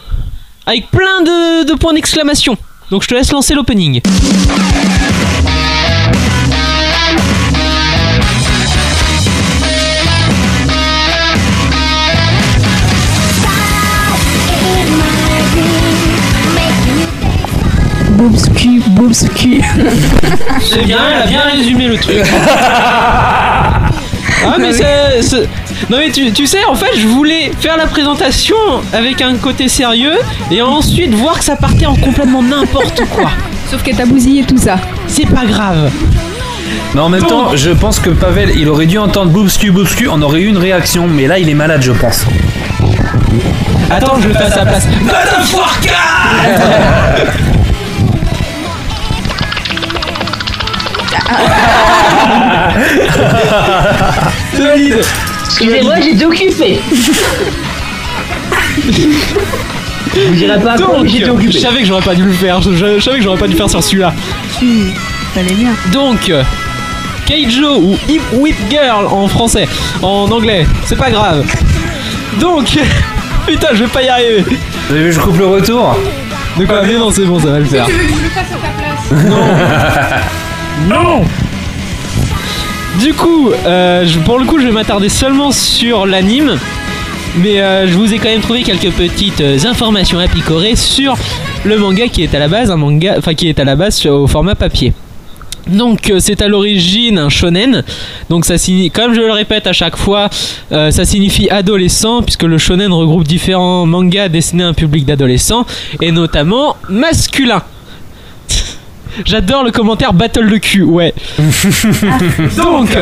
Avec plein de, de points d'exclamation. Donc je te laisse lancer l'opening. Boobscu, boobscu. [LAUGHS] C'est bien, elle a bien résumé le truc. [LAUGHS] Ah mais Non mais tu, tu sais, en fait, je voulais faire la présentation avec un côté sérieux et ensuite voir que ça partait en complètement n'importe [LAUGHS] quoi. Sauf que t'as bousillé tout ça. C'est pas grave. Mais en même temps, je pense que Pavel, il aurait dû entendre boobscu, boobscu, on aurait eu une réaction, mais là, il est malade, je pense. Attends, je le fais à sa place. C'est [LAUGHS] valide. Excusez-moi, j'étais occupé. Vous direz pas Donc, quoi, mais j'étais je occupé. savais que j'aurais pas dû le faire. Je, je- je savais que j'aurais pas dû faire sur celui-là. Fallait bien. Donc, euh, Keijo ou Hip Whip Girl en français, en anglais, c'est pas grave. Donc, [LAUGHS] putain, je vais pas y arriver. Vous avez vu, je coupe le retour De quoi? Mais non, c'est bon, ça va le faire. veux que je le fasse à ta place [LAUGHS] Non Du coup, euh, pour le coup, je vais m'attarder seulement sur l'anime. Mais euh, je vous ai quand même trouvé quelques petites euh, informations à picorer sur le manga qui est à la base un manga, enfin qui est à la base au format papier. Donc c'est à l'origine un shonen. Donc ça signifie, comme je le répète à chaque fois, ça signifie adolescent puisque le shonen regroupe différents mangas destinés à un public d'adolescents et notamment masculin. J'adore le commentaire battle de cul, ouais. [LAUGHS] Donc,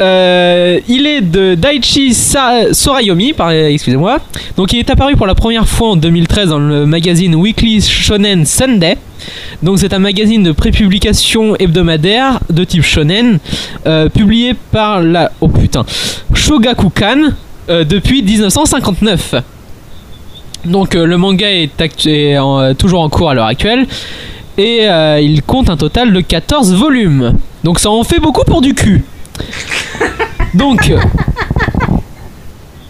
euh, il est de Daichi Sa- Sorayomi, par- excusez-moi. Donc, il est apparu pour la première fois en 2013 dans le magazine Weekly Shonen Sunday. Donc, c'est un magazine de prépublication hebdomadaire de type shonen, euh, publié par la oh putain Shogakukan euh, depuis 1959. Donc, le manga est, actu- est en- toujours en cours à l'heure actuelle et euh, il compte un total de 14 volumes. Donc ça en fait beaucoup pour du cul. Donc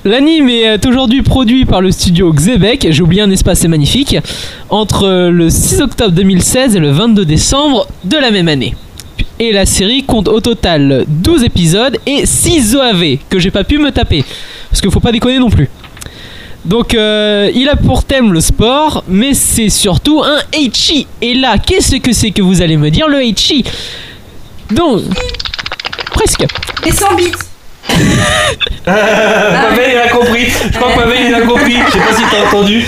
l'anime est euh, aujourd'hui produit par le studio Xebec, j'ai oublié un espace c'est magnifique, entre euh, le 6 octobre 2016 et le 22 décembre de la même année. Et la série compte au total 12 épisodes et 6 OAV que j'ai pas pu me taper. Parce qu'il faut pas déconner non plus. Donc euh, il a pour thème le sport, mais c'est surtout un Heichi. Et là, qu'est-ce que c'est que vous allez me dire le Heichi Donc, presque. Et 100 bits. [LAUGHS] Pavel, il a compris. Je crois que Pavel, il a compris. Je sais pas si t'as entendu.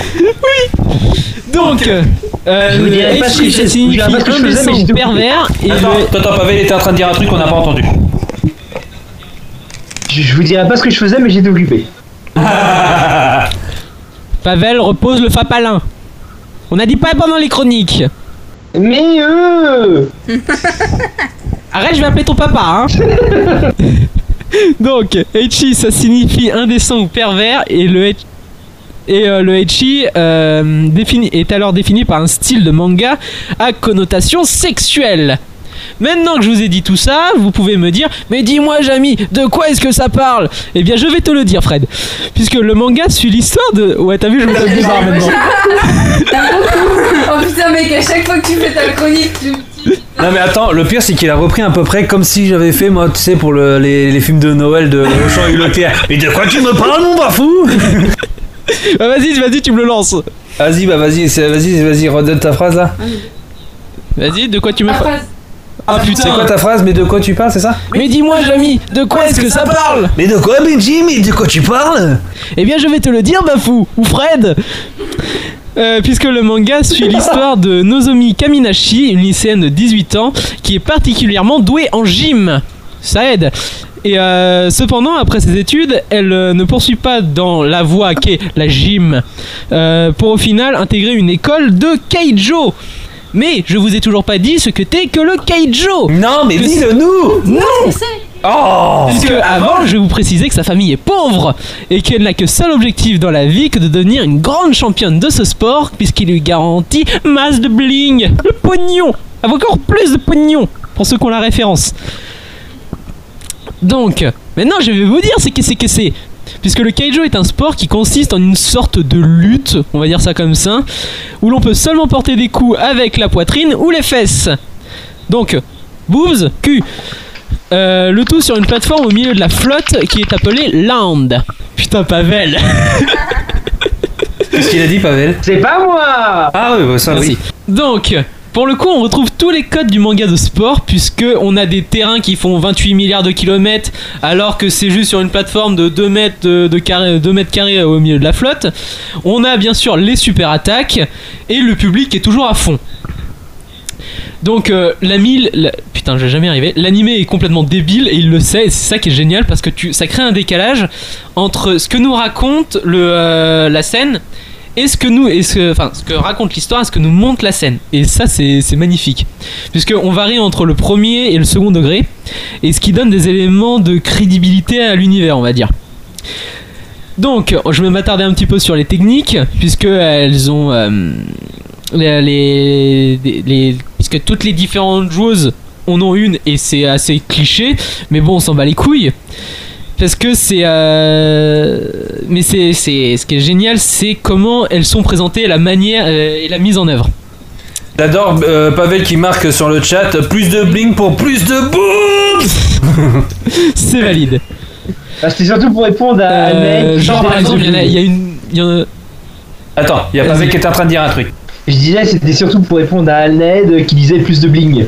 Donc, euh, Je vous pas ce que Heichi, je- ça signifie ou tout pervers. Et Attends, le- attends, Pavel était en train de dire un truc qu'on n'a pas entendu. Je, je vous dirai pas ce que je faisais, mais j'étais occupé. [LAUGHS] Pavel repose le fapalin. On a dit pas pendant les chroniques. Mais euh [LAUGHS] Arrête, je vais appeler ton papa, hein. [LAUGHS] Donc, Heichi, ça signifie indécent ou pervers, et le Hei- et euh, le Heichi euh, défini- est alors défini par un style de manga à connotation sexuelle. Maintenant que je vous ai dit tout ça, vous pouvez me dire, mais dis-moi, Jamy, de quoi est-ce que ça parle? Eh bien, je vais te le dire, Fred. Puisque le manga suit l'histoire de. Ouais, t'as vu, je me fais bizarre maintenant. [LAUGHS] oh putain, mec, à chaque fois que tu fais ta chronique, tu. Non mais attends, le pire c'est qu'il a repris à peu près comme si j'avais fait moi, tu sais, pour le- les, les films de Noël de Auchan [LAUGHS] et. Mais de quoi tu me parles mon bafou? Bah, vas-y, vas-y, tu me le lances. Vas-y, bah vas-y, vas-y, vas-y, redonne ta phrase là. Vas-y, de quoi tu me parles? Ah putain C'est quoi ta phrase Mais de quoi tu parles, c'est ça Mais dis-moi, Jamy, de quoi est-ce que ça parle Mais de quoi Benji Mais de quoi tu parles Eh bien, je vais te le dire, Bafou, ou Fred Euh, puisque le manga suit [LAUGHS] l'histoire de Nozomi Kaminashi, une lycéenne de 18 ans qui est particulièrement douée en gym. Ça aide. Et euh, cependant, après ses études, elle euh, ne poursuit pas dans la voie qu'est la gym, pour au final intégrer une école de Keijo. Mais je vous ai toujours pas dit ce que t'es que le Keijo. Non, mais dis-le nous Non Oh Parce que avant, je vais vous préciser que sa famille est pauvre et qu'elle n'a que seul objectif dans la vie que de devenir une grande championne de ce sport puisqu'il lui garantit masse de bling, le pognon, avec encore plus de pognon pour ceux qui ont la référence. Donc, maintenant je vais vous dire ce que c'est que c'est. Puisque le keijo est un sport qui consiste en une sorte de lutte, on va dire ça comme ça, où l'on peut seulement porter des coups avec la poitrine ou les fesses. Donc, boobs, cul. Euh, le tout sur une plateforme au milieu de la flotte qui est appelée land. Putain, Pavel. Qu'est-ce qu'il a dit, Pavel? C'est pas moi Ah oui, bah ça Merci. oui. Donc, pour le coup, on retrouve tous les codes du manga de sport, puisque on a des terrains qui font 28 milliards de kilomètres, alors que c'est juste sur une plateforme de 2 mètres, de, de carré, 2 mètres carrés au milieu de la flotte. On a bien sûr les super attaques, et le public est toujours à fond. Donc euh, la mille, putain, je jamais arriver. L'animé est complètement débile et il le sait. Et c'est ça qui est génial parce que ça crée un décalage entre ce que nous raconte euh, la scène et ce que nous, et ce, enfin, ce que raconte l'histoire et ce que nous montre la scène? Et ça, c'est magnifique, puisque on varie entre le premier et le second degré, et ce qui donne des éléments de crédibilité à l'univers, on va dire. Donc, je vais m'attarder un petit peu sur les techniques, puisque elles ont euh, les- les- puisque toutes les différentes joueuses en ont une et c'est assez cliché, mais bon, on s'en bat les couilles. Parce que c'est. euh, Mais c'est, c'est. Ce qui est génial, c'est comment elles sont présentées, la manière euh, et la mise en œuvre. J'adore euh, Pavel qui marque sur le chat plus de bling pour plus de boobs [LAUGHS] C'est valide. Ah, C'était surtout pour répondre à Euh, genre, par exemple, il y, en a- plus de il y a une. il y en a- Attends, il y a Pavel qui est en train de dire un truc. Je disais, c'était surtout pour répondre à Ned qui disait plus de bling.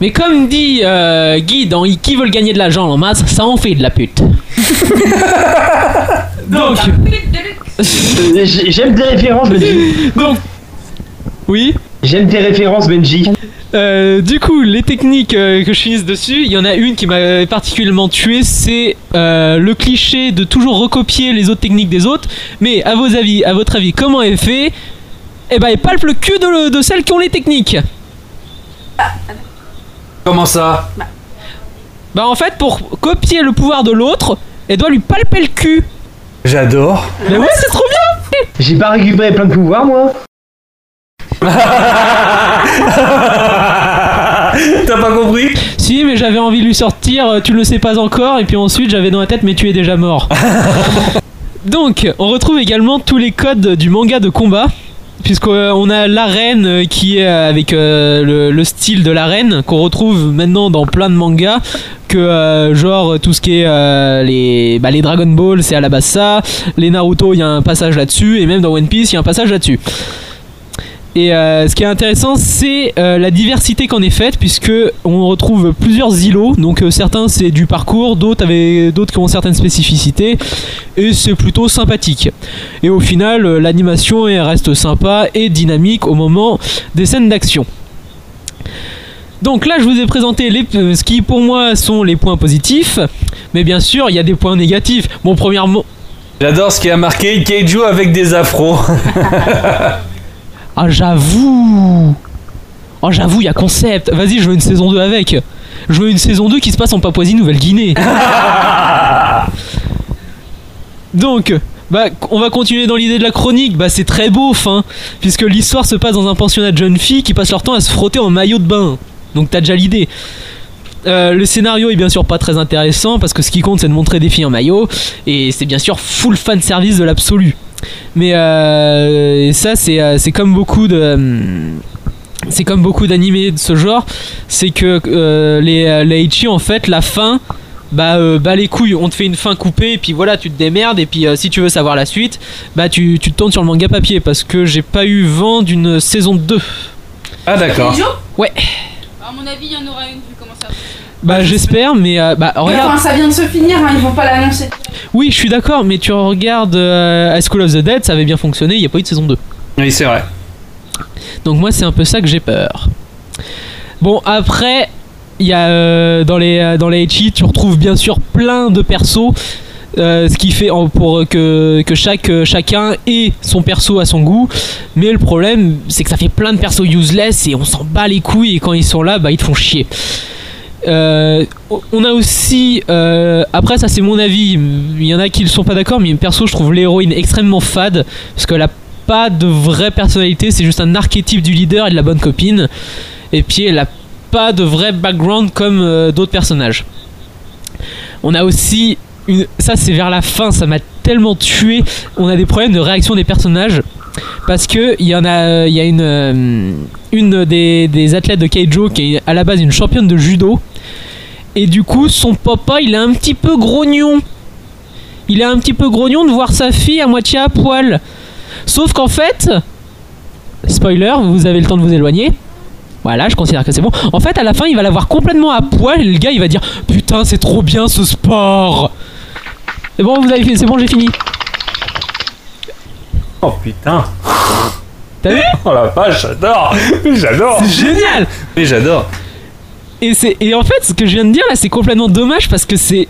Mais comme dit euh, Guy dans Qui veut gagner de l'argent en masse, ça en fait de la pute. [LAUGHS] Donc. Euh, j'ai- J'aime tes références, Benji. Donc. Oui J'aime tes références, Benji. Euh, du coup, les techniques euh, que je finisse dessus, il y en a une qui m'a particulièrement tué, c'est euh, le cliché de toujours recopier les autres techniques des autres. Mais à vos avis, à votre avis, comment est fait? Eh ben, elle palpe le cul de, de celles qui ont les techniques. Comment ça? Bah en fait, pour copier le pouvoir de l'autre, elle doit lui palper le cul. J'adore. Mais ouais, c'est trop bien. J'ai pas récupéré plein de pouvoirs, moi. [LAUGHS] T'as pas compris Si, mais j'avais envie de lui sortir, euh, tu le sais pas encore, et puis ensuite j'avais dans la tête, mais tu es déjà mort. [LAUGHS] Donc, on retrouve également tous les codes du manga de combat. Puisqu'on a l'arène euh, qui est euh, avec euh, le, le style de l'arène qu'on retrouve maintenant dans plein de mangas que euh, genre tout ce qui est euh, les, bah, les Dragon Ball c'est à la base ça les Naruto il y a un passage là-dessus et même dans One Piece il y a un passage là-dessus et euh, ce qui est intéressant, c'est euh, la diversité qu'en est faite, puisque on retrouve plusieurs îlots. Donc euh, certains c'est du parcours, d'autres avec d'autres qui ont certaines spécificités, et c'est plutôt sympathique. Et au final, l'animation reste sympa et dynamique au moment des scènes d'action. Donc là, je vous ai présenté les, ce qui pour moi sont les points positifs, mais bien sûr, il y a des points négatifs. Bon, premièrement, J'adore ce qui a marqué Keijo avec des afros. [LAUGHS] Ah j'avoue Oh j'avoue, il y a concept Vas-y, je veux une saison 2 avec Je veux une saison 2 qui se passe en Papouasie-Nouvelle-Guinée [LAUGHS] Donc, bah, on va continuer dans l'idée de la chronique. Bah, c'est très beau, fin, puisque l'histoire se passe dans un pensionnat de jeunes filles qui passent leur temps à se frotter en maillot de bain. Donc, t'as déjà l'idée. Euh, le scénario est bien sûr pas très intéressant parce que ce qui compte c'est de montrer des filles en maillot et c'est bien sûr full fan service de l'absolu. Mais euh, et ça c'est euh, c'est comme beaucoup de hum, c'est comme beaucoup d'animés de ce genre, c'est que euh, les les Ichi en fait la fin bah, euh, bah les couilles, on te fait une fin coupée et puis voilà, tu te démerdes et puis euh, si tu veux savoir la suite, bah tu, tu te tournes sur le manga papier parce que j'ai pas eu vent d'une saison 2. Ah d'accord. Ouais. À mon avis, il y en aura une vu comment ça. Bah j'espère mais euh, bah regarde. Enfin, ça vient de se finir, hein, ils vont pas l'annoncer. Oui, je suis d'accord, mais tu regardes euh, School of the Dead, ça avait bien fonctionné, il n'y a pas eu de saison 2. Oui, c'est vrai. Donc moi, c'est un peu ça que j'ai peur. Bon, après, il y a euh, dans les euh, dans les Ichi, tu retrouves bien sûr plein de persos. euh, ce qui fait en- pour que, que chaque, chacun ait son perso à son goût. Mais le problème, c'est que ça fait plein de persos useless et on s'en bat les couilles. Et quand ils sont là, bah, ils te font chier. Euh, on a aussi, euh, après ça c'est mon avis, il y en a qui ne sont pas d'accord, mais perso je trouve l'héroïne extrêmement fade parce qu'elle a pas de vraie personnalité, c'est juste un archétype du leader et de la bonne copine. Et puis elle a pas de vrai background comme euh, d'autres personnages. On a aussi ça c'est vers la fin, ça m'a tellement tué. On a des problèmes de réaction des personnages parce que il y en a, une des athlètes de Keijo qui est à la base une championne de judo et du coup son papa il est un petit peu grognon. Il est un petit peu grognon de voir sa fille à moitié à poil. Sauf qu'en fait, spoiler, vous avez le temps de vous éloigner. Voilà, je considère que c'est bon. En fait, à la fin, il va la voir complètement à poil et le gars, il va dire Putain, c'est trop bien ce sport. C'est bon, vous avez fini, c'est bon, j'ai fini. Oh putain. T'as vu? Oh la vache, j'adore. J'adore. C'est génial. Oui, j'adore. Et, c'est, et en fait, ce que je viens de dire là, c'est complètement dommage parce que c'est.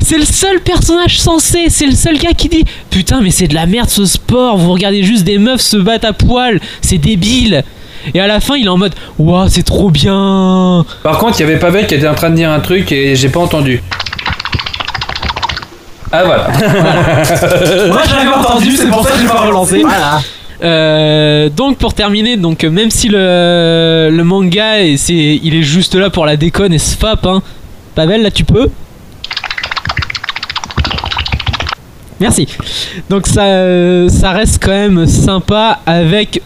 C'est le seul personnage censé, c'est le seul gars qui dit Putain, mais c'est de la merde ce sport, vous regardez juste des meufs se battre à poil, c'est débile. Et à la fin, il est en mode Waouh, c'est trop bien. Par contre, il y avait Pavel qui était en train de dire un truc et j'ai pas entendu. Ah voilà. Moi j'avais [LAUGHS] entendu, c'est pour ça que j'ai pas relancé. Euh, donc pour terminer, donc même si le, manga il est juste là pour la déconne et se fap, hein. Pavel là tu peux? Merci. Donc ça, ça reste quand même sympa avec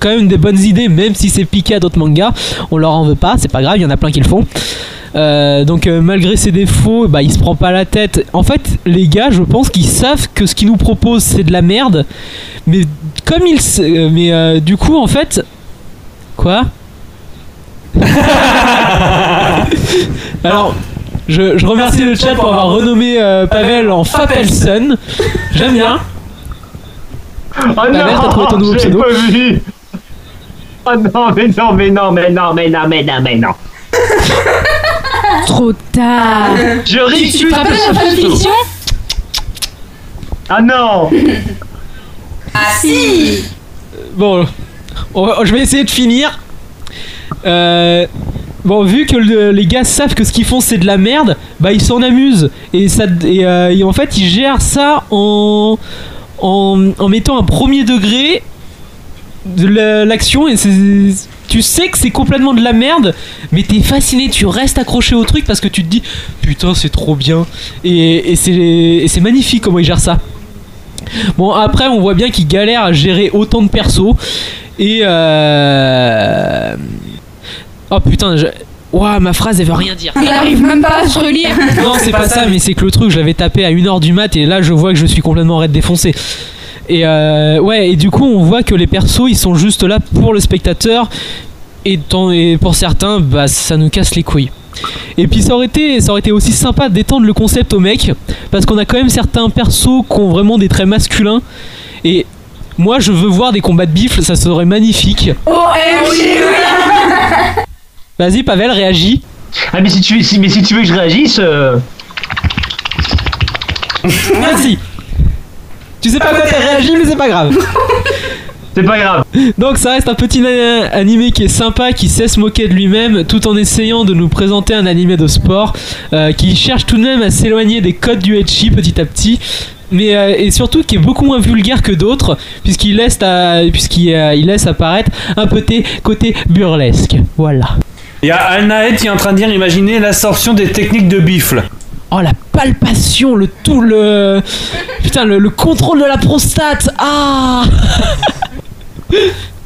quand même des bonnes idées, même si c'est piqué à d'autres mangas. On leur en veut pas, c'est pas grave, il y en a plein qui le font. Euh, donc euh, malgré ses défauts, bah, il se prend pas la tête. En fait, les gars, je pense qu'ils savent que ce qu'ils nous proposent c'est de la merde, mais comme ils, euh, mais euh, du coup en fait, quoi? [LAUGHS] Alors, je, je remercie le chat pour avoir renommé Pavel en Fapelson. J'aime bien. Oh Pavel, t'as trouvé ton nouveau j'ai pseudo? pas vu. Oh non, mais non, mais non, mais non, mais non, mais non, mais non. [LAUGHS] Trop tard. Je ris Tu te rappelles la fanfiction Ah non Ah si Bon, on va- je vais essayer de finir. Euh, bon, vu que le- les gars savent que ce qu'ils font c'est de la merde, bah ils s'en amusent. Et, ça, et, euh, et en fait, ils gèrent ça en, en, en mettant un premier degré de la- l'action. Et c'est- tu sais que c'est complètement de la merde, mais t'es fasciné, tu restes accroché au truc parce que tu te dis putain, c'est trop bien. Et, et c'est magnifique comment ils gèrent ça. Bon, après, on voit bien qu'ils galèrent à gérer autant de persos. Et euh... Oh putain, je... Ouah, ma phrase elle veut rien dire. Il arrive même pas à se relire. Non, c'est pas ça, mais c'est que le truc, je l'avais tapé à 1h du mat et là, je vois que je suis complètement raide défoncé. Et euh, ouais, et du coup, on voit que les persos, ils sont juste là pour le spectateur. Et, tant- et pour certains, bah, ça nous casse les couilles. Et puis ça aurait été, ça aurait été aussi sympa d'étendre le concept aux mecs, parce qu'on a quand même certains persos qui ont vraiment des traits masculins. Et moi, je veux voir des combats de bifle, ça serait magnifique. [LAUGHS] Vas-y, Pavel, réagis. Ah mais si tu, si, mais si tu veux que je réagisse... euh, Merci. Tu sais pas quoi t'as réagi, mais c'est pas grave. [LAUGHS] C'est pas grave. Donc ça reste un petit animé qui est sympa, qui sait se moquer de lui-même, tout en essayant de nous présenter un animé de sport, euh, qui cherche tout de même à s'éloigner des codes du ecchi petit à petit. Mais euh, et surtout qui est beaucoup moins vulgaire que d'autres puisqu'il laisse à- puisqu'il euh, il laisse apparaître un petit côté burlesque. Voilà. Il y a Alnaed qui est en train de dire imaginez l'assorption des techniques de bifle. Oh la palpation, le tout le putain le, le contrôle de la prostate. Ah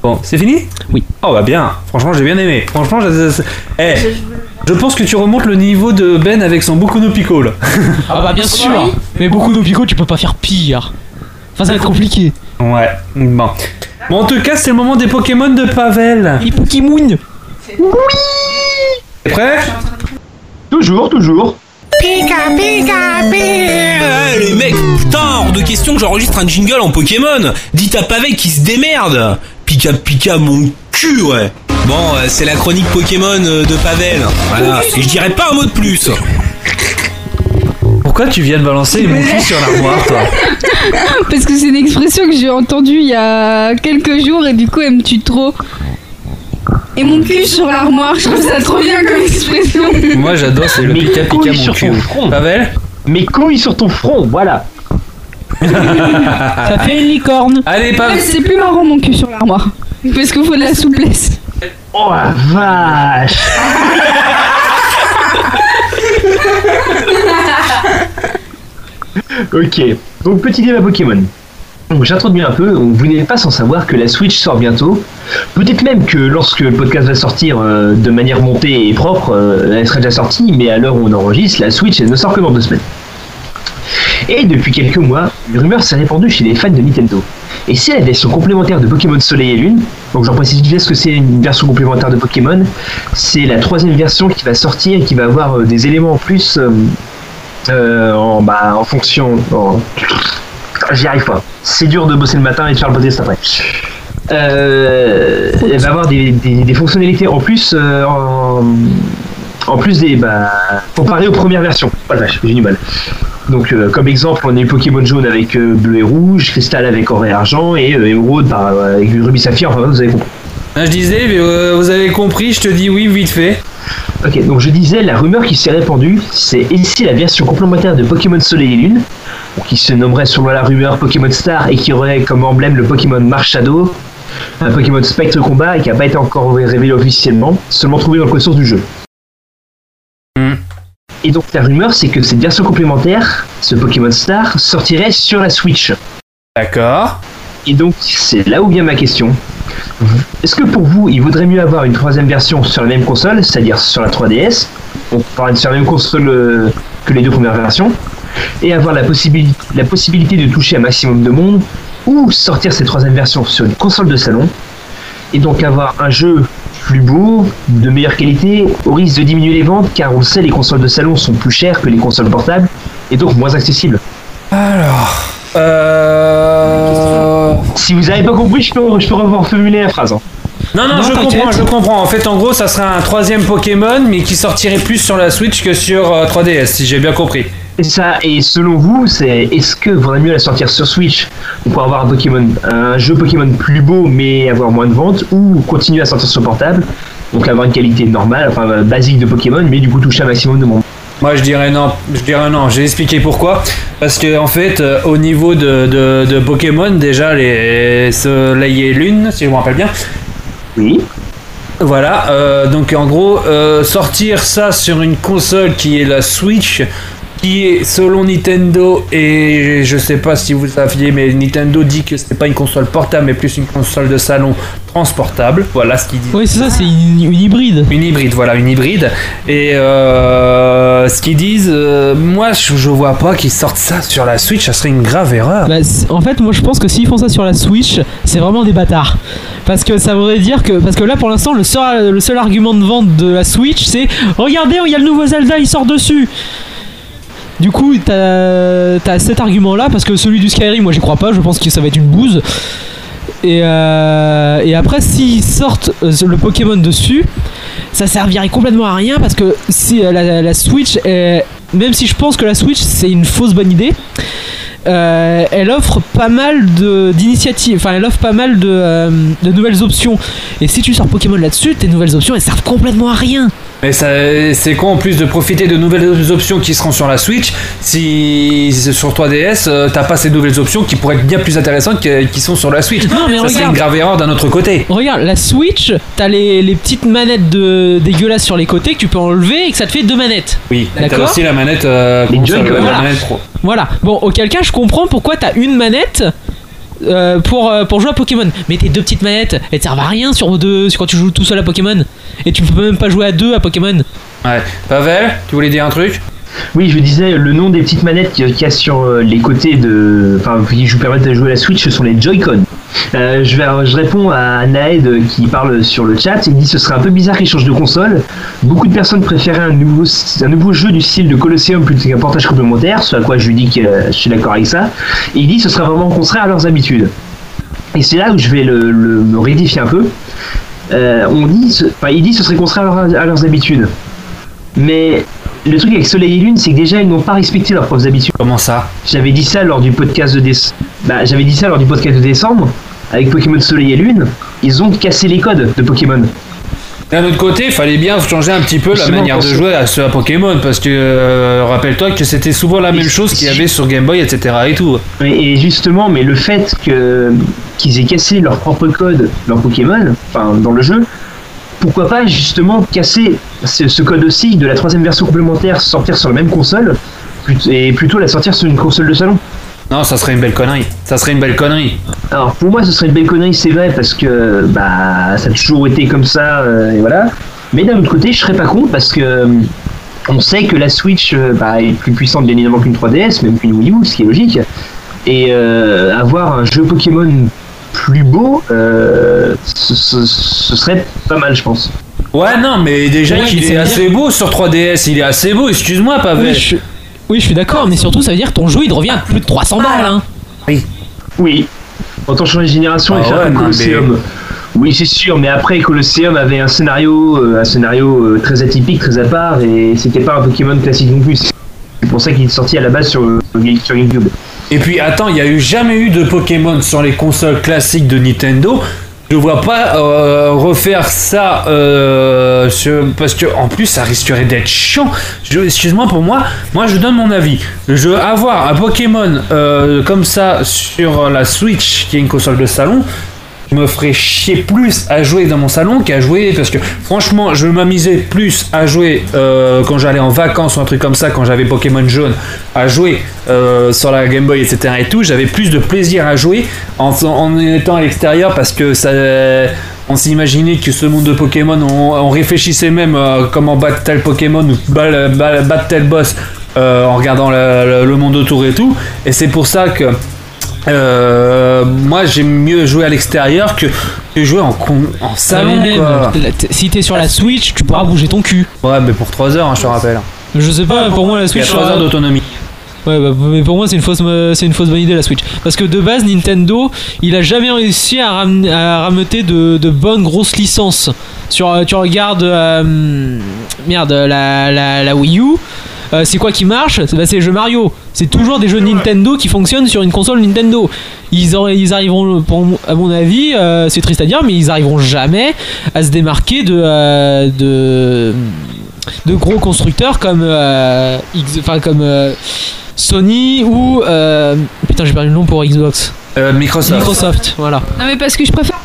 Bon, c'est fini? Oui. Oh bah bien, franchement j'ai bien aimé. Franchement, je, je- eh, je pense que tu remontes le niveau de Ben avec son Boku no Pico là. Ah bah bien sûr. Mais beaucoup d'Opico, tu peux pas faire pire. Enfin ça va être compliqué. Ouais, bon. Bon, en tout cas, c'est le moment des Pokémon de Pavel. Les Pokémon T'es prêt? Toujours, toujours. Pika pika pika Les mecs, putain, hors de question que j'enregistre un jingle en Pokémon Dites à Pavel qui se démerde Pika pika mon cul, ouais Bon, euh, c'est la chronique Pokémon euh, de Pavel. Voilà. Et je dirais pas un mot de plus. Pourquoi tu viens de balancer emoji sur l'armoire, toi? Parce que c'est une expression que j'ai entendue il y a quelques jours et du coup elle me tue trop? Et mon cul sur l'armoire, je trouve ça trop bien comme expression. Moi j'adore, c'est le Mes pika pika couilles mon sur cul. ton front. Pavel Mes couilles sur ton front, voilà. Ça fait une licorne. Allez, Pavel c'est plus marrant mon cul sur l'armoire. Parce qu'il faut de la souplesse. Oh la vache [LAUGHS] Ok, donc petit débat Pokémon. J'introduis un peu, vous n'êtes pas sans savoir que la Switch sort bientôt. Peut-être même que lorsque le podcast va sortir euh, de manière montée et propre, euh, elle sera déjà sortie, mais à l'heure où on enregistre, la Switch elle ne sort que dans deux semaines. Et depuis quelques mois, une rumeur s'est répandue chez les fans de Nintendo. Et c'est la version complémentaire de Pokémon Soleil et Lune. Donc j'en précise juste que c'est une version complémentaire de Pokémon. C'est la troisième version qui va sortir et qui va avoir euh, des éléments en plus en, bah, en fonction. J'y arrive pas. C'est dur de bosser le matin et de faire le podcast après. Euh, elle va avoir des, fonctionnalités en plus euh, en, plus des bah, comparé aux premières versions. Oh la vache, j'ai du mal. Donc euh, comme exemple, on a eu Pokémon jaune avec euh, bleu et rouge, Cristal avec or et argent et Émeraude bah, avec Ruby Saphir. Enfin vous avez compris. Ah, Je disais, vous avez compris, je te dis oui vite fait. Ok, donc je disais, la rumeur qui s'est répandue, c'est ici la version complémentaire de Pokémon Soleil et Lune, qui se nommerait selon la rumeur Pokémon Star et qui aurait comme emblème le Pokémon Mars Shadow, un Pokémon Spectre Combat et qui n'a pas été encore révélé officiellement, seulement trouvé dans le code source du jeu. Et donc la rumeur, c'est que cette version complémentaire, ce Pokémon Star, sortirait sur la Switch. D'accord. Et donc c'est là où vient ma question. Est-ce que pour vous, il vaudrait mieux avoir une troisième version sur la même console, c'est-à-dire sur la 3DS, donc par- sur la même console euh, que les deux premières versions, et avoir la, possibili- la possibilité de toucher un maximum de monde, ou sortir cette troisième version sur une console de salon, et donc avoir un jeu plus beau, de meilleure qualité, au risque de diminuer les ventes, car on le sait, les consoles de salon sont plus chères que les consoles portables, et donc moins accessibles. Alors. Euh... Si vous n'avez pas compris, je peux, je peux reformuler la phrase. hein. Non, non, Non, je comprends, je comprends. En fait, en gros, ça serait un troisième Pokémon, mais qui sortirait plus sur la Switch que sur euh, 3DS, si j'ai bien compris. Et ça, et selon vous, c'est est-ce que vaudrait mieux la sortir sur Switch pour avoir un Pokémon, un jeu Pokémon plus beau mais avoir moins de ventes, ou continuer à sortir sur portable, donc avoir une qualité normale, enfin euh, basique de Pokémon, mais du coup toucher un maximum de monde? Moi, je dirais non. Je dirais non. J'ai expliqué pourquoi. Parce que en fait, euh, au niveau de, de, de Pokémon, déjà les Soleil et Lune, si je me rappelle bien. Oui. Voilà. euh, donc en gros, euh, sortir ça sur une console qui est la Switch, qui est selon Nintendo et je sais pas si vous saviez, mais Nintendo dit que c'est pas une console portable, mais plus une console de salon transportable. Voilà ce qu'ils disent. Oui, c'est ça, c'est une, une hybride. Une hybride, voilà, une hybride. Et euh, ce qu'ils disent, euh, moi je, je vois pas qu'ils sortent ça sur la Switch, ça serait une grave erreur. Bah, en fait, moi je pense que s'ils font ça sur la Switch, c'est vraiment des bâtards. Parce que ça voudrait dire que. Parce que là pour l'instant, le seul, le seul argument de vente de la Switch, c'est Regardez, il y a le nouveau Zelda, il sort dessus Du coup, t'as as cet argument là, parce que celui du Skyrim, moi j'y crois pas, je pense que ça va être une bouse. Et, euh, après, s'ils sortent euh, le Pokémon dessus, ça servirait complètement à rien parce que si euh, la, Switch, est- même si je pense que la Switch c'est une fausse bonne idée, elle offre pas mal d'initiatives, enfin elle offre pas mal de, de nouvelles options. Et si tu sors Pokémon là-dessus, tes nouvelles options elles servent complètement à rien. Mais c'est con en plus de profiter de nouvelles options qui seront sur la Switch. Si c'est sur 3DS, euh, t'as pas ces nouvelles options qui pourraient être bien plus intéressantes que- qui sont sur la Switch. Non, mais ça serait regarde. une grave erreur d'un autre côté. Regarde, la Switch, t'as les, les petites manettes de, dégueulasses sur les côtés que tu peux enlever et que ça te fait deux manettes. Oui, t'as D'accord. aussi la manette, euh, console, la Voilà. manette pro. Voilà. Bon, auquel cas, je comprends pourquoi t'as une manette euh, pour, euh, pour jouer à Pokémon. Mais tes deux petites manettes, elles te servent à rien sur deux, sur quand tu joues tout seul à Pokémon. Et tu peux même pas jouer à deux à Pokémon. Ouais. Pavel, tu voulais dire un truc? Oui, je disais, le nom des petites manettes qu'il y sur euh, les côtés de. Enfin, qui vous permettent de jouer à la Switch, ce sont les Joy-Con. Euh, je, réponds à Naed qui parle sur le chat. Il dit ce serait un peu bizarre qu'ils changent de console. Beaucoup de personnes préféraient un nouveau, jeu du style de Colosseum plutôt qu'un portage complémentaire, ce à quoi je lui dis que je suis d'accord avec ça. Et il dit ce serait vraiment contraire à leurs habitudes. Et c'est là où je vais le, me rectifier un peu. Euh, on dit, ce- il dit ce serait contraire à leurs habitudes. Mais le truc avec Soleil et Lune, c'est que déjà ils n'ont pas respecté leurs propres habitudes. Comment ça J'avais dit ça lors du podcast de déce- bah, j'avais dit ça lors du podcast de décembre avec Pokémon Soleil et Lune. Ils ont cassé les codes de Pokémon. D'un autre côté, il fallait bien changer un petit peu la manière de jouer à, ce- à Pokémon parce que euh, rappelle-toi que c'était souvent la même chose qu'il y avait sur Game Boy, etc. et tout. Et, et justement, mais le fait que qu'ils aient cassé leur propre code dans Pokémon, enfin dans le jeu, pourquoi pas justement casser ce, ce code aussi de la troisième version complémentaire sortir sur la même console et plutôt la sortir sur une console de salon Non, ça serait une belle connerie. Ça serait une belle connerie. Alors pour moi, ce serait une belle connerie, c'est vrai, parce que bah ça a toujours été comme ça, euh, et voilà. Mais d'un autre côté, je serais pas con parce que euh, on sait que la Switch euh, bah, est plus puissante bien évidemment qu'une 3DS, même qu'une Wii U, ce qui est logique. Et euh, avoir un jeu Pokémon plus beau, euh, ce, ce- ce serait pas mal, je pense. Ouais, non, mais déjà Ouais, qu'il mais est assez beau sur 3DS, il est assez beau, excuse-moi, Pavel. Oui, je, oui, je suis d'accord, mais surtout, ça veut dire que ton jeu il revient à plus de 300 balles. Hein. Oui. Oui. Autant changer de génération et Ah faire ouais, Colosseum. Oui, c'est sûr, mais après Colosseum avait un scénario, euh, un scénario euh, très atypique, très à part, et c'était pas un Pokémon classique non plus. C'est pour ça qu'il est sorti à la base sur, sur GameCube. Et puis attends, il y a eu jamais eu de Pokémon sur les consoles classiques de Nintendo. Je vois pas euh, refaire ça euh, sur- parce que en plus ça risquerait d'être chiant. Excuse-moi pour moi, moi je donne mon avis. Je avoir un Pokémon euh, comme ça sur la Switch qui est une console de salon. Je me ferais chier plus à jouer dans mon salon qu'à jouer parce que franchement je m'amusais plus à jouer euh, quand j'allais en vacances ou un truc comme ça quand j'avais Pokémon jaune à jouer euh, sur la Game Boy etc et tout. J'avais plus de plaisir à jouer en, étant à l'extérieur parce que ça on s'imaginait que ce monde de Pokémon on, réfléchissait même euh, comment battre tel Pokémon ou battre tel boss euh, en regardant le- le monde autour et tout. Et c'est pour ça que euh, moi j'aime mieux jouer à l'extérieur que, que jouer en, con- en salon quoi. si t'es sur la Switch, tu pourras bouger ton cul. Ouais, mais pour 3 heures, hein, je te rappelle. Je sais pas, pour moi la Il y Switch. a 3 heures d'autonomie. Ouais, bah, mais pour moi c'est une fausse, euh, c'est une fausse bonne idée la Switch. Parce que de base Nintendo, il a jamais réussi à, ram- à rameuter de, de bonnes grosses licences. Sur, euh, tu regardes, euh, merde, la, la, la Wii U. euh, c'est quoi qui marche C'est bah, c'est les jeux Mario. C'est toujours des jeux Nintendo qui fonctionnent sur une console Nintendo. Ils, arriveront, pour, à mon avis, euh, c'est triste à dire, mais ils arriveront jamais à se démarquer de, euh, de, de gros constructeurs comme, euh, X- enfin, comme euh, Sony ou euh, putain j'ai perdu le nom pour Xbox. Euh, Microsoft. Microsoft, voilà. Non mais parce que je préfère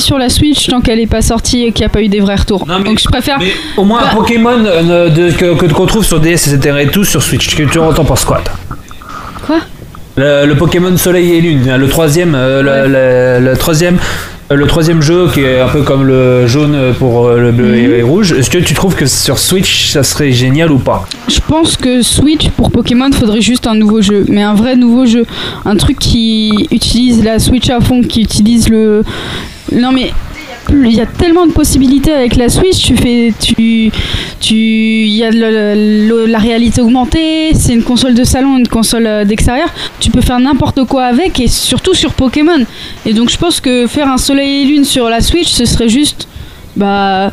sur la Switch tant qu'elle est pas sortie et qu'il n'y a pas eu des vrais retours. Donc je préfère. Au moins un Pokémon euh, de, que, que qu'on trouve sur DS etc et tout sur Switch. Que tu entends penses quoi Quoi? Le, le Pokémon Soleil et Lune, le troisième, euh, le, le- le troisième, le troisième jeu qui est un peu comme le jaune pour euh, le bleu et, et rouge. Est-ce que tu trouves que sur Switch ça serait génial ou pas? Je pense que Switch pour Pokémon faudrait juste un nouveau jeu, mais un vrai nouveau jeu, un truc qui utilise la Switch à fond, qui utilise le. Non mais il y a tellement de possibilités avec la Switch. Tu fais, tu, tu, il y a le- la réalité augmentée. C'est une console de salon, une console euh, d'extérieur. Tu peux faire n'importe quoi avec et surtout sur Pokémon. Et donc je pense que faire un Soleil et Lune sur la Switch, ce serait juste, bah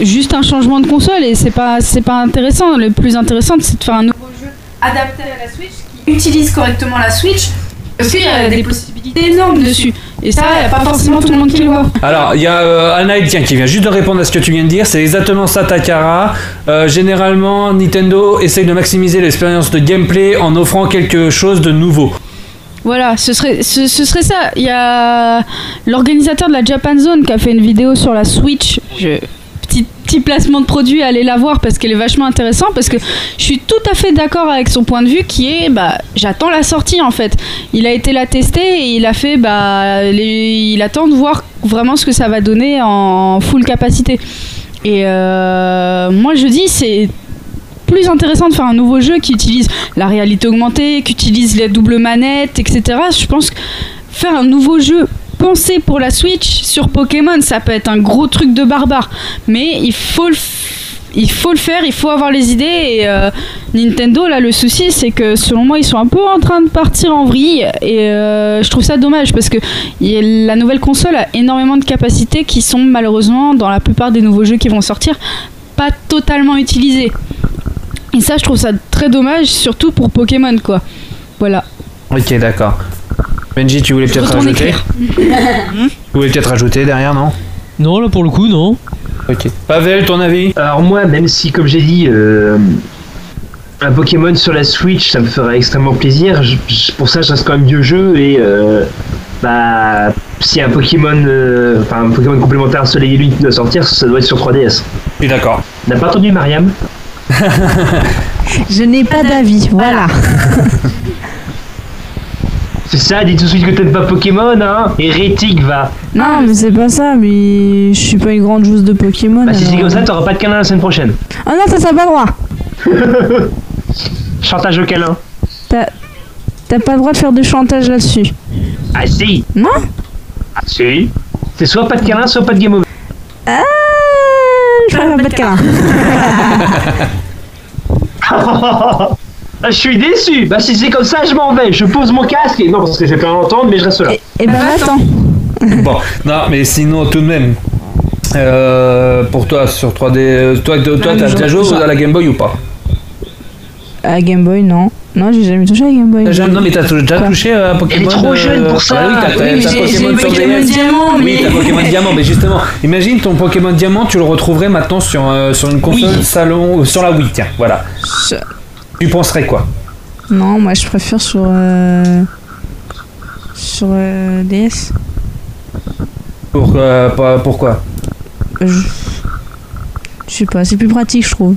juste un changement de console et c'est pas c'est pas intéressant. Le plus intéressant c'est de faire un nouveau jeu adapté à la Switch qui utilise correctement la Switch parce qu'il y a des possibilités énormes dessus. Et ça, il n'y a pas forcément tout le monde qui le voit. Alors, il y a euh, Anaïd tiens, qui vient juste de répondre à ce que tu viens de dire. C'est exactement ça, Takara. Euh, généralement, Nintendo essaye de maximiser l'expérience de gameplay en offrant quelque chose de nouveau. Voilà, ce serait, ce, ce serait ça. Il y a l'organisateur de la Japan Zone qui a fait une vidéo sur la Switch. Je... Petit, placement de produit, allez la voir parce qu'elle est vachement intéressante. Parce que je suis tout à fait d'accord avec son point de vue qui est bah, j'attends la sortie en fait. Il a été la tester et il a fait bah, il attend de voir vraiment ce que ça va donner en full capacité. Et euh, moi je dis c'est plus intéressant de faire un nouveau jeu qui utilise la réalité augmentée, qui utilise les doubles manettes, etc. Je pense que faire un nouveau jeu pensé pour la Switch sur Pokémon, ça peut être un gros truc de barbare. Mais il faut le, il faut le faire, il faut avoir les idées. Et euh, Nintendo, là, le souci, c'est que selon moi, ils sont un peu en train de partir en vrille. Et euh, je trouve ça dommage parce que y la nouvelle console a énormément de capacités qui sont malheureusement, dans la plupart des nouveaux jeux qui vont sortir, pas totalement utilisées. Et ça, je trouve ça très dommage, surtout pour Pokémon, quoi. Voilà. Ok, d'accord. Benji, tu voulais peut-être rajouter. [LAUGHS] Tu voulais peut-être rajouter derrière, non Non, là pour le coup, non. Ok. Pavel, ton avis Alors moi, même si, comme j'ai dit, euh, un Pokémon sur la Switch, ça me ferait extrêmement plaisir. je- je- pour ça, je reste quand même vieux jeu et euh, bah, si un Pokémon, euh, enfin un Pokémon complémentaire Soleil et Lune qui doit sortir, ça doit être sur 3DS. Je suis d'accord. N'a pas entendu Mariam? [LAUGHS] Je n'ai pas d'avis, voilà. [LAUGHS] C'est ça, dis tout de suite que t'aimes pas Pokémon, hein Hérétique, va. Non, mais c'est pas ça, mais je suis pas une grande joueuse de Pokémon. Bah, si c'est comme ça, t'auras pas de câlin la semaine prochaine. Ah non, ça, ça pas le droit. [LAUGHS] Chantage au câlin. T'as t'as pas le droit de faire de chantage là-dessus. Ah si Non Ah si C'est soit pas de câlin, soit pas de game over. Ah, je préfère pas de câlin. [LAUGHS] [LAUGHS] Ah, je suis déçu Bah si c'est comme ça, je m'en vais. Je pose mon casque et... Non, parce que j'ai pas à l'entendre, mais je reste là. Et ben attends. Bon, non, mais sinon, tout de même. euh, pour toi, sur 3D, euh, toi, toi, toi, t'as déjà joué à la Game Boy ou pas? À Game Boy, non. Non, j'ai jamais touché à Game Boy. Jamais- Non, mais t'as déjà Quoi touché à Pokémon Elle est trop euh, jeune pour ça. bah oui, t'as Oui, Pokémon Pokémon. Diamant, Oui, mais- t'as Pokémon Diamant, mais justement, imagine ton Pokémon Diamant, tu le retrouverais maintenant sur, euh, sur une console salon, euh, sur la Wii, tiens, voilà. Tu penserais quoi? Non, moi je préfère sur. euh, Sur euh, DS. Pour, euh, pas- Pourquoi? Je... je sais pas, c'est plus pratique, je trouve.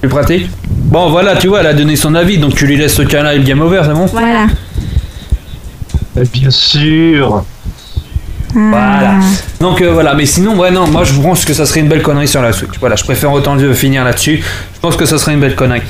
Plus pratique? Bon, voilà, tu vois, elle a donné son avis, donc tu lui laisses ce câlin et le game over, c'est bon? Voilà. Bien sûr Voilà. Ah. Donc euh, voilà, mais sinon, ouais, non, moi je pense que ça serait une belle connerie sur la Switch. Voilà, je préfère autant de finir là-dessus. Je pense que ça serait une belle connerie.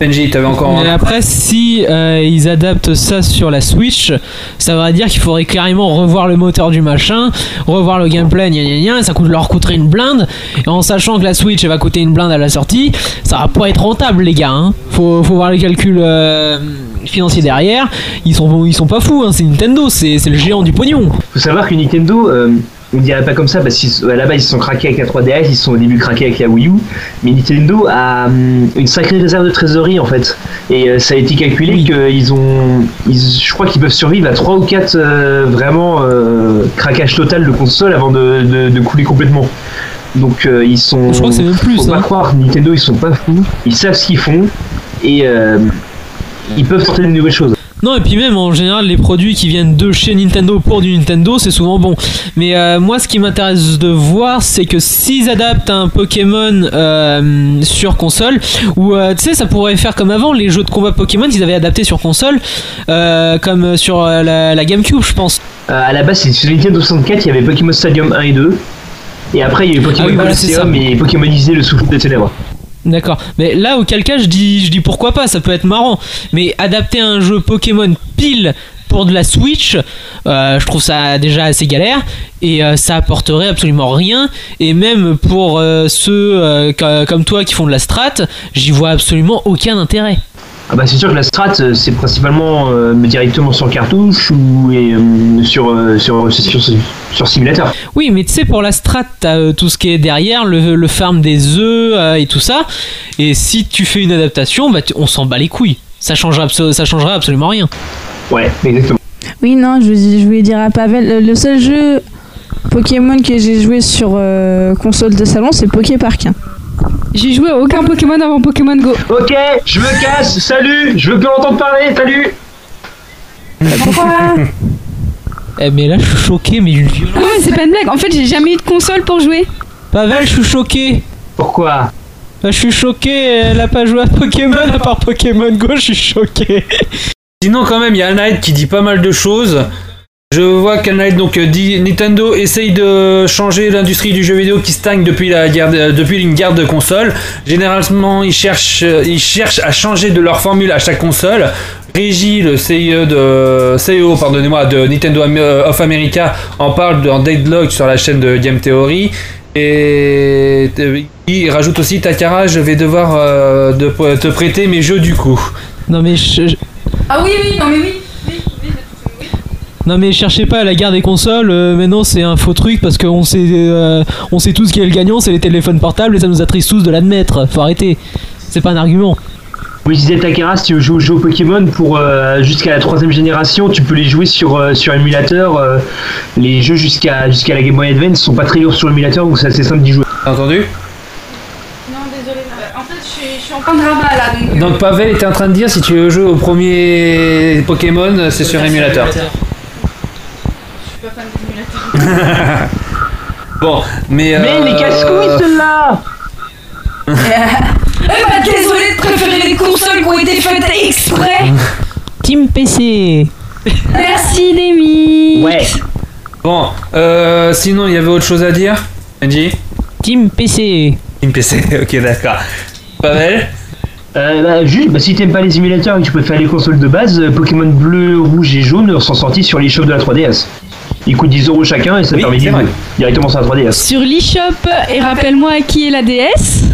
Benji, t'avais encore Mais un. après, si euh, ils adaptent ça sur la Switch, ça voudrait dire qu'il faudrait clairement revoir le moteur du machin, revoir le gameplay, gna gna gna, ça coûte, leur coûterait une blinde. Et en sachant que la Switch elle va coûter une blinde à la sortie, ça va pas être rentable, les gars. Hein. Faut, faut voir les calculs euh, financiers derrière. Ils sont, ils sont pas fous, hein. c'est Nintendo, c'est c'est le géant du pognon. Faut savoir que Nintendo, euh, on dirait pas comme ça parce qu'à la base ils se sont craqués avec la 3DS, ils se sont au début craqués avec la Wii U, mais Nintendo a hum, une sacrée réserve de trésorerie en fait. Et euh, ça a été calculé qu'ils ont, ils- je crois qu'ils peuvent survivre à 3 ou 4 vraiment euh, craquage total de console avant de, de- de couler complètement. Donc euh, ils sont. Je crois que c'est même plus, Faut pas hein. croire, Nintendo ils sont pas fous, ils savent ce qu'ils font et euh, ils peuvent tenter de nouvelles choses. Non, et puis même en général, les produits qui viennent de chez Nintendo pour du Nintendo, c'est souvent bon. Mais euh, moi, ce qui m'intéresse de voir, c'est que s'ils adaptent un Pokémon euh, sur console, ou euh, tu sais, ça pourrait faire comme avant, les jeux de combat Pokémon qu'ils avaient adaptés sur console, comme sur la, la GameCube, je pense. À la base, c'est sur Nintendo 64, il y avait Pokémon Stadium 1 et 2. Et après, il y a eu Pokémon Ah oui, voilà, et Pokémon Isée, le souffle des ténèbres. D'accord. Mais là, auquel cas, je dis, je dis pourquoi pas, ça peut être marrant. Mais adapter un jeu Pokémon pile pour de la Switch, euh, je trouve ça déjà assez galère et euh, ça apporterait absolument rien. Et même pour euh, ceux co- comme toi qui font de la strat, j'y vois absolument aucun intérêt. Ah bah c'est sûr que la strat, c'est principalement directement sur cartouche ou sur, sur, sur, sur, sur simulateur. Oui, mais tu sais, pour la strat, t'as euh, tout ce qui est derrière, le, le farm des œufs euh, et tout ça. Et si tu fais une adaptation, bah, tu- on s'en bat les couilles. Ça changera, ça changera absolument rien. Ouais, exactement. Oui, non, je, je voulais dire à Pavel, le, le seul jeu Pokémon que j'ai joué sur euh, console de salon, c'est Poképark. J'ai joué à aucun Pokémon avant Pokémon Go. Ok, je me casse, salut, je veux plus entendre parler, salut Pourquoi [LAUGHS] Eh, mais là, je suis choqué, mais une violence. Non, mais c'est pas une blague. En fait, j'ai jamais eu de console pour jouer. Pavel, je suis choqué. Pourquoi? Bah, je suis choqué, elle a pas joué à Pokémon à part Pokémon Go, je suis choqué. Sinon, quand même, il y a Alnight qui dit pas mal de choses. Je vois qu'Alnight donc euh, dit Nintendo essaye de changer l'industrie du jeu vidéo qui stagne depuis la guerre, de- depuis une guerre de consoles. Généralement, ils cherchent, euh, ils cherchent à changer de leur formule à chaque console. Régie, le CEO de CEO, pardonnez-moi, de Nintendo euh, of America en parle dans Deadlock sur la chaîne de Game Theory. Et euh, il rajoute aussi Takara, je vais devoir euh, de- te prêter mes jeux du coup. Non mais je- Ah oui, oui, non, mais oui. Non mais cherchez pas la guerre des consoles. euh, maintenant c'est un faux truc parce qu'on sait, euh, on sait tous qui est le gagnant, c'est les téléphones portables et ça nous attriste tous de l'admettre. Faut arrêter. C'est pas un argument. Je disais Takara, si tu veux jouer aux jeux Pokémon pour euh, jusqu'à la troisième génération, tu peux les jouer sur, euh, sur émulateur. euh, les jeux jusqu'à jusqu'à la Game Boy Advance sont pas très lourds sur émulateur, donc c'est assez simple d'y jouer. T'as entendu? Non, désolé. En fait, je suis, je suis en plein drama là, donc. Donc Pavel était en train de dire si tu veux jouer au premier Pokémon, c'est sur émulateur. Suis pas fan d'émulateur. [LAUGHS] bon, mais. Mais euh, les casse-couilles, ceux-là [LAUGHS] Eh bah désolé de préférer les consoles qui ont été faites exprès. [LAUGHS] Team PC. Merci Demi. Ouais. Bon, euh, sinon il y avait autre chose à dire Benji Team PC. Team PC, ok d'accord. Pavel? Euh, bah, juste, bah, si t'aimes pas les émulateurs et que tu préfères les consoles de base, euh, Pokémon bleu, rouge et jaune sont sortis sur l'eShop de la 3DS. Ils coûtent 10 euros chacun et ça Oui, permet directement sur la 3DS. Sur l'eShop, et rappelle-moi à qui est la DS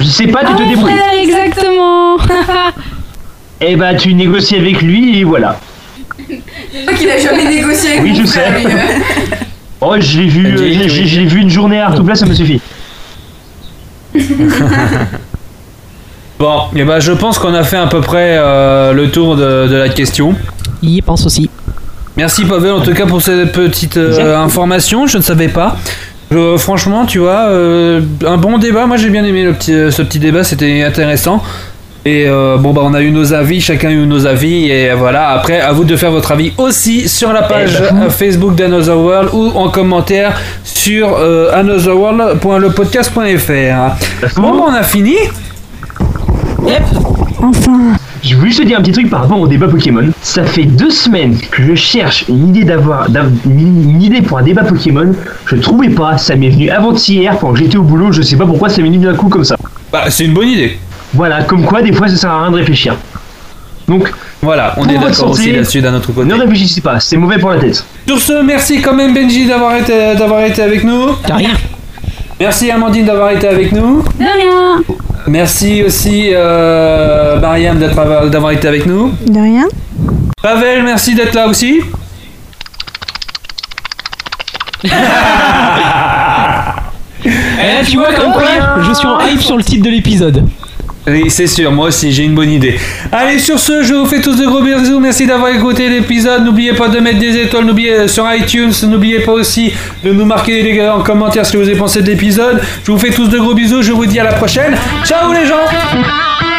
Je sais pas, tu Ah, te débrouilles. frère, exactement. [LAUGHS] Et bah, tu négocies avec lui et voilà. Je crois qu'il a jamais négocié avec Oui, je frère, sais. euh. [LAUGHS] Oh, je l'ai vu, euh, je l'ai- vu une journée à Artoupla, ça me suffit. [LAUGHS] Bon, et ben je pense qu'on a fait à peu près euh, le tour de, de la question. Y pense aussi. Merci Pavel en tout cas pour cette petite euh, information, je ne savais pas. Euh, franchement, tu vois, euh, un bon débat. Moi, j'ai bien aimé le petit, euh, ce petit débat, c'était intéressant. Et euh, bon, bah, on a eu nos avis, chacun a eu nos avis. Et voilà, après, à vous de faire votre avis aussi sur la page Eh ben. euh, Facebook d'Another World ou en commentaire sur euh, anotherworld.lepodcast.fr. Bon, bah, on a fini. Enfin. Je voulais juste te dire un petit truc par rapport au débat Pokémon. Ça fait deux semaines que je cherche une idée d'avoir d'av- une une idée pour un débat Pokémon. Je trouvais pas. Ça m'est venu avant-hier quand j'étais au boulot. Je sais pas pourquoi ça m'est venu d'un coup comme ça. Bah, c'est une bonne idée. Voilà, comme quoi des fois ça sert à rien de réfléchir. Donc voilà, on pour est d'accord aussi là-dessus d'un autre côté. Ne réfléchissez pas, c'est mauvais pour la tête. Sur ce, merci quand même Benji d'avoir été, d'avoir été avec nous. Rien. Merci Amandine d'avoir été avec nous. De rien. Merci aussi euh, Mariam d'avoir été avec nous. De rien. Pavel, merci d'être là aussi. Eh, tu vois comme quoi je suis en hype sur le titre de l'épisode. Oui, c'est sûr, moi aussi j'ai une bonne idée. Allez, sur ce, je vous fais tous de gros bisous. Merci d'avoir écouté l'épisode. N'oubliez pas de mettre des étoiles, n'oubliez euh, sur iTunes. N'oubliez pas aussi de nous marquer les en commentaire ce que vous avez pensé de l'épisode. Je vous fais tous de gros bisous. Je vous dis à la prochaine. Ciao les gens